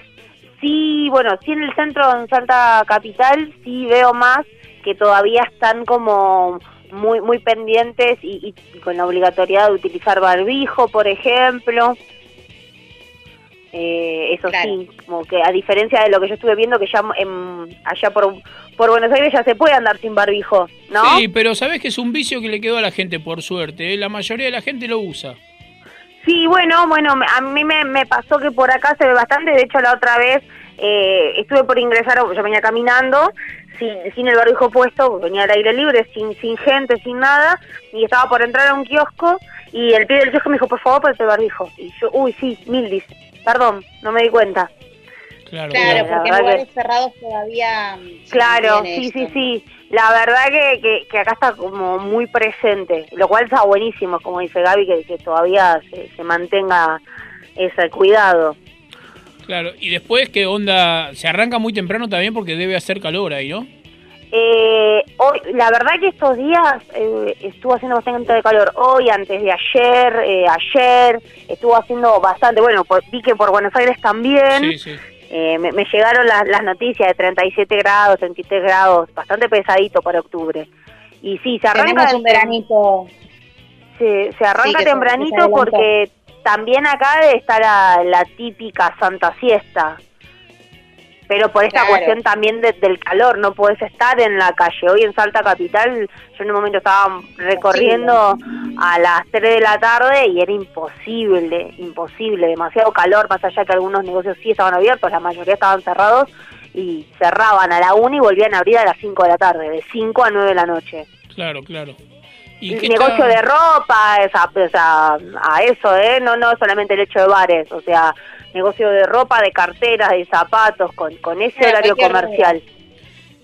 [SPEAKER 12] sí, bueno, sí en el centro en Salta Capital sí veo más que todavía están como muy muy pendientes y, y con la obligatoriedad de utilizar barbijo, por ejemplo. Eh, eso sí, como que a diferencia de lo que yo estuve viendo que ya en- allá por, por Buenos Aires ya se puede andar sin barbijo, ¿no?
[SPEAKER 1] Sí, pero sabes que es un vicio que le quedó a la gente, por suerte. ¿eh? La mayoría de la gente lo usa.
[SPEAKER 12] Sí, bueno, bueno, me- a mí me, me pasó que por acá se ve bastante, de hecho la otra vez eh, estuve por ingresar, yo venía caminando sin, sin el barbijo puesto, venía al aire libre, sin, sin gente, sin nada, y estaba por entrar a un kiosco y el pie del kiosco me dijo, por favor, ponete el barbijo. Y yo, uy, sí, Mildis, perdón, no me di cuenta.
[SPEAKER 1] Claro,
[SPEAKER 2] Claro,
[SPEAKER 12] La
[SPEAKER 2] porque en
[SPEAKER 12] verdad
[SPEAKER 2] lugares
[SPEAKER 12] que-
[SPEAKER 2] cerrados todavía... mm,
[SPEAKER 12] Claro, sí, sí, sí. La verdad que, que, que acá está como muy presente, lo cual está buenísimo, como dice Gaby, que, que todavía se, se mantenga ese cuidado.
[SPEAKER 1] Claro, y después, ¿qué onda? Se arranca muy temprano también porque debe hacer calor ahí, ¿no?
[SPEAKER 12] Eh, hoy, la verdad que estos días eh, estuvo haciendo bastante de calor. Hoy, antes de ayer, eh, ayer, estuvo haciendo bastante. Bueno, por- vi que por Buenos Aires también.
[SPEAKER 1] Sí, sí.
[SPEAKER 12] Eh, me, me llegaron las, las noticias de 37 grados, 33 grados, bastante pesadito para octubre. Y sí, se arranca...
[SPEAKER 2] Tenemos un veranito...
[SPEAKER 12] Se, se arranca
[SPEAKER 2] Sí, que se-
[SPEAKER 12] tempranito
[SPEAKER 2] se
[SPEAKER 12] porque también acá está la, la típica Santa Siesta. Pero por esta
[SPEAKER 2] Claro.
[SPEAKER 12] cuestión también de- del calor, no podés estar en la calle. Hoy en Salta Capital, yo en un momento estaba recorriendo a las 3 de la tarde y era imposible, imposible, demasiado calor, más allá que algunos negocios sí estaban abiertos, la mayoría estaban cerrados y cerraban a la 1 y volvían a abrir a las 5 de la tarde, de 5 a 9 de la noche.
[SPEAKER 1] Claro, claro. ¿Y qué
[SPEAKER 12] negocio
[SPEAKER 1] está-
[SPEAKER 12] de ropa, esa, o sea, a eso, ¿eh? No, no solamente el hecho de bares, o sea, negocio de ropa, de carteras, de zapatos, con, con ese
[SPEAKER 2] Claro,
[SPEAKER 12] horario comercial.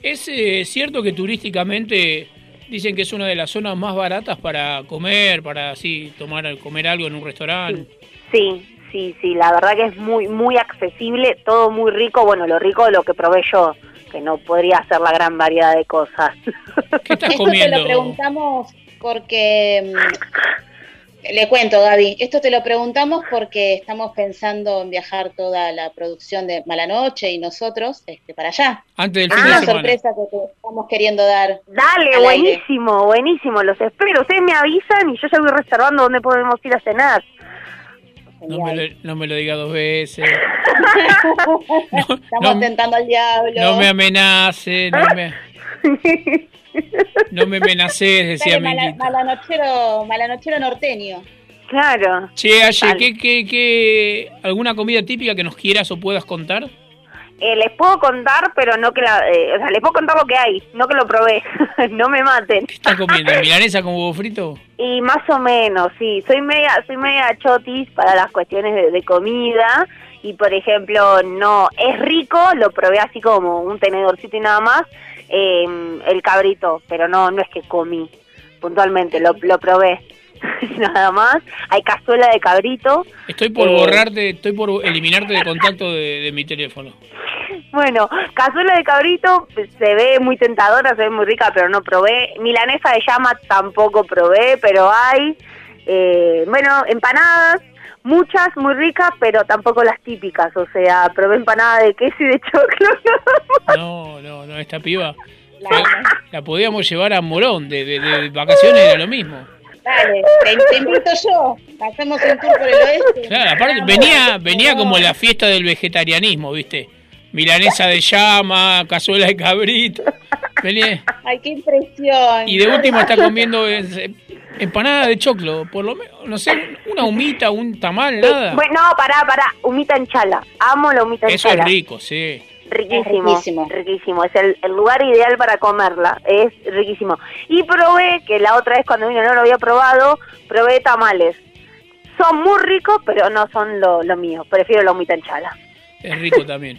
[SPEAKER 1] ¿Es eh, cierto que turísticamente dicen que es una de las zonas más baratas para comer, para así tomar comer algo en un restaurante?
[SPEAKER 12] Sí, sí, sí, la verdad que es muy, muy accesible, todo muy rico, bueno, lo rico de lo que probé yo, que no podría hacer la gran variedad de cosas.
[SPEAKER 1] ¿Qué estás
[SPEAKER 2] Esto te lo preguntamos porque mm, le cuento, Gaby. Esto te lo preguntamos porque estamos pensando en viajar toda la producción de Mala Noche y nosotros este, para allá.
[SPEAKER 1] Antes del fin de
[SPEAKER 2] una
[SPEAKER 1] semana.
[SPEAKER 2] sorpresa que te estamos queriendo dar.
[SPEAKER 12] Dale,
[SPEAKER 2] aire.
[SPEAKER 12] buenísimo, buenísimo, los espero. Ustedes me avisan y yo ya voy reservando dónde podemos ir a cenar.
[SPEAKER 1] No me, lo, no me lo diga dos veces.
[SPEAKER 2] Estamos
[SPEAKER 1] no-
[SPEAKER 2] tentando al diablo.
[SPEAKER 1] No me amenace, no me, no me amenaces, decía
[SPEAKER 2] Dale, mala, malanochero, malanochero norteño.
[SPEAKER 12] Claro.
[SPEAKER 1] Che, Aye. ¿qué, qué, qué, ¿alguna comida típica que nos quieras o puedas contar?
[SPEAKER 12] Eh, les puedo contar, pero no que la... eh, o sea, les puedo contar lo que hay, no que lo probé. no me maten.
[SPEAKER 1] ¿Qué estás comiendo? ¿Milanesa con huevo frito?
[SPEAKER 12] Y más o menos, sí. Soy media, soy media chotis para las cuestiones de, de comida. Y por ejemplo, no es rico, lo probé así como un tenedorcito y nada más, eh, el cabrito, pero no, no es que comí puntualmente, lo, lo probé. nada más. Hay cazuela de cabrito.
[SPEAKER 1] Estoy por
[SPEAKER 12] Eh,
[SPEAKER 1] borrarte, estoy por eliminarte de contacto de, de mi teléfono.
[SPEAKER 12] Bueno, cazuela de cabrito se ve muy tentadora, se ve muy rica, pero no probé. Milanesa de llama tampoco probé, pero hay. Eh, bueno, empanadas, muchas muy ricas, pero tampoco las típicas. O sea, probé empanada de queso y de choclo.
[SPEAKER 1] No, no, no, esta piba. La, la podíamos llevar a Morón, de, de- de vacaciones era lo mismo.
[SPEAKER 2] Dale, te, invito yo. Hacemos un tour por el oeste.
[SPEAKER 1] Claro, aparte venía, venía como la fiesta del vegetarianismo, ¿viste? Milanesa de llama, cazuela de cabrito. Venía,
[SPEAKER 2] Ay, qué impresión.
[SPEAKER 1] y de último está comiendo eh, empanada de choclo, por lo menos, no sé, una humita, un tamal, nada.
[SPEAKER 12] bueno, no, pará, pará. Humita en chala. Amo la humita en
[SPEAKER 1] Eso es
[SPEAKER 12] chala.
[SPEAKER 1] rico, sí.
[SPEAKER 12] Riquísimo,
[SPEAKER 2] Es riquísimo.
[SPEAKER 12] riquísimo. Es el, el lugar ideal para comerla. Es riquísimo. Y probé, que la otra vez cuando vino no lo había probado, probé tamales. Son muy ricos, pero no son lo, lo mío. Prefiero la humita en chala.
[SPEAKER 1] Es rico también.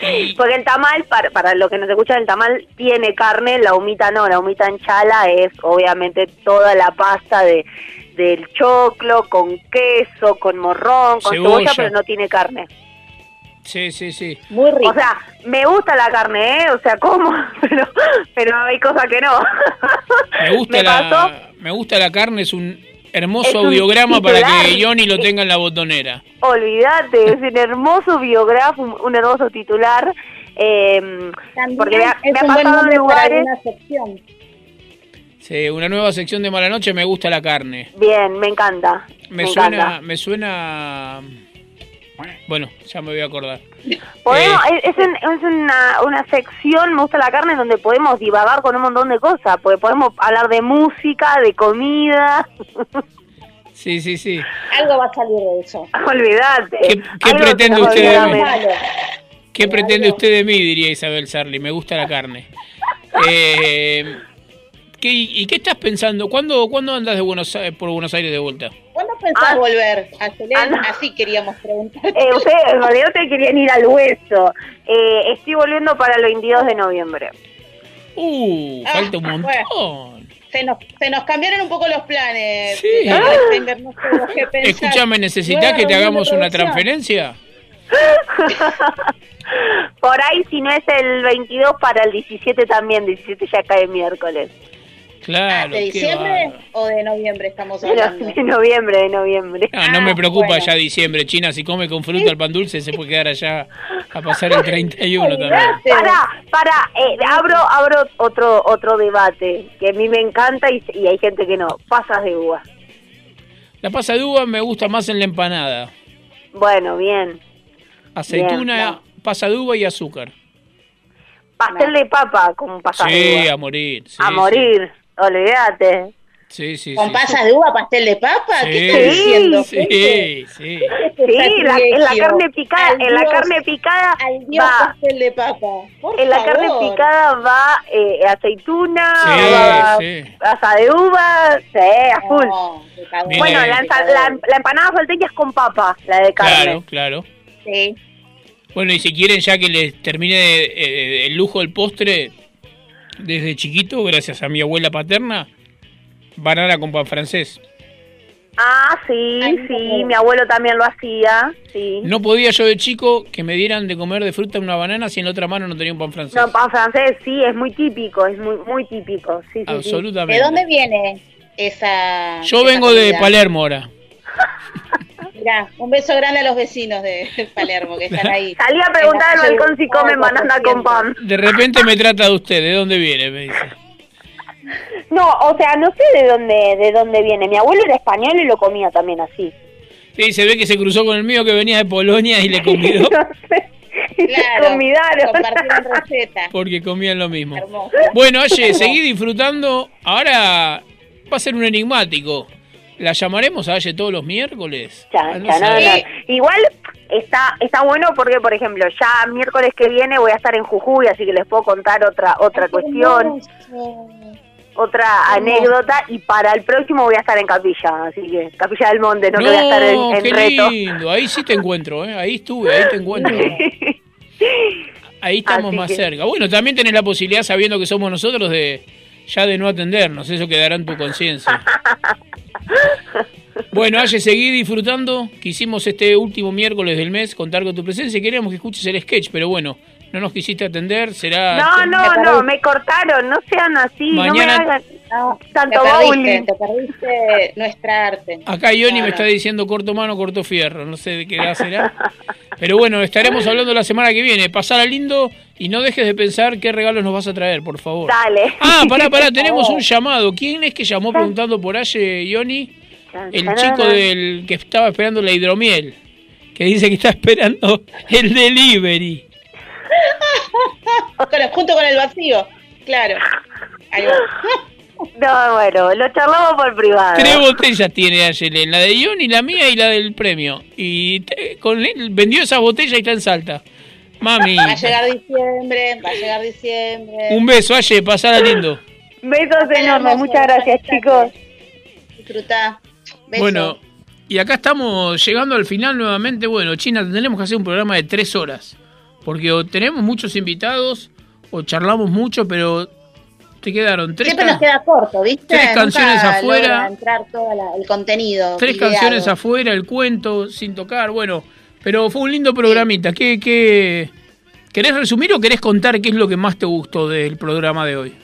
[SPEAKER 12] Porque el tamal, para, para lo que nos escuchan, el tamal tiene carne, la humita no. La humita en chala es obviamente toda la pasta de del choclo, con queso, con morrón, con cebolla,
[SPEAKER 1] Cebolla.
[SPEAKER 12] pero no tiene carne.
[SPEAKER 1] Sí, sí, sí.
[SPEAKER 2] Muy rico.
[SPEAKER 12] O sea, me gusta la carne, ¿eh? O sea, como, pero, pero hay cosas que no.
[SPEAKER 1] Me gusta,
[SPEAKER 12] Me
[SPEAKER 1] la,
[SPEAKER 12] pasó-
[SPEAKER 1] me gusta la carne, es un hermoso audiograma para que Johnny lo tenga en la botonera.
[SPEAKER 12] Olvídate, es un hermoso biógrafo, un, un hermoso titular. Eh, porque me ha,
[SPEAKER 2] es
[SPEAKER 12] me ha
[SPEAKER 2] un buen
[SPEAKER 12] pasado en lugares.
[SPEAKER 2] sección.
[SPEAKER 1] Sí, una nueva sección de Mala Noche, me gusta la carne.
[SPEAKER 12] Bien, me encanta.
[SPEAKER 1] Me,
[SPEAKER 12] Me,
[SPEAKER 1] suena,
[SPEAKER 12] encanta.
[SPEAKER 1] me suena... Bueno, ya me voy a acordar.
[SPEAKER 12] Podemos,
[SPEAKER 1] Eh,
[SPEAKER 12] es, es una, una sección, me gusta la carne, donde podemos divagar con un montón de cosas. Porque podemos hablar de música, de comida.
[SPEAKER 1] Sí, sí, sí.
[SPEAKER 2] Algo va a salir de eso.
[SPEAKER 12] Olvídate.
[SPEAKER 1] ¿Qué, pretende usted de mí? ¿Qué pretende usted de mí? Diría Isabel Sarli. Me gusta la carne. Eh, ¿qué, ¿Y qué estás pensando? ¿Cuándo, ¿cuándo andas de Buenos Aires, por Buenos Aires de vuelta?
[SPEAKER 2] ¿Cuándo pensás
[SPEAKER 12] Ah.
[SPEAKER 2] volver?
[SPEAKER 12] Ah, no.
[SPEAKER 2] Así queríamos preguntar.
[SPEAKER 12] Eh, ustedes en realidad te querían ir al hueso. Eh, estoy volviendo para el 22 de noviembre.
[SPEAKER 1] Uh,
[SPEAKER 2] Ah,
[SPEAKER 1] falta un montón.
[SPEAKER 2] bueno. Se nos, se nos cambiaron un poco los planes.
[SPEAKER 1] Sí.
[SPEAKER 2] Pensar.
[SPEAKER 1] Escúchame, ¿necesitas que te hagamos una transferencia?
[SPEAKER 12] Por ahí, si no es el 22, para el 17 también. 17 ya cae miércoles.
[SPEAKER 1] Claro,
[SPEAKER 2] ¿De diciembre o de noviembre estamos hablando?
[SPEAKER 12] de noviembre, de noviembre.
[SPEAKER 1] Ah, no me
[SPEAKER 2] Ah,
[SPEAKER 1] preocupa
[SPEAKER 2] bueno.
[SPEAKER 1] ya diciembre, China. Si come con fruta el pan dulce, se puede quedar allá a pasar el 31 también.
[SPEAKER 12] Para, para, eh, abro, abro otro, otro debate que a mí me encanta y, y hay gente que no. Pasas de uva.
[SPEAKER 1] La pasa de uva me gusta más en la empanada.
[SPEAKER 12] Bueno, bien.
[SPEAKER 1] Aceituna,
[SPEAKER 12] Bien,
[SPEAKER 1] pasa de uva y azúcar.
[SPEAKER 12] Pastel de papa con pasas de
[SPEAKER 1] Sí,
[SPEAKER 12] uva.
[SPEAKER 1] a morir. sí,
[SPEAKER 12] a
[SPEAKER 1] sí.
[SPEAKER 12] morir, olvídate.
[SPEAKER 1] Sí, sí,
[SPEAKER 2] ¿Con
[SPEAKER 1] sí,
[SPEAKER 2] pasas
[SPEAKER 1] sí.
[SPEAKER 2] de uva, pastel de papa?
[SPEAKER 1] Sí,
[SPEAKER 2] ¿Qué estás diciendo?
[SPEAKER 1] Sí, sí.
[SPEAKER 12] Sí, la, en la carne picada,
[SPEAKER 2] Al
[SPEAKER 12] en la carne picada
[SPEAKER 2] al Dios
[SPEAKER 12] va,
[SPEAKER 2] pastel de papa. Por
[SPEAKER 12] en la carne picada va eh, aceituna,
[SPEAKER 1] Sí,
[SPEAKER 12] va
[SPEAKER 1] sí.
[SPEAKER 12] pasa de uva, sí, a full.
[SPEAKER 2] cagón.
[SPEAKER 12] bueno,
[SPEAKER 1] Viene-
[SPEAKER 12] la, la, la empanada salteña es con papa, la de carne.
[SPEAKER 1] Claro, claro.
[SPEAKER 2] Sí.
[SPEAKER 1] Bueno, y si quieren ya que les termine eh, el lujo del postre, desde chiquito, gracias a mi abuela paterna, banana con pan francés.
[SPEAKER 12] Ah, sí, sí, mi abuelo también lo hacía, sí.
[SPEAKER 1] No podía yo de chico que me dieran de comer de fruta una banana si en la otra mano no tenía un pan francés.
[SPEAKER 12] No, pan francés, sí, es muy típico, es muy muy típico, sí, sí, sí.
[SPEAKER 1] Absolutamente.
[SPEAKER 2] ¿De dónde viene esa
[SPEAKER 1] Yo
[SPEAKER 2] esa
[SPEAKER 1] vengo de? Palermo ahora.
[SPEAKER 2] Mirá, un beso grande a los vecinos de Palermo que están ahí.
[SPEAKER 12] Salí a preguntar
[SPEAKER 2] En
[SPEAKER 12] al balcón si comen banana con
[SPEAKER 2] 400.
[SPEAKER 12] pan.
[SPEAKER 1] De repente me trata de usted, ¿de dónde viene? Me dice.
[SPEAKER 12] No, o sea, no sé de dónde de dónde viene. Mi abuelo era español y lo comía también así.
[SPEAKER 1] Sí, se ve que se cruzó con el mío que venía de Polonia y le convidó
[SPEAKER 2] Claro,
[SPEAKER 12] Convidaron.
[SPEAKER 2] compartieron receta.
[SPEAKER 1] porque comían lo mismo.
[SPEAKER 2] Hermoso.
[SPEAKER 1] Bueno, oye, seguí disfrutando. Ahora va a ser un enigmático. ¿La llamaremos a todos los miércoles?
[SPEAKER 12] Chan,
[SPEAKER 1] Ah, no sé.
[SPEAKER 12] no, no. Igual está está bueno porque, por ejemplo, ya miércoles que viene voy a estar en Jujuy, así que les puedo contar otra otra cuestión, otra anécdota. Y para el próximo voy a estar en Capilla, así que Capilla del Monte, no, que voy a estar en, en
[SPEAKER 1] qué
[SPEAKER 12] reto.
[SPEAKER 1] lindo. Ahí sí te encuentro, ¿eh? Ahí estuve, ahí te encuentro. Ahí estamos
[SPEAKER 12] Así
[SPEAKER 1] más
[SPEAKER 12] que-
[SPEAKER 1] cerca. Bueno, también tenés la posibilidad, sabiendo que somos nosotros, de ya de no atendernos. Eso quedará en tu conciencia. Bueno, Aye, seguí disfrutando. Quisimos este último miércoles del mes contar con tu presencia y queríamos que escuches el sketch, pero bueno, no nos quisiste atender. Será.
[SPEAKER 12] No, no, no, me cortaron, no sean así,
[SPEAKER 1] Mañana-
[SPEAKER 12] no me hagan
[SPEAKER 2] Te
[SPEAKER 12] tanto
[SPEAKER 2] perdiste,
[SPEAKER 12] bowling.
[SPEAKER 2] te perdiste nuestra arte.
[SPEAKER 1] Acá Ioni me está diciendo corto mano, corto fierro. No sé de qué edad será. Pero bueno, estaremos hablando la semana que viene. Pasala lindo y no dejes de pensar qué regalos nos vas a traer, por favor.
[SPEAKER 12] Dale.
[SPEAKER 1] Ah, pará, pará, tenemos un llamado. ¿Quién es que llamó preguntando por Aye, Ioni? El chico del que estaba esperando la hidromiel. Que dice que está esperando el delivery.
[SPEAKER 2] Junto con el vacío, claro. Ahí va.
[SPEAKER 12] No, bueno, lo charlamos por privado.
[SPEAKER 1] Tres botellas tiene Ayelen, la de Ioni, la mía y la del premio. Y te- con él vendió esa botella y está en Salta. Mami,
[SPEAKER 2] Va a llegar diciembre, va a llegar diciembre.
[SPEAKER 1] un beso, Aye, pasala lindo.
[SPEAKER 12] Besos enormes, muchas gracias, chicos.
[SPEAKER 2] Disfrutá. Beso.
[SPEAKER 1] Bueno, y acá estamos llegando al final nuevamente. Bueno, China, tendremos que hacer un programa de tres horas. Porque o tenemos muchos invitados o charlamos mucho, pero te quedaron tres,
[SPEAKER 2] Siempre nos queda corto, ¿viste?
[SPEAKER 1] tres
[SPEAKER 2] Nunca
[SPEAKER 1] canciones afuera.
[SPEAKER 2] entrar todo la- el contenido.
[SPEAKER 1] tres
[SPEAKER 2] ideado.
[SPEAKER 1] canciones afuera, el cuento sin tocar. Bueno, pero fue un lindo programita. ¿Qué, qué, ¿Querés resumir o querés contar qué es lo que más te gustó del programa de hoy?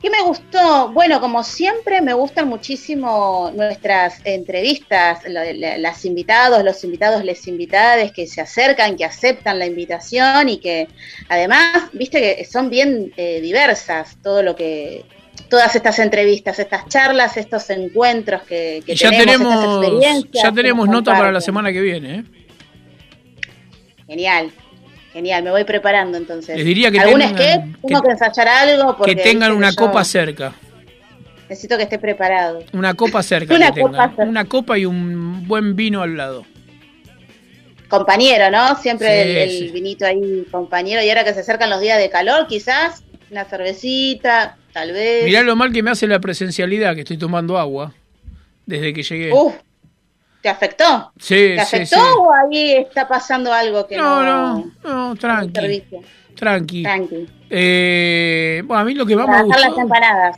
[SPEAKER 2] ¿Qué me gustó? Bueno, como siempre, me gustan muchísimo nuestras entrevistas, las invitados, los invitados, les invitades que se acercan, que aceptan la invitación y que además, viste que son bien eh, diversas todo lo que, todas estas entrevistas, estas charlas, estos encuentros que,
[SPEAKER 1] ya
[SPEAKER 2] tenemos, estas
[SPEAKER 1] tenemos,
[SPEAKER 2] experiencias.
[SPEAKER 1] ya tenemos nota para la semana que viene. ¿eh?
[SPEAKER 2] Genial, genial, me voy preparando entonces.
[SPEAKER 1] Les diría que
[SPEAKER 2] ¿Algún
[SPEAKER 1] tengan-
[SPEAKER 2] sketch? Tengo que, ensayar algo porque
[SPEAKER 1] Que tengan una
[SPEAKER 2] que
[SPEAKER 1] copa cerca.
[SPEAKER 2] Necesito que esté preparado.
[SPEAKER 1] Una copa cerca.
[SPEAKER 2] Una
[SPEAKER 1] que
[SPEAKER 2] copa cerca.
[SPEAKER 1] Una copa y un buen vino al lado.
[SPEAKER 2] compañero, ¿no? Siempre
[SPEAKER 1] Sí,
[SPEAKER 2] el, el
[SPEAKER 1] sí.
[SPEAKER 2] vinito ahí, compañero. Y ahora que se acercan los días de calor, quizás una cervecita, tal vez.
[SPEAKER 1] Mirá lo mal que me hace la presencialidad, que estoy tomando agua desde que llegué.
[SPEAKER 2] Uf, ¿te afectó?
[SPEAKER 1] Sí,
[SPEAKER 2] ¿Te afectó
[SPEAKER 1] sí.
[SPEAKER 2] o ahí está pasando algo que
[SPEAKER 1] No,
[SPEAKER 2] no?
[SPEAKER 1] no, no, tranqui. Tranqui.
[SPEAKER 2] Tranqui.
[SPEAKER 1] Eh, bueno, a mí lo que más
[SPEAKER 2] Para
[SPEAKER 1] me
[SPEAKER 2] hacer las
[SPEAKER 1] gustó,
[SPEAKER 2] empanadas.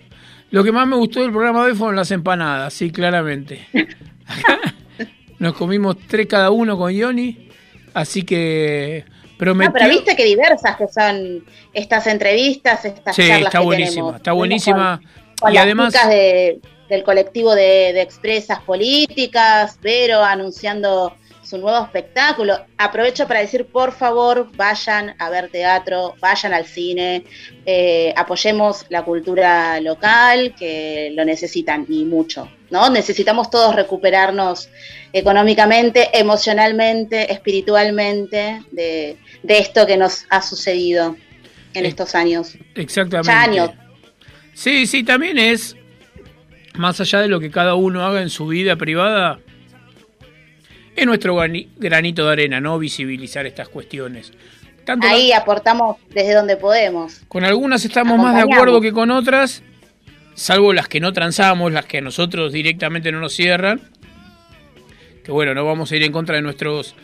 [SPEAKER 1] lo que más me gustó del programa de hoy fueron las empanadas, sí, claramente. Nos comimos tres cada uno con Ioni, así que prometió.
[SPEAKER 2] No, pero viste que diversas que son estas entrevistas, estas
[SPEAKER 1] Sí,
[SPEAKER 2] charlas
[SPEAKER 1] está
[SPEAKER 2] que
[SPEAKER 1] buenísima,
[SPEAKER 2] tenemos.
[SPEAKER 1] está buenísima.
[SPEAKER 2] con- con
[SPEAKER 1] y
[SPEAKER 2] las
[SPEAKER 1] además,
[SPEAKER 2] chicas de- del colectivo de, de expresas políticas, Vero anunciando su nuevo espectáculo. Aprovecho para decir, por favor, vayan a ver teatro, vayan al cine, eh, apoyemos la cultura local, que lo necesitan y mucho, ¿no? Necesitamos todos recuperarnos económicamente, emocionalmente, espiritualmente de, de esto que nos ha sucedido en
[SPEAKER 1] Eh,
[SPEAKER 2] estos años.
[SPEAKER 1] Exactamente.
[SPEAKER 2] Ya años.
[SPEAKER 1] Sí, sí, también es, más allá de lo que cada uno haga en su vida privada, es nuestro grani- granito de arena, ¿no? Visibilizar estas cuestiones. Tanto la-
[SPEAKER 2] Ahí aportamos desde donde podemos.
[SPEAKER 1] con algunas estamos más de acuerdo que con otras, salvo las que no transamos, las que a nosotros directamente no nos cierran. Que bueno, no vamos a ir en contra de nuestros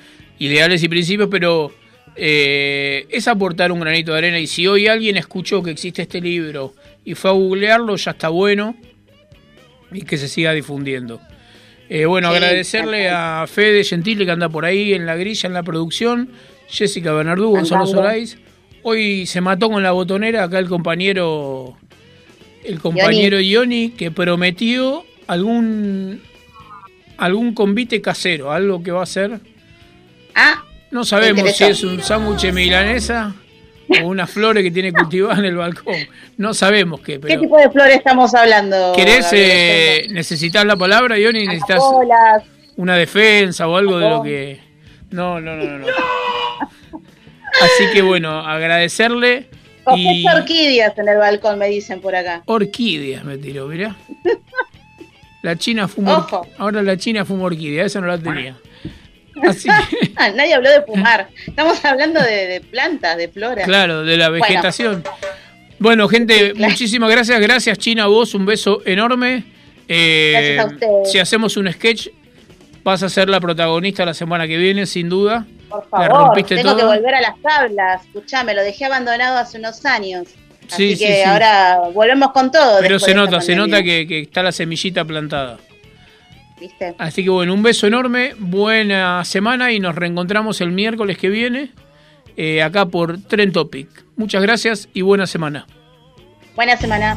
[SPEAKER 1] ideales y principios, pero eh, es aportar un granito de arena. Y si hoy alguien escuchó que existe este libro y fue a googlearlo, ya está bueno y que se siga difundiendo. Eh, bueno,
[SPEAKER 2] Sí,
[SPEAKER 1] agradecerle a Fede Gentile que anda por ahí en la grilla, en la producción, Jessica Bernardú, Gonzalo. Solais. Hoy se mató con la botonera acá el compañero el compañero Ioni que prometió algún algún convite casero, algo que va a hacer.
[SPEAKER 2] Ah,
[SPEAKER 1] No sabemos si es un sándwich milanesa o unas flores que tiene cultivadas en el balcón. No sabemos qué,
[SPEAKER 2] ¿Qué tipo de flores estamos hablando?
[SPEAKER 1] ¿Querés, eh, necesitas la palabra, Ioni? ¿Necesitas una defensa o algo de lo que...? No, no, no, no. no. Así que bueno, agradecerle y...
[SPEAKER 2] Orquídeas en el balcón, me dicen por acá.
[SPEAKER 1] Orquídeas me tiró, mirá. La China fuma. Ahora la China fuma orquídea, esa no la tenía. Así que,
[SPEAKER 2] Ah, Nadie habló de fumar. Estamos hablando de, de plantas, de flora.
[SPEAKER 1] claro, de la vegetación. Bueno, gente, muchísimas gracias. Gracias, China, a vos. Un beso enorme. Eh,
[SPEAKER 2] Gracias a ustedes.
[SPEAKER 1] Si hacemos un sketch, vas a ser la protagonista la semana que viene, sin duda.
[SPEAKER 2] por
[SPEAKER 1] la
[SPEAKER 2] favor,
[SPEAKER 1] rompiste
[SPEAKER 2] tengo que volver a las tablas. Escuchame, lo dejé abandonado hace unos años.
[SPEAKER 1] Sí,
[SPEAKER 2] Así
[SPEAKER 1] sí,
[SPEAKER 2] que
[SPEAKER 1] sí.
[SPEAKER 2] ahora volvemos con todo.
[SPEAKER 1] Pero se nota, se nota que, que está la semillita plantada.
[SPEAKER 2] ¿Viste?
[SPEAKER 1] Así que bueno, un beso enorme, buena semana y nos reencontramos el miércoles que viene eh, acá por Tren Topic. Muchas gracias y buena semana.
[SPEAKER 2] Buena semana.